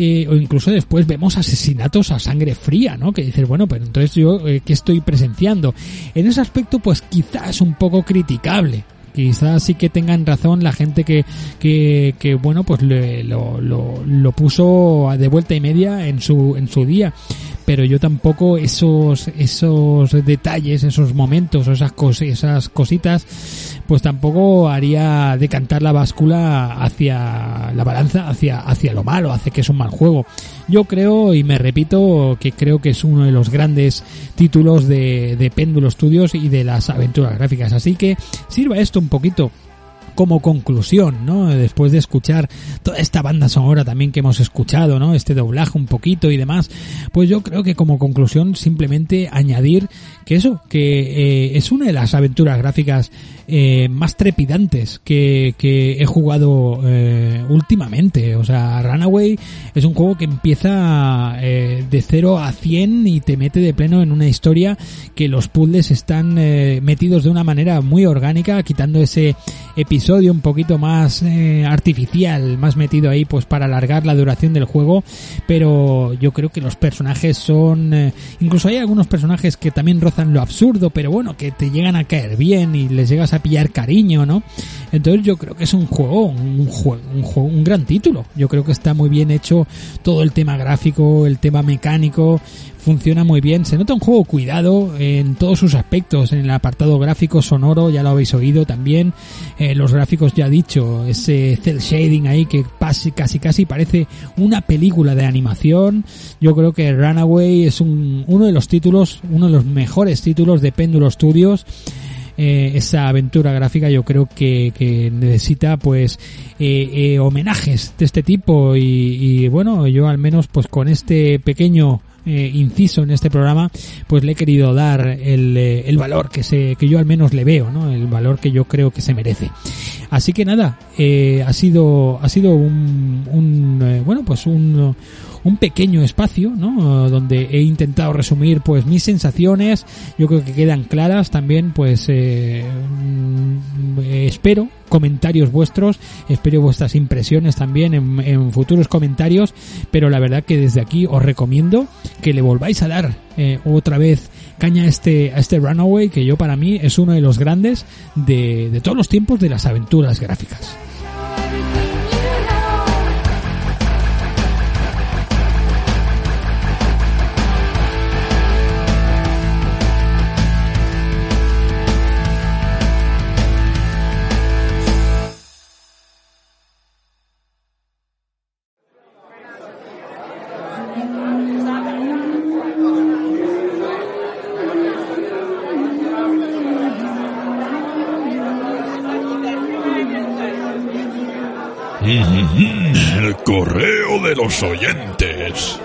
Eh, o incluso después vemos asesinatos a sangre fría, ¿no? Que dices, bueno, pero entonces yo, eh, ¿qué estoy presenciando? En ese aspecto, pues quizás un poco criticable, quizás sí que tengan razón la gente que, que, que bueno, pues le- lo, lo, lo puso de vuelta y media en su, en su día. Pero yo tampoco esos, esos detalles, esos momentos, o esas, cos, esas cositas, pues tampoco haría decantar la báscula hacia la balanza, hacia, hacia lo malo, hace que es un mal juego. Yo creo, y me repito, que creo que es uno de los grandes títulos de, de Péndulo Studios y de las aventuras gráficas. Así que sirva esto un poquito como conclusión, ¿no? Después de escuchar toda esta banda sonora también que hemos escuchado, ¿no? Este doblaje un poquito y demás, pues yo creo que como conclusión simplemente añadir que eso, que eh, es una de las aventuras gráficas eh, más trepidantes que, he jugado eh, últimamente. O sea, Runaway es un juego que empieza eh, de 0 a 100 y te mete de pleno en una historia que los puzzles están metidos de una manera muy orgánica, quitando ese episodio un poquito más eh, artificial, más metido ahí pues para alargar la duración del juego, pero yo creo que los personajes son eh, incluso hay algunos personajes que también rozan lo absurdo, pero bueno, que te llegan a caer bien y les llegas a pillar cariño, ¿no? Entonces yo creo que es un juego, un juego, un juego, un gran título. Yo creo que está muy bien hecho todo el tema gráfico, el tema mecánico, funciona muy bien. Se nota un juego cuidado en todos sus aspectos, en el apartado gráfico, sonoro, ya lo habéis oído también. Eh, los gráficos ya dicho, ese cel shading ahí que casi casi casi parece una película de animación. Yo creo que Runaway es un, uno de los títulos, uno de los mejores títulos de Péndulo Studios eh, esa aventura gráfica yo creo que, que necesita pues eh, eh, homenajes de este tipo y, y, bueno yo al menos pues con este pequeño eh, inciso en este programa pues le he querido dar el, eh, el valor que se que yo al menos le veo no el valor que yo creo que se merece así que nada eh, ha sido ha sido un, un eh, bueno pues un un pequeño espacio, ¿no? Donde he intentado resumir, pues, mis sensaciones. Yo creo que quedan claras también, pues, eh, mm, espero comentarios vuestros, espero vuestras impresiones también en, en futuros comentarios, pero la verdad que desde aquí os recomiendo que le volváis a dar eh, otra vez caña a este, a este Runaway, que yo para mí es uno de los grandes de, de todos los tiempos de las aventuras gráficas. El correo de los oyentes.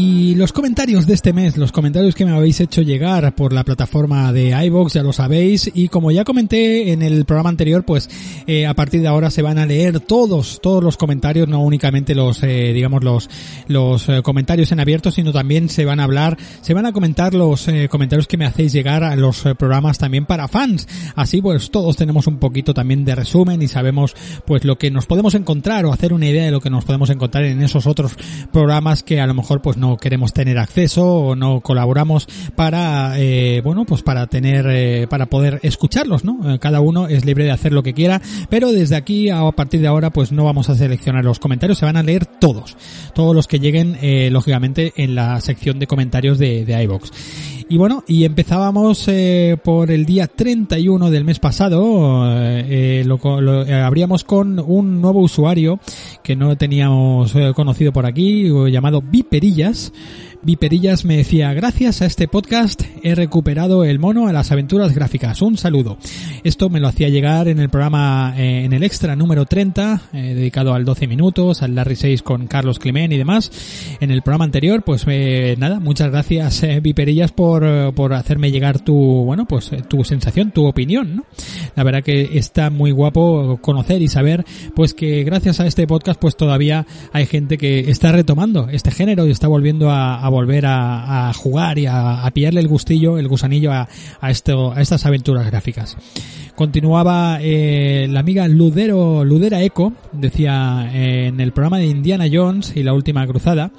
Y los comentarios de este mes, los comentarios que me habéis hecho llegar por la plataforma de iVoox, ya lo sabéis, y como ya comenté en el programa anterior, pues eh, a partir de ahora se van a leer todos, todos los comentarios, no únicamente los, eh, digamos, los, los eh, comentarios en abierto, sino también se van a hablar, se van a comentar los eh, comentarios que me hacéis llegar a los programas también para fans. Así pues todos tenemos un poquito también de resumen y sabemos pues lo que nos podemos encontrar o hacer una idea de lo que nos podemos encontrar en esos otros programas que a lo mejor pues no queremos tener acceso o no colaboramos para eh, bueno pues para tener eh, para poder escucharlos no Eh, cada uno es libre de hacer lo que quiera pero desde aquí a partir de ahora pues no vamos a seleccionar los comentarios se van a leer todos todos los que lleguen eh, lógicamente en la sección de comentarios de, de iVoox y bueno, y empezábamos eh, por el día 31 del mes pasado, eh, lo, co- lo- eh, abríamos con un nuevo usuario que no teníamos eh, conocido por aquí, eh, llamado Viperillas. Viperillas me decía, gracias a este podcast he recuperado el mono a las aventuras gráficas. Un saludo. Esto me lo hacía llegar en el programa, eh, en el extra número 30, eh, dedicado al 12 minutos, al Larry 6 con Carlos Clement y demás. En el programa anterior, pues eh, nada, muchas gracias eh, Viperillas por, eh, por hacerme llegar tu, bueno, pues eh, tu sensación, tu opinión, ¿no? La verdad que está muy guapo conocer y saber, pues que gracias a este podcast, pues todavía hay gente que está retomando este género y está volviendo a, a volver a, a jugar y a, a pillarle el gustillo, el gusanillo a, a esto, a estas aventuras gráficas. Continuaba eh, la amiga Ludero, Ludera Eco, decía eh, en el programa de Indiana Jones y la última cruzada,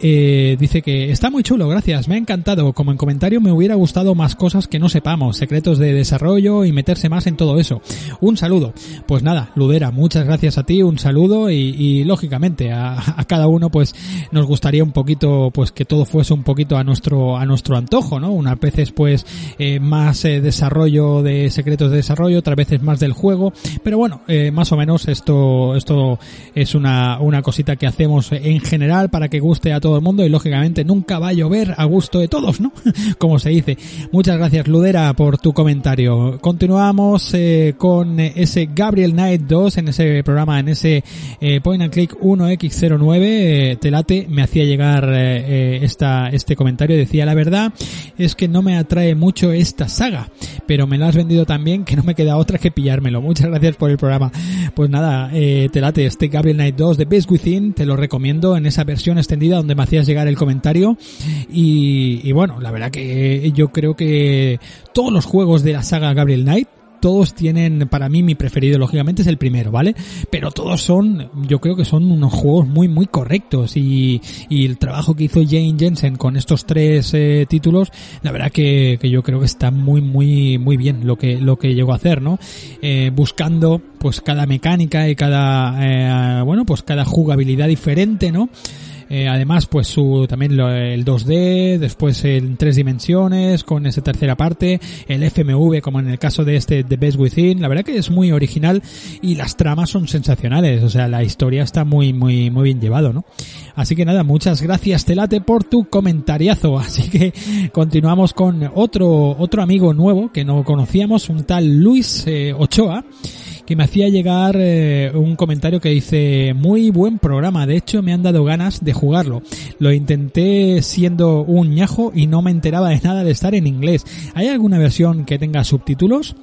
eh, dice que está muy chulo, gracias, me ha encantado. Como en comentario me hubiera gustado más cosas que no sepamos, secretos de desarrollo y meterse más en todo eso. Un saludo. Pues nada, Ludera, muchas gracias a ti, un saludo y, y, lógicamente a, a, cada uno pues nos gustaría un poquito pues que todo fuese un poquito a nuestro a nuestro antojo, ¿no? Unas veces pues eh, más eh, desarrollo de secretos de desarrollo, otras veces más del juego, pero bueno, eh, más o menos esto esto es una una cosita que hacemos en general para que guste a todo el mundo y lógicamente nunca va a llover a gusto de todos, ¿no? Como se dice. Muchas gracias Ludera por tu comentario. Continuamos eh, con ese Gabriel Knight 2 en ese programa, en ese eh, Point and Click 1X09. Eh, Telate me hacía llegar eh, esta, este comentario. Decía, la verdad es que no me atrae mucho esta saga, pero me la has vendido también que no me queda otra que pillármelo. Muchas gracias por el programa. Pues nada, eh, Telate, este Gabriel Knight 2 de Best Within, te lo recomiendo en esa versión extendida donde me hacías llegar el comentario y, y, bueno, la verdad que yo creo que todos los juegos de la saga Gabriel Knight todos tienen, para mí mi preferido lógicamente es el primero, ¿vale? Pero todos son, yo creo que son unos juegos muy muy correctos y, y el trabajo que hizo Jane Jensen con estos tres eh, títulos, la verdad que, que, yo creo que está muy muy muy bien lo que lo que llegó a hacer, ¿no? Eh, buscando pues cada mecánica y cada, eh, bueno, pues cada jugabilidad diferente, ¿no? Eh, además, pues su también lo, el 2D, después en tres dimensiones con esa tercera parte, el FMV como en el caso de este The Best Within, la verdad que es muy original y las tramas son sensacionales, o sea, la historia está muy muy muy bien llevado, ¿no? Así que nada, muchas gracias Telate por tu comentariazo, así que continuamos con otro otro amigo nuevo que no conocíamos, un tal Luis eh, Ochoa que me hacía llegar eh, un comentario que dice muy buen programa, de hecho me han dado ganas de jugarlo. Lo intenté siendo un ñajo y no me enteraba de nada de estar en inglés. ¿Hay alguna versión que tenga subtítulos?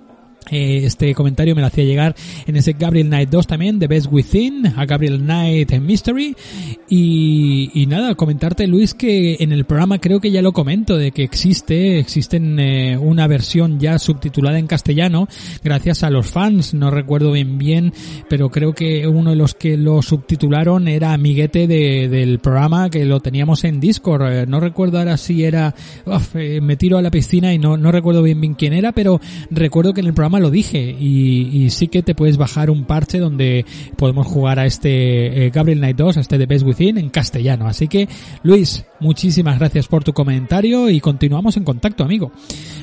Eh, este comentario me lo hacía llegar en ese Gabriel Knight 2 también, de Best Within, a Gabriel Knight Mystery. Y, y, nada, comentarte Luis que en el programa creo que ya lo comento, de que existe, existen eh, una versión ya subtitulada en castellano, gracias a los fans, no recuerdo bien bien, pero creo que uno de los que lo subtitularon era amiguete de, del programa que lo teníamos en Discord, eh, no recuerdo ahora si era, uf, me tiro a la piscina y no, no recuerdo bien bien quién era, pero recuerdo que en el programa lo dije y, sí que te puedes bajar un parche donde podemos jugar a este eh, Gabriel Knight 2, a este de Best Within en castellano. Así que Luis, muchísimas gracias por tu comentario y continuamos en contacto, amigo.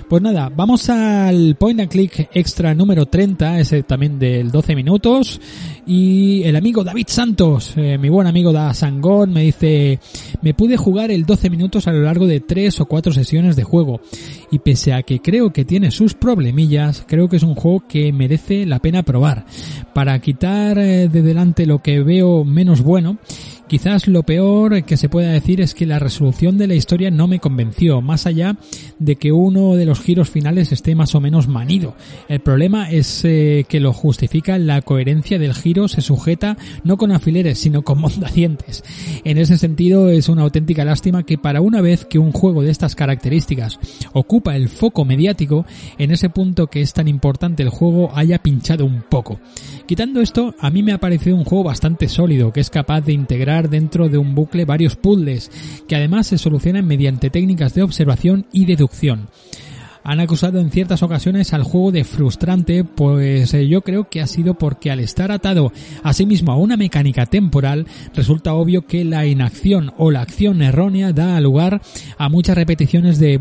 Pues nada, vamos al Point and Click extra número 30, ese también del 12 minutos. Y el amigo David Santos, eh, mi buen amigo Da Sangón, me dice, me pude jugar el 12 minutos a lo largo de tres o cuatro sesiones de juego. Y pese a que creo que tiene sus problemillas, creo que es un juego que merece la pena probar. Para quitar eh, de delante lo que veo menos bueno, Quizás lo peor que se pueda decir es que la resolución de la historia no me convenció, más allá de que uno de los giros finales esté más o menos manido. El problema es eh, que lo justifica la coherencia del giro se sujeta no con alfileres, sino con mondadientes. En ese sentido es una auténtica lástima que para una vez que un juego de estas características ocupa el foco mediático, en ese punto que es tan importante el juego haya pinchado un poco. Quitando esto, a mí me ha parecido un juego bastante sólido, que es capaz de integrar dentro de un bucle varios puzzles, que además se solucionan mediante técnicas de observación y deducción han acusado en ciertas ocasiones al juego de frustrante, pues eh, yo creo que ha sido porque al estar atado a sí mismo a una mecánica temporal, resulta obvio que la inacción o la acción errónea da lugar a muchas repeticiones del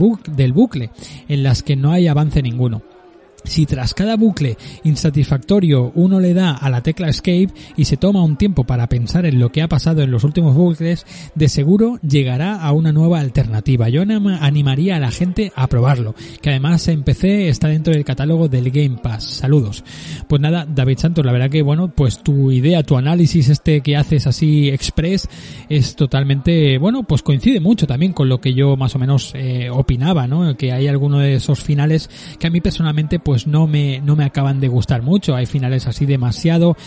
bucle, en las que no hay avance ninguno. Si tras cada bucle insatisfactorio uno le da a la tecla Escape y se toma un tiempo para pensar en lo que ha pasado en los últimos bucles, de seguro llegará a una nueva alternativa. Yo animaría a la gente a probarlo, que además en PC está dentro del catálogo del Game Pass. Saludos. Pues nada, David Santos, la verdad que bueno, pues tu idea, tu análisis este que haces así express es totalmente, bueno, pues coincide mucho también con lo que yo más o menos eh, opinaba, ¿no? Que hay alguno de esos finales que a mí personalmente pues no me, no me acaban de gustar mucho. Hay finales así demasiado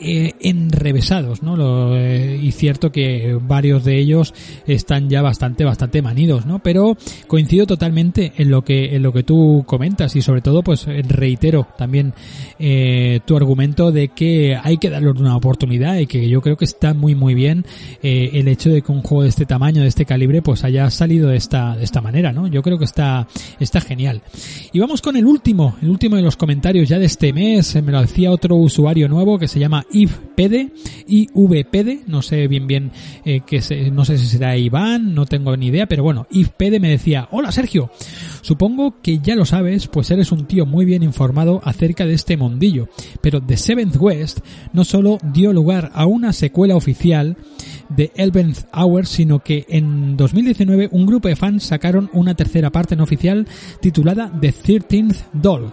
eh, enrevesados, ¿no? Eh, y cierto que varios de ellos están ya bastante, bastante manidos, ¿no? Pero coincido totalmente en lo que, en lo que tú comentas y sobre todo pues reitero también eh, tu argumento de que hay que darle una oportunidad y que yo creo que está muy muy bien el hecho de que un juego de este tamaño, de este calibre, pues haya salido de esta, de esta manera, ¿no? Yo creo que está, está genial. Y vamos con el último, último de los comentarios ya de este mes, me lo decía otro usuario nuevo que se llama IVPD, IVPD, no sé bien bien eh, que se, no sé si será Iván, no tengo ni idea, pero bueno, IVPD me decía, hola Sergio, supongo que ya lo sabes, pues eres un tío muy bien informado acerca de este mundillo, pero The Seventh West no solo dio lugar a una secuela oficial de Eleventh Hour, sino que en 2019 un grupo de fans sacaron una tercera parte no oficial titulada The Thirteenth Doll.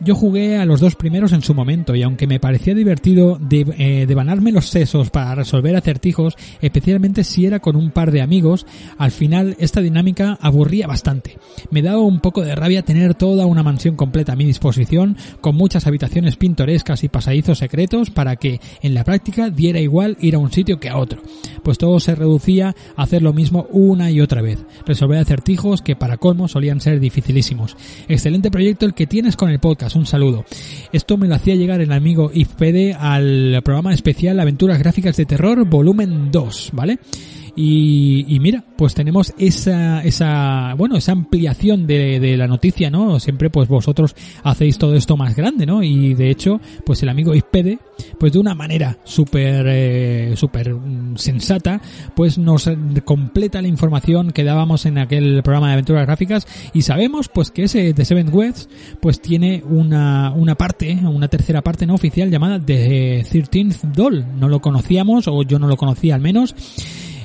Yo jugué a los dos primeros en su momento y aunque me parecía divertido de, eh, devanarme los sesos para resolver acertijos, especialmente si era con un par de amigos, al final esta dinámica aburría bastante. Me daba un poco de rabia tener toda una mansión completa a mi disposición, con muchas habitaciones pintorescas y pasadizos secretos para que en la práctica diera igual ir a un sitio que a otro, pues todo se reducía a hacer lo mismo una y otra vez, resolver acertijos que para colmo solían ser dificilísimos. Excelente proyecto el que tienes con el podcast un saludo. Esto me lo hacía llegar el amigo Ifpede al programa especial Aventuras Gráficas de Terror volumen 2, ¿vale? Y, y, mira, pues tenemos esa, esa, bueno, esa ampliación de, de, la noticia, ¿no? Siempre pues vosotros hacéis todo esto más grande, ¿no? Y de hecho, pues el amigo Ispede, pues de una manera súper, eh, súper sensata, pues nos completa la información que dábamos en aquel programa de aventuras gráficas y sabemos pues que ese de Seven West pues tiene una, una parte, una tercera parte no oficial llamada The 13th Doll. No lo conocíamos o yo no lo conocía al menos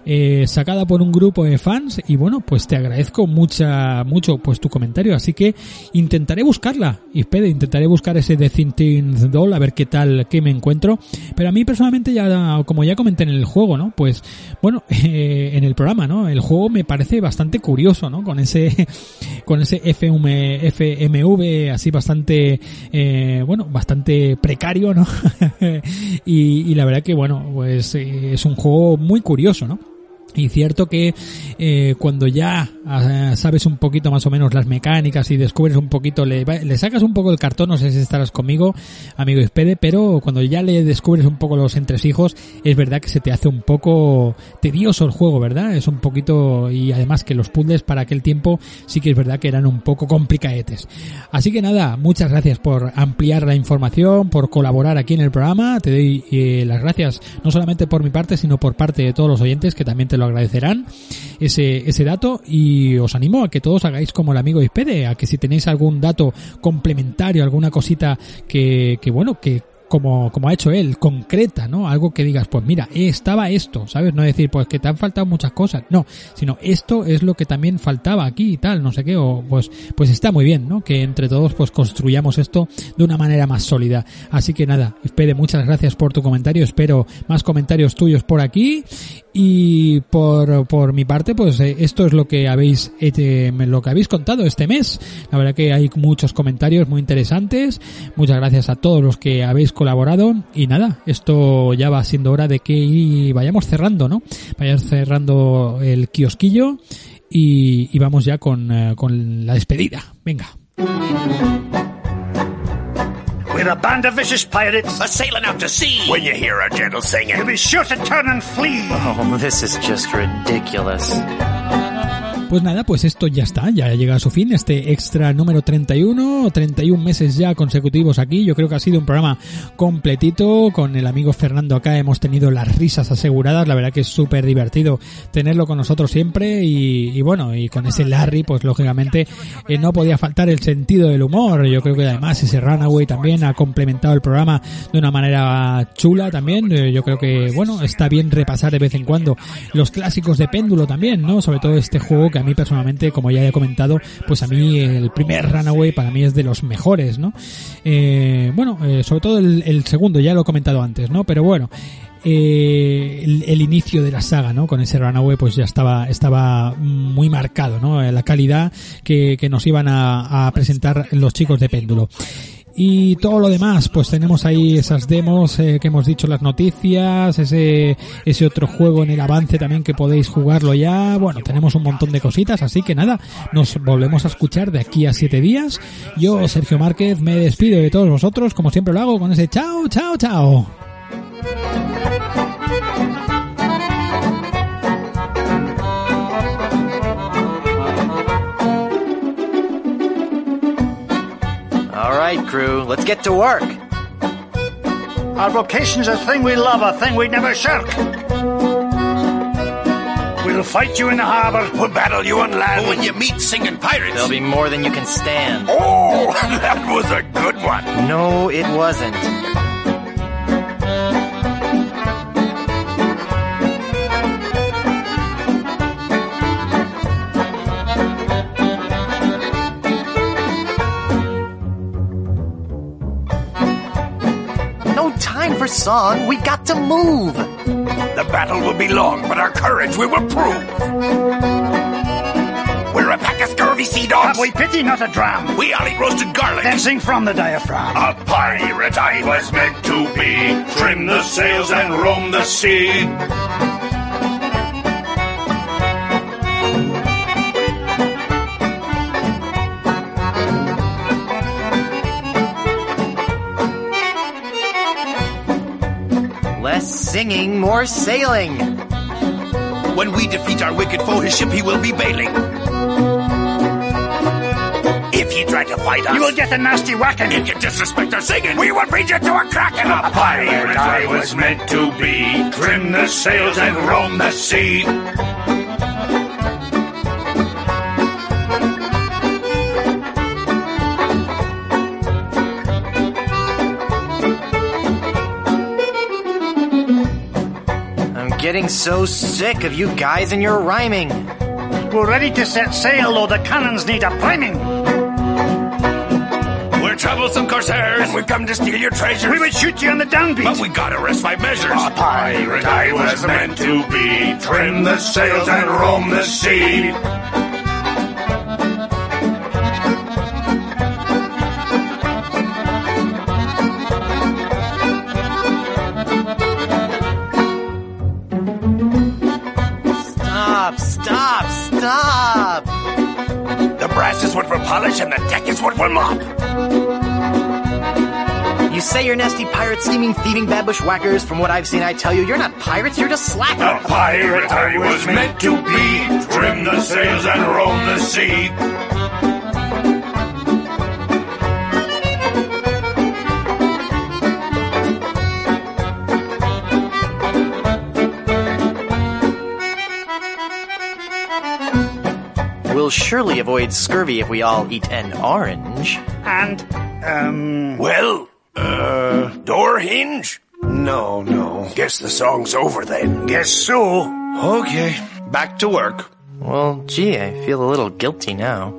eh, sacada por un grupo de fans y bueno, pues te agradezco mucha, mucho pues tu comentario, así que intentaré buscarla, y intentaré buscar ese The Thinking Doll a ver qué tal, qué me encuentro, pero a mí personalmente ya, como ya comenté en el juego, ¿no? Pues bueno, eh, en el programa, ¿no? El juego me parece bastante curioso, ¿no? Con ese, con ese FM, FMV así bastante, eh, bueno, bastante precario, ¿no? y, y, la verdad que bueno, pues eh, es un juego muy curioso, ¿no? Y cierto que eh, cuando ya uh, sabes un poquito más o menos las mecánicas y descubres un poquito, le, sacas un poco el cartón, no sé si estarás conmigo, amigo Ispede, pero cuando ya le descubres un poco los entresijos, es verdad que se te hace un poco tedioso el juego, ¿verdad? Es un poquito, y además que los puzzles para aquel tiempo sí que es verdad que eran un poco complicaetes. Así que nada, muchas gracias por ampliar la información, por colaborar aquí en el programa, te doy eh, las gracias no solamente por mi parte, sino por parte de todos los oyentes que también te agradecerán ese, ese dato y os animo a que todos hagáis como el amigo Ispede, a que si tenéis algún dato complementario, alguna cosita que, que bueno, que como, como ha hecho él, concreta, ¿no? Algo que digas, pues mira, estaba esto, ¿sabes? No decir, pues que te han faltado muchas cosas, no, sino esto es lo que también faltaba aquí y tal, no sé qué, o pues, pues está muy bien, ¿no? Que entre todos pues construyamos esto de una manera más sólida. Así que nada, espere, muchas gracias por tu comentario, espero más comentarios tuyos por aquí y por, por mi parte, pues eh, esto es lo que habéis eh, lo que habéis contado este mes. La verdad que hay muchos comentarios muy interesantes. Muchas gracias a todos los que habéis colaborado y nada, esto ya va siendo hora de que vayamos cerrando, ¿no? Vayamos cerrando el kiosquillo y, y vamos ya con, eh, con la despedida. Venga. We're a band of vicious pirates. A sailing out to sea. When you hear a gentle singing, you'll be sure to turn and flee. Oh, this is just ridiculous. Pues nada, pues esto ya está, ya llega a su fin, este extra número 31, 31 meses ya consecutivos aquí, yo creo que ha sido un programa completito, con el amigo Fernando acá hemos tenido las risas aseguradas, la verdad que es súper divertido tenerlo con nosotros siempre. Y, bueno, y con ese Larry pues lógicamente eh, no podía faltar el sentido del humor, yo creo que además ese Runaway también ha complementado el programa de una manera chula también, eh, yo creo que bueno, está bien repasar de vez en cuando los clásicos de péndulo también, ¿no? Sobre todo este juego que a mí personalmente, como ya he comentado, pues a mí el primer Runaway para mí es de los mejores, ¿no? Eh, bueno, eh, sobre todo el, el, segundo, ya lo he comentado antes, ¿no? Pero bueno, eh, el, el, inicio de la saga, ¿no? Con ese Runaway pues ya estaba, estaba muy marcado, ¿no? La calidad que, que nos iban a, a presentar los chicos de péndulo. Y todo lo demás, pues tenemos ahí esas demos eh, que hemos dicho, las noticias, ese, ese otro juego en el avance también que podéis jugarlo ya. Bueno, tenemos un montón de cositas, así que nada, nos volvemos a escuchar de aquí a siete días. Yo, Sergio Márquez, me despido de todos vosotros, como siempre lo hago, con ese chao, chao, chao. All right, crew, let's get to work. Our vocation's a thing we love, a thing we never shirk. We'll fight you in the harbor, we'll battle you on land. Oh, when you meet singing pirates, there'll be more than you can stand. Oh, that was a good one. No, it wasn't. Time for song, we got to move. The battle will be long, but our courage we will prove. We're a pack of scurvy sea dogs. Have we pity, not a dram? We all eat roasted garlic. Then sing from the diaphragm. A pirate I was meant to be. Trim the sails and roam the sea. Singing, more sailing. When we defeat our wicked foe, his ship he will be bailing. If you try to fight us, You will get a nasty whacking. If you disrespect our singing, we will beat you to a kraken. A pirate I was meant to be. Trim the sails and roam the sea. Getting so sick of you guys and your rhyming. We're ready to set sail, though the cannons need a priming. We're troublesome corsairs, and we've come to steal your treasures. We would shoot you on the downbeat. But we gotta rest five measures. A pirate I was meant to be. Trim the sails and roam the sea. Polish, and the deck is what we'll mop. You say you're nasty pirate, scheming, thieving, bad bushwhackers. From what I've seen, I tell you, you're not pirates, you're just A slackers. pirate I was meant to be. Trim the sails and roam the sea. Surely avoid scurvy if we all eat an orange. And, um. Well, Uh, door hinge? No, no. Guess the song's over then. Guess so. Okay, back to work. Well, gee, I feel a little guilty now.